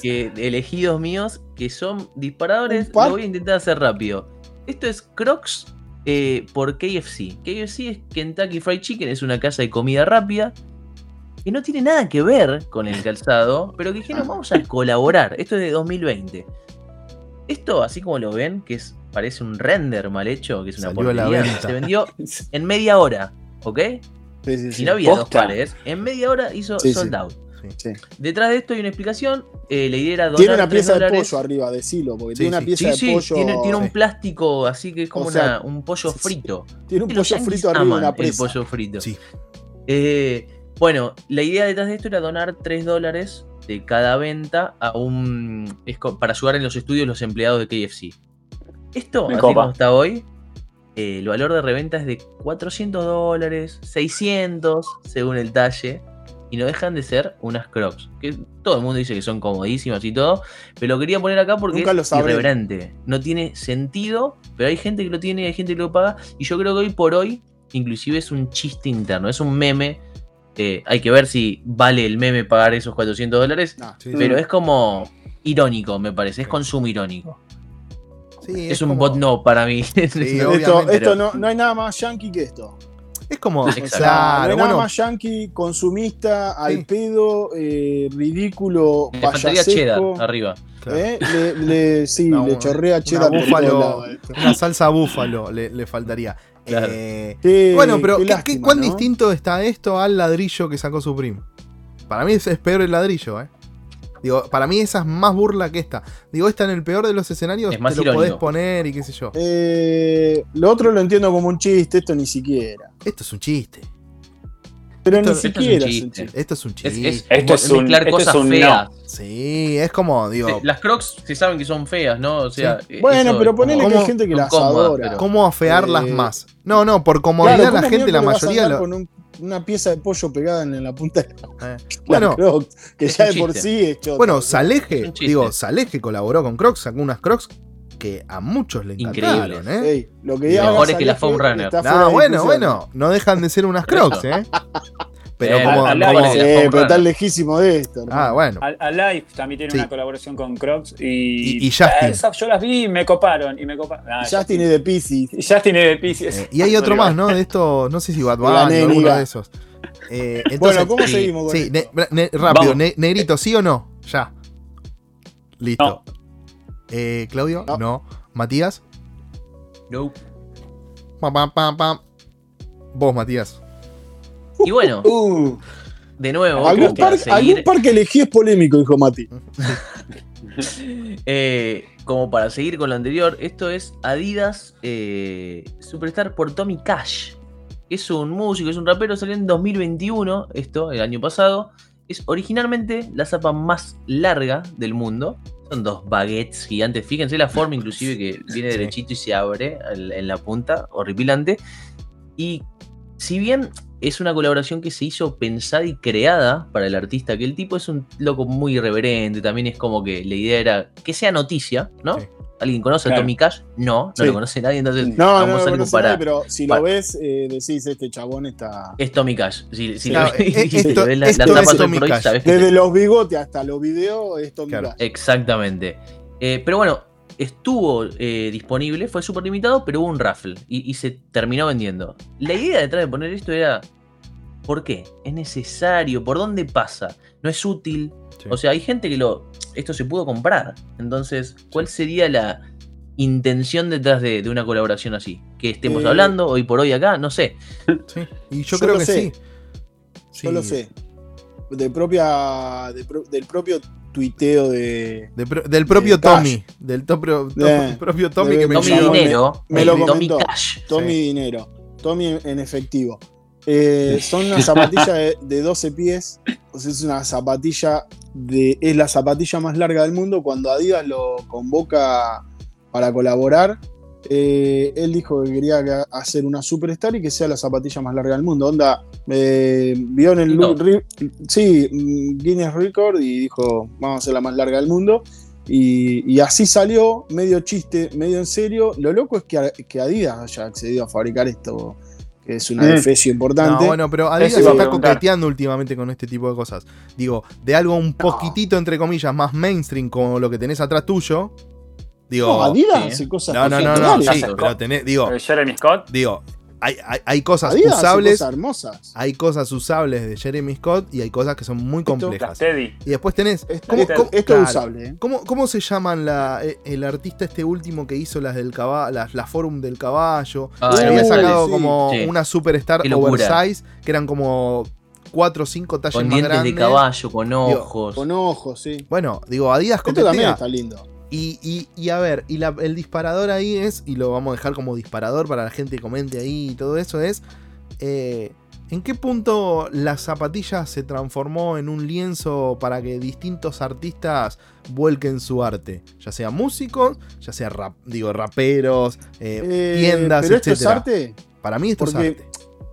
que, elegidos míos que son disparadores. Lo voy a intentar hacer rápido. Esto es Crocs eh, por KFC. KFC es Kentucky Fried Chicken, es una casa de comida rápida. Que no tiene nada que ver con el calzado, pero que dijeron, vamos a colaborar. Esto es de 2020. Esto, así como lo ven, que es parece un render mal hecho, que es una porquería, se vendió en media hora, ¿ok? Sí, sí, sí. no había dos pares, en media hora hizo sold out. Detrás de esto hay una explicación. Eh, la idea era donar Tiene una pieza de pollo arriba, decilo, porque tiene una pieza de pollo. Tiene, tiene un plástico así que es como una, un pollo frito. Tiene un pollo frito arriba de una presa. El pollo frito. Sí. Eh, bueno, la idea detrás de esto era donar 3 dólares de cada venta a un. para ayudar en los estudios los empleados de KFC. Esto, así como está hoy, eh, el valor de reventa es de 400 dólares, 600 según el talle. y no dejan de ser unas crocs. Que todo el mundo dice que son comodísimas y todo, pero lo quería poner acá porque es irreverente. No tiene sentido, pero hay gente que lo tiene, hay gente que lo paga, y yo creo que hoy por hoy, inclusive es un chiste interno, es un meme. Eh, hay que ver si vale el meme pagar esos 400 dólares, pero es como irónico, me parece, es consumo irónico. es, un bot no para mí. esto, no, no hay nada más yankee que esto. Es como. Claro, nada más yankee, consumista, al pedo, eh, ridículo, le faltaría cheddar arriba. ¿Eh? Le, sí, le chorrea cheddar búfalo, Una salsa búfalo le, faltaría. Eh, bueno, pero ¿cuán distinto está esto al ladrillo que sacó Supreme? Para mí es, es peor el ladrillo, ¿eh? Digo, para mí esa es más burla que esta. Digo, esta en el peor de los escenarios te lo podés poner y qué sé yo. Eh, lo otro lo entiendo como un chiste, esto ni siquiera. Esto es un chiste. Pero ni siquiera es un chiste. Esto es un chiste. esto es un, mezclar cosas feas. Sí, es como, digo. las crocs se saben que son feas, ¿no? O sea, Bueno, pero ponele que hay gente que las adora. ¿Cómo afearlas eh, más? No, no, por comodidad la gente, la mayoría lo una pieza de pollo pegada en la punta de la, eh. bueno, que ya de por sí es Bueno, Saleje, digo, Saleje colaboró con Crocs, sacó unas Crocs que a muchos le encantaron, ¿eh? lo que mejores que la Foam Runner. No, bueno, bueno, no dejan de ser unas Crocs, ¿eh? Pero como, pero tan lejísimo de esto. Ah, bueno. Alive también tiene una colaboración con Crocs y, y, Justin. yo las vi y me coparon. Y me coparon. Ah, Justin es de Pisces. Justin es de Pisces. Eh, y hay otro más, ¿no? De esto, no sé si Bad Bunny o alguno de esos. Eh, entonces, bueno, ¿cómo seguimos? sí, rápido, negrito, ¿sí o no? Ya. Listo. Eh, Claudio, no. Matías. No. Pam, pam, pam, pam. Vos, Matías. Y bueno, uh. de nuevo. ¿Algún, par, que elegí es polémico, dijo Mati. Eh, como para seguir con lo anterior, esto es Adidas eh, Superstar por Tommy Cash. Es un músico, es un rapero, salió en 2021, esto, el año pasado. Es originalmente la zapa más larga del mundo. Son dos baguettes gigantes. Fíjense la forma, inclusive, que viene derechito y se abre en la punta, horripilante. Y si bien es una colaboración que se hizo pensada y creada para el artista, que el tipo es un loco muy irreverente, también es como que la idea era que sea noticia, ¿no? ¿Alguien conoce a Tommy Cash? No, no lo conoce nadie, entonces no, vamos no, a comparar. pero si lo ves, eh, decís, este chabón está... Es Tommy Cash. Si, si lo, ves, la, Tommy Cash. Desde los bigotes hasta los videos es Tommy Cash. Exactamente. Eh, pero bueno, estuvo eh, disponible, fue súper limitado, pero hubo un raffle y, se terminó vendiendo. La idea detrás de poner esto era, ¿por qué? ¿Es necesario? ¿Por dónde pasa? ¿No es útil? O sea, hay gente que lo... Esto se pudo comprar. Entonces, ¿cuál sería la intención detrás de, una colaboración así? Que estemos eh, hablando hoy por hoy acá, no sé. Sí. Y yo, creo que sí. Yo lo sé. De propia, del propio tuiteo de, del propio Tommy. Del propio Tommy que me Tommy Dinero. Me, lo comentó. Tommy Dinero. Tommy en efectivo. Eh, son una zapatilla de, 12 pies. O sea, es una zapatilla de. Es la zapatilla más larga del mundo. Cuando Adidas lo convoca para colaborar, eh, él dijo que quería hacer una superstar y que sea la zapatilla más larga del mundo. Onda, eh, vio en el sí, Guinness Record y dijo, vamos a hacer la más larga del mundo. Y, así salió, medio chiste, medio en serio. Lo loco es que, Adidas haya accedido a fabricar esto, que es una mm. importante. No, bueno, pero Adidas está coqueteando últimamente con este tipo de cosas. Digo, de algo un poquitito, entre comillas, más mainstream como lo que tenés atrás tuyo, Digo, no, Adidas hace cosas No, no, no, no, sí, pero tenés, digo, Jeremy Scott. Digo, hay, hay, hay cosas usables. Cosas hermosas. Hay cosas usables de Jeremy Scott y hay cosas que son muy complejas. y después tenés. Esto, esto, es usable. ¿eh? ¿cómo, ¿Cómo se llaman la, eh, el artista este último que hizo las del caballo, las, la Forum del Caballo? Ah, había sacado como una superstar oversize, que eran como cuatro o cinco tallas con más dientes de caballo, con ojos. con ojos, sí. Bueno, digo, Adidas Esto también está lindo. Y, a ver, y el disparador ahí es, y lo vamos a dejar como disparador para la gente que comente ahí y todo eso, es eh, ¿en qué punto la zapatilla se transformó en un lienzo para que distintos artistas vuelquen su arte? Ya sea músicos, ya sea rap, digo, raperos, eh, eh, tiendas, ¿pero Esto es arte? Para mí esto es arte.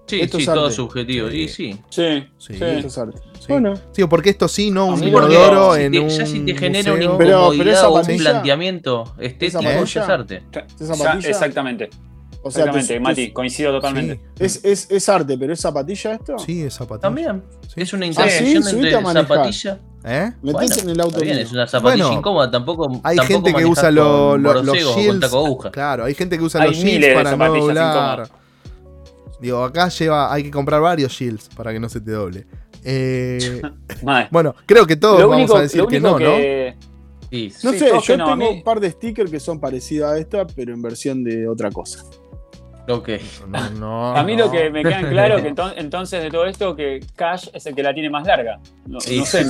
Sí, Esto sí, es arte. todo subjetivo. Sí. Sí. Sí, Sí. sí. Esto es arte. Sí. Bueno, Sí, porque esto sí, no un inodoro si en te- un ya si te genera una museo. Pero- pero incomodidad esa o un planteamiento estético, es arte. esa Ya, zapatilla. exactamente. o sea, exactamente, te- Mati, coincido totalmente. es, es, es arte, pero es zapatilla esto. Sí, es zapatilla. También. Sí. Es una Ah, intersección sí, subite a entre zapatilla. ¿Eh? Metés Bueno, en el auto. Bien, es una zapatilla Bueno, incómoda, tampoco. Hay tampoco gente que usa lo- los shields. Claro, hay gente que usa Hay los shields para no. Digo, acá lleva, hay que comprar varios shields para que no se te doble. Eh, bueno, creo que todos Lo vamos único, a decir que no, ¿no? Sí, No Sí, sé, yo no, tengo mí- un par de stickers que son parecidas a esta, pero en versión de otra cosa. Ok. No, no, A mí no. lo que me queda en claro que enton- entonces de todo esto que Cash es el que la tiene más larga. No, Sí, no sé.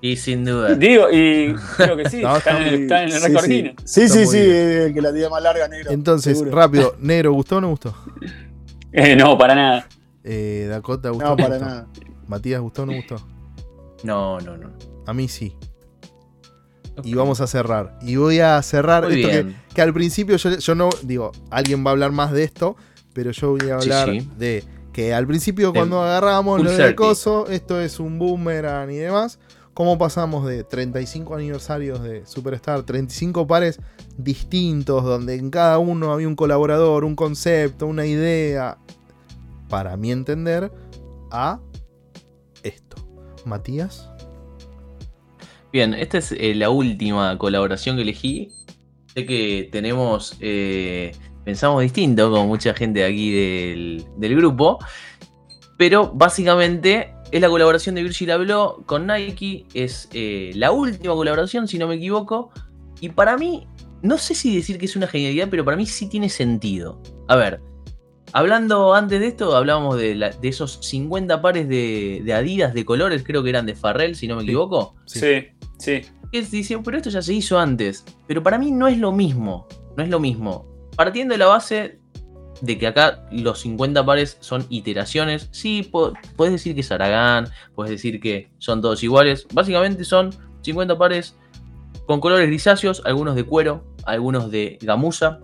Y sin duda. Digo, y creo que sí, No, está, en el, está en el Sí, récord sí. Sí, sí, eh, que la tiene más larga, negro. Entonces, seguro. rápido, negro, ¿gustó o no gustó? Eh, no, para nada. Eh, Dakota, ¿gustó o No, no para gustó? nada. Matías, ¿gustó o no gustó? No, no, no. A mí sí. Y vamos a cerrar. Y voy a cerrar Muy esto que, al principio yo, yo no, digo, alguien va a hablar más de esto, pero yo voy a hablar sí. de que al principio De cuando agarramos lo del 30. coso, esto es un boomerang y demás, cómo pasamos de 35 aniversarios de Superstar, 35 pares distintos, donde en cada uno había un colaborador, un concepto, una idea, para mi entender, a esto. Matías. Bien, esta es eh, la última colaboración que elegí. Sé que tenemos. eh, pensamos distinto, como mucha gente de aquí del, del grupo. Pero básicamente es la colaboración de Virgil Abloh con Nike. Es eh, la última colaboración, si no me equivoco. Y para mí, no sé si decir que es una genialidad, pero para mí sí tiene sentido. A ver, hablando antes de esto, hablábamos de, la- de esos 50 pares de, de Adidas de colores, creo que eran de Farrell, si no me equivoco. Sí. Sí, sí. Que dicen, pero esto ya se hizo antes. Pero para mí no es lo mismo. No es lo mismo. Partiendo de la base de que acá los 50 pares son iteraciones. Sí, puedes decir que es Aragán, puedes decir que son todos iguales. Básicamente son 50 pares con colores grisáceos, algunos de cuero, algunos de gamuza,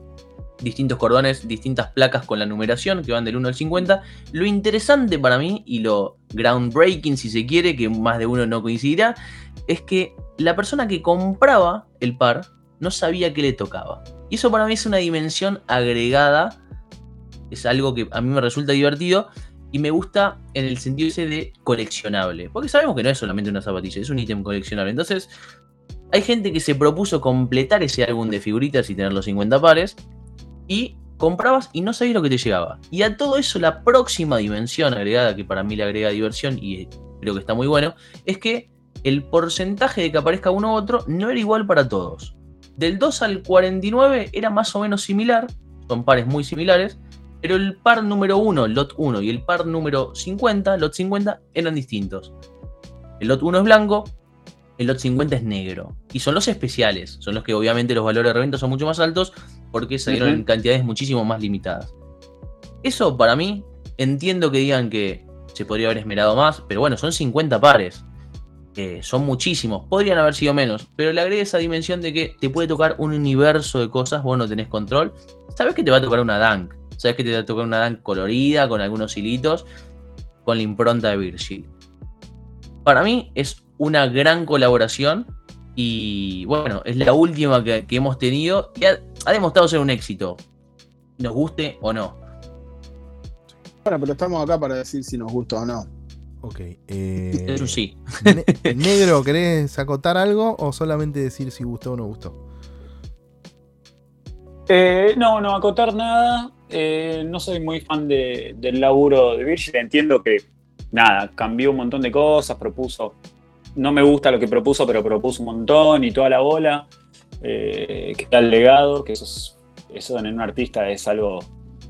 distintos cordones, distintas placas con la numeración que van del 1 al 50. Lo interesante para mí y lo groundbreaking, si se quiere, que más de uno no coincidirá, es que la persona que compraba el par no sabía qué le tocaba. Y eso para mí es una dimensión agregada, es algo que a mí me resulta divertido y me gusta en el sentido ese de coleccionable. Porque sabemos que no es solamente una zapatilla, es un ítem coleccionable. Entonces, hay gente que se propuso completar ese álbum de figuritas y tener los 50 pares y comprabas y no sabías lo que te llegaba. Y a todo eso la próxima dimensión agregada, que para mí le agrega diversión y creo que está muy bueno, es que el porcentaje de que aparezca uno u otro no era igual para todos. Del 2 al 49 era más o menos similar, son pares muy similares, pero el par número 1, lot 1, y el par número 50, lot 50, eran distintos. El lot 1 es blanco, el lot 50 es negro. Y son los especiales, son los que obviamente los valores de reventa son mucho más altos porque salieron en cantidades muchísimo más limitadas. Eso para mí, entiendo que digan que se podría haber esmerado más, pero bueno, son 50 pares. Son muchísimos, podrían haber sido menos, pero le agregué esa dimensión de que te puede tocar un universo de cosas, vos no tenés control. Sabes que te va a tocar una Dunk, sabes que te va a tocar una Dunk colorida, con algunos hilitos, con la impronta de Virgil. Para mí es una gran colaboración y bueno, es la última que, que hemos tenido y ha, ha demostrado ser un éxito, nos guste o no. Bueno, pero estamos acá para decir si nos gusta o no. Ok. eh, Es un sí. ne- Negro, ¿querés acotar algo o solamente decir si gustó o no gustó? Eh, no, no acotar nada. Eh, no soy muy fan de- del laburo de Virgil. Entiendo que, nada, cambió un montón de cosas, propuso. No me gusta lo que propuso, pero propuso un montón y toda la bola. Eh, que está el legado, que eso, es- eso en un artista es algo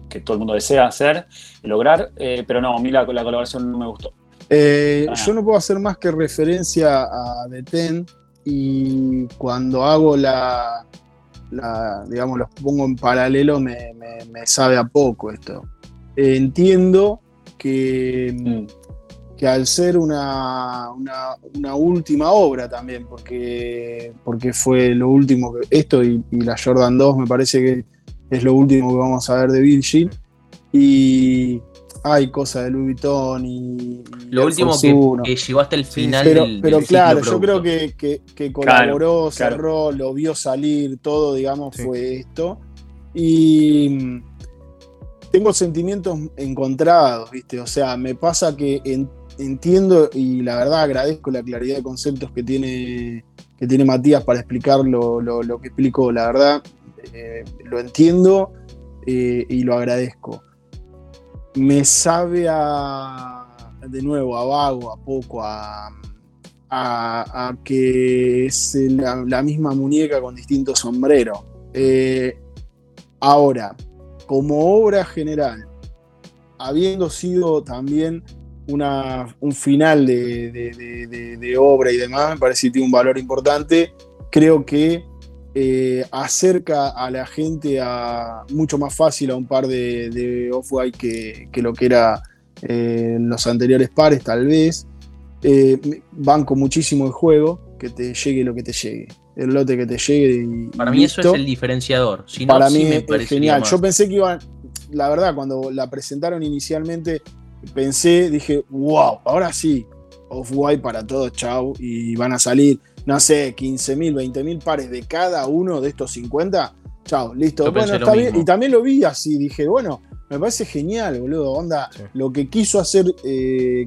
que todo el mundo desea hacer y lograr. Eh, pero no, a mí la, la colaboración no me gustó. Eh, Ah. Yo no puedo hacer más que referencia a The Ten y cuando hago la, la- digamos, los pongo en paralelo me, me- me sabe a poco esto. Eh, entiendo que, Mm. que al ser una, una- una última obra también, porque, porque fue lo último que esto y, y la Jordan 2 me parece que es lo último que vamos a ver de Virgil. Y hay cosas de Louis Vuitton y. Lo último que, llegó hasta el final. pero, pero claro, yo creo que, que, colaboró, cerró, lo vio salir, todo, digamos, fue esto. Y mm, tengo sentimientos encontrados, ¿viste? O sea, me pasa que entiendo y la verdad agradezco la claridad de conceptos que tiene, que tiene Matías para explicar lo, que explicó. La verdad, eh, lo entiendo eh, y lo agradezco me sabe a, de nuevo, a vago, a poco, a, a, que es la, misma muñeca con distintos sombreros. Eh, ahora, como obra general, habiendo sido también una, un final de, de, obra y demás, me parece que tiene un valor importante, creo que eh, acerca a la gente a mucho más fácil a un par de, off-white que, lo que era eh, los anteriores pares, tal vez. Eh, banco muchísimo el juego, que te llegue lo que te llegue. El lote que te llegue. Para mí eso es el diferenciador. Para mí es genial. Yo pensé que iban, la verdad, cuando la presentaron inicialmente, pensé, dije, wow, ahora sí, off-white para todos, chau, y van a salir no sé, 15.000, 20.000 pares de cada uno de estos 50, chao, listo. bueno, está bien. Y también lo vi así, dije, bueno, me parece genial, boludo. Onda, lo que quiso hacer eh,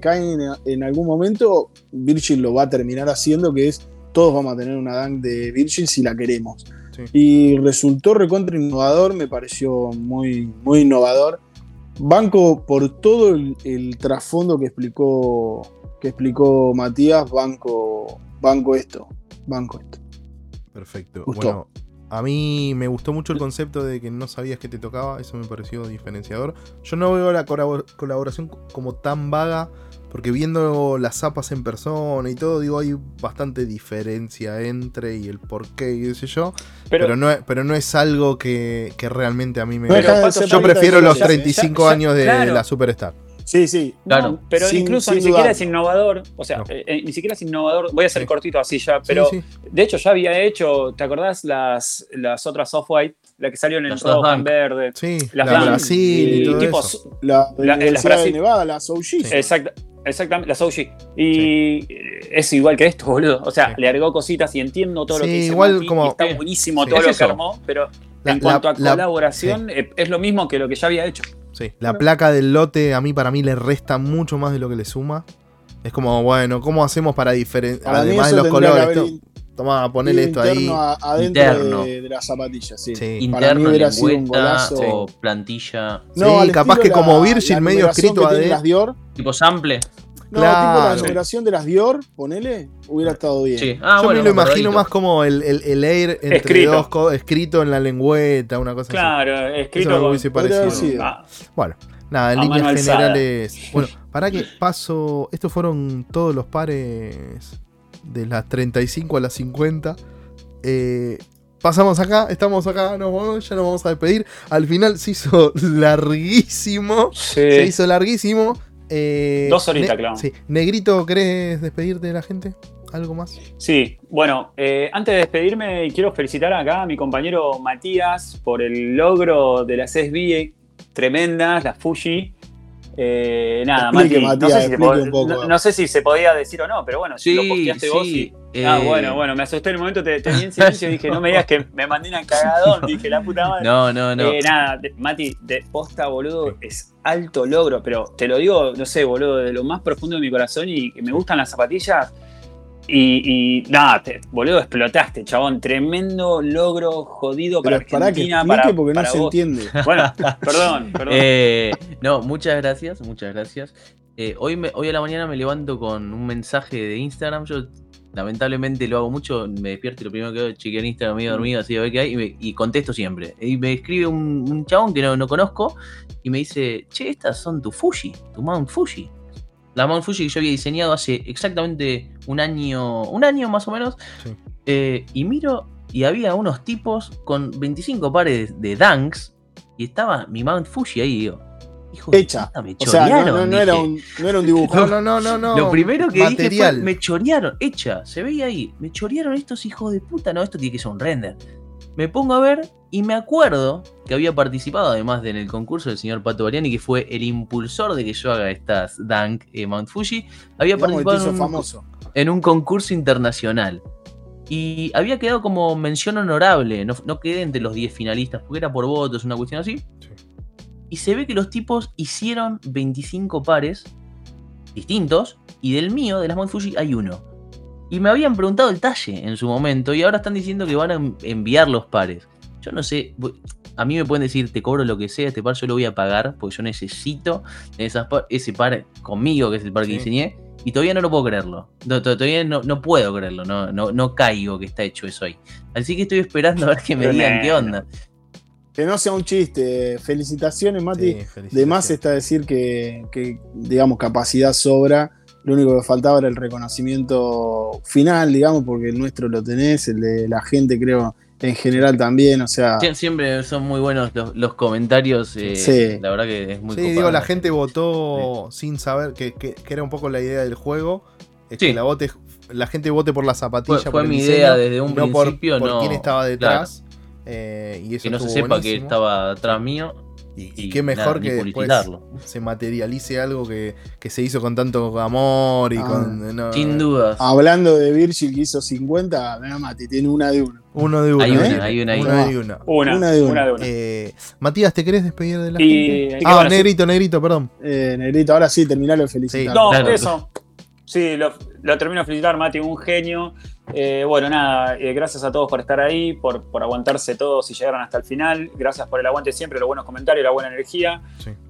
en, algún momento, Virgil lo va a terminar haciendo, que es todos vamos a tener una dunk de Virgil si la queremos. Y resultó recontra innovador, me pareció muy, muy innovador. Banco por todo el, el trasfondo que explicó, que explicó Matías, banco banco esto, banco esto. Perfecto. Bueno, a mí me gustó mucho el concepto de que no sabías que te tocaba, eso me pareció diferenciador. Yo no veo la colaboración como tan vaga, porque viendo las zapas en persona y todo, digo, hay bastante diferencia entre y el por qué y qué sé yo. Pero, no, es, pero no es algo que, realmente a mí me... yo prefiero los 35 años de la Superstar. Sí, sí. Claro. pero incluso ni siquiera es innovador. O sea, eh, eh, ni siquiera es innovador. Voy a ser cortito así ya, pero de hecho ya había hecho, ¿te acordás las, las otras soft-white? La que salió en el rojo, en verde. Sí, la, Brasil y, todo tipo, eso. La, la, la, Brasil. de Nevada, la Souji. exactamente, la Souji. Y es igual que esto, boludo. O sea, le agregó cositas y entiendo todo lo que dice. Igual como, está buenísimo todo lo que armó, pero en cuanto a colaboración, eh, es lo mismo que lo que ya había hecho. Sí, la placa del lote a mí para mí le resta mucho más de lo que le suma. Es como, bueno, ¿cómo hacemos para diferenciar? Además de los colores. Toma, ponele esto ahí. adentro De, las zapatillas, sí. Interno, hubiera sido un golazo. o plantilla. No, sí, capaz que como Virgin medio escrito a las Dior. Tipo sample. No, tipo la numeración de las Dior, ponele, hubiera estado bien. Ah, Yo me lo imagino más como el, el, el Air entre escrito. dos escrito en la lengüeta, una cosa claro, así. Claro, escrito. Eso parecido. Ah. Bueno, nada, en líneas generales. Bueno, para que paso. Estos fueron todos los pares de las 35 a las 50. Eh, pasamos acá, estamos acá, nos vamos, ya nos vamos a despedir. Al final se hizo larguísimo. Se hizo larguísimo. Eh, Dos horitas, claro. Sí. Negrito, ¿querés despedirte de la gente? ¿Algo más? Sí, bueno, eh, antes de despedirme, quiero felicitar acá a mi compañero Matías por el logro de las SB tremendas, las Fuji. Eh, nada, Mati, no, sé si se no, sé si se podía decir o no, pero bueno, si lo posteaste vos y. Ah, eh, bueno, bueno, me asusté en el momento, te, tenía en silencio y dije, no me digas que me mandé una cagadón, dije, la puta madre. No, no, no. Eh, nada, Mati, de posta, boludo, es alto logro, pero te lo digo, no sé, boludo, de lo más profundo de mi corazón y que me gustan las zapatillas y, nada, boludo, explotaste, chabón. Tremendo logro jodido para Argentina. Para, que porque no se entiende. Bueno, perdón, perdón. Eh, no, muchas gracias, muchas gracias. Eh, hoy, me, hoy a la mañana me levanto con un mensaje de Instagram. Yo lamentablemente lo hago mucho, me despierto y lo primero que hago es chequear Instagram medio dormido, así a ver qué hay, y, contesto siempre. Y me escribe un, chabón que no, no, conozco y me dice, che, estas son tu Fuji, tu Mount Fuji la Mount Fuji que yo había diseñado hace exactamente un año, un año más o menos. Eh, y miro y había unos tipos con 25 pares de Dunks y estaba mi Mount Fuji ahí, digo. Hijo Hecha. De me chorearon. no, era un, no, era un, dibujo. No, no, no, no. Lo primero que dije fue, me chorearon. Hecha, se veía ahí. Me chorearon estos hijos de puta. No, esto tiene que ser un render. Me pongo a ver y me acuerdo que había participado además en el concurso del señor Pato Bariani, que fue el impulsor de que yo haga estas Dunk eh, Mount Fuji. Había participado en un, en un, concurso internacional. Y había quedado como mención honorable, no, no quedé entre los 10 finalistas, porque era por votos, una cuestión así. Y se ve que los tipos hicieron 25 pares distintos, y del mío, de las Mount Fuji, hay uno. Y me habían preguntado el talle en su momento, y ahora están diciendo que van a enviar los pares. Yo no sé, a mí me pueden decir, te cobro lo que sea, este par yo lo voy a pagar, porque yo necesito esas ese par conmigo, que es el par que diseñé, y todavía no lo puedo creerlo. todavía no, no, puedo creerlo, no, no, no caigo que está hecho eso ahí. Así que estoy esperando a ver que me digan qué onda. Que no sea un chiste. Felicitaciones, Mati. De más está decir que, que, digamos, capacidad sobra. Lo único que faltaba era el reconocimiento final, digamos, porque el nuestro lo tenés, el de la gente, creo, en general también, o sea. siempre son muy buenos los, comentarios. Eh, la verdad que es muy Sí, digo, la gente votó sin saber que, que, era un poco la idea del juego. Es que la, vote, la gente vote por la zapatilla. Fue, mi idea desde un principio, por, quién estaba detrás. Eh, y eso que no se sepa que estaba atrás mío. Y, qué mejor que después se materialice algo que, se hizo con tanto amor y ah. con. Sin dudas. Hablando de Virgil que hizo 50, mira Mati, tiene una de uno. Uno de uno. Hay una, ¿eh? hay una, una, de una. Una, de una. Eh, Matías, ¿te querés despedir de la gente? Ah, negrito, negrito, perdón. Eh, negrito, ahora sí, terminalo de felicitar. no, eso. Sí, lo, termino de felicitar, Mati, un genio. Eh, bueno, nada, eh, gracias a todos por estar ahí, por, aguantarse todos y llegaron hasta el final. Gracias por el aguante siempre, los buenos comentarios, la buena energía.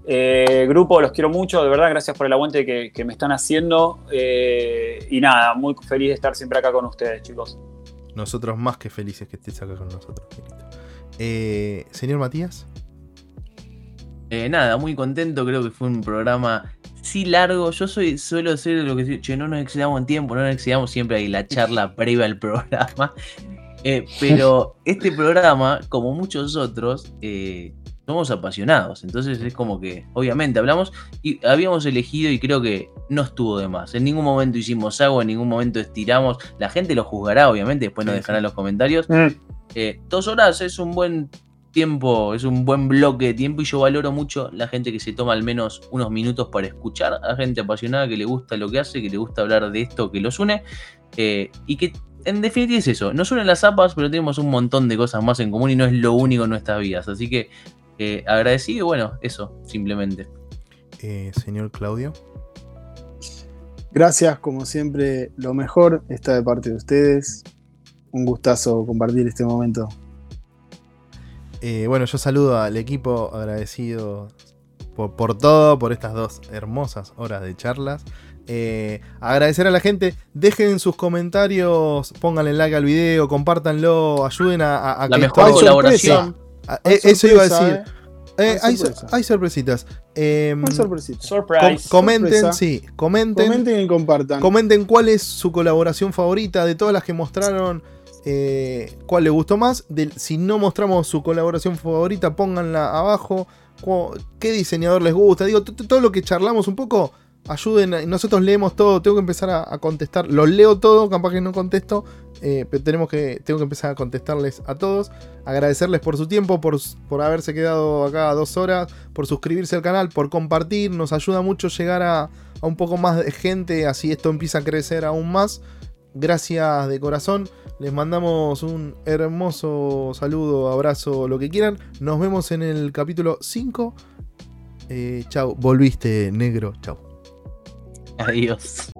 Eh, grupo, los quiero mucho, de verdad, gracias por el aguante que, me están haciendo. y nada, muy feliz de estar siempre acá con ustedes, chicos. Nosotros más que felices que estés acá con nosotros, señor Matías. nada, muy contento, creo que fue un programa sí largo. Yo soy suelo ser lo que che, no nos excedamos en tiempo, no nos excedamos siempre ahí la charla previa al programa. Eh, pero este programa, como muchos otros, eh, somos apasionados. Entonces es como que, obviamente, hablamos y habíamos elegido y creo que no estuvo de más. En ningún momento hicimos agua, en ningún momento estiramos. La gente lo juzgará, obviamente, después nos dejará en los comentarios. Mm. Eh, dos horas es un buen tiempo, es un buen bloque de tiempo y yo valoro mucho la gente que se toma al menos unos minutos para escuchar a gente apasionada que le gusta lo que hace, que le gusta hablar de esto que los une eh, y que en definitiva es eso, nos unen las zapas pero tenemos un montón de cosas más en común y no es lo único en nuestras vidas, así que eh, agradecido, bueno, eso, simplemente. Eh, señor Claudio. Gracias, como siempre, lo mejor está de parte de ustedes. Un gustazo compartir este momento eh, bueno, yo saludo al equipo agradecido por, todo, por estas dos hermosas horas de charlas. Eh, agradecer a la gente, dejen sus comentarios, pónganle like al video, compártanlo, ayuden a, a la mejor colaboración. Ah, eh, eso iba a decir. hay, sorpresitas. Em, hay sorpresitas. comenten, sí, comenten. Comenten y compartan. Comenten cuál es su colaboración favorita de todas las que mostraron eh, cuál le gustó más. si no mostramos su colaboración favorita, pónganla abajo. ¿Qué diseñador les gusta? Digo, todo lo que charlamos un poco, ayuden. Nosotros leemos todo, tengo que empezar a, contestar. Los leo todo, capaz que no contesto. Eh, pero tenemos que, tengo que empezar a contestarles a todos. Agradecerles por su tiempo, por, por haberse quedado acá dos horas, por suscribirse al canal, por compartir. Nos ayuda mucho llegar a, a un poco más de gente, así esto empieza a crecer aún más. Gracias de corazón. Les mandamos un hermoso saludo, abrazo, lo que quieran. Nos vemos en el capítulo 5. Eh, chao, volviste negro. Chao. Adiós.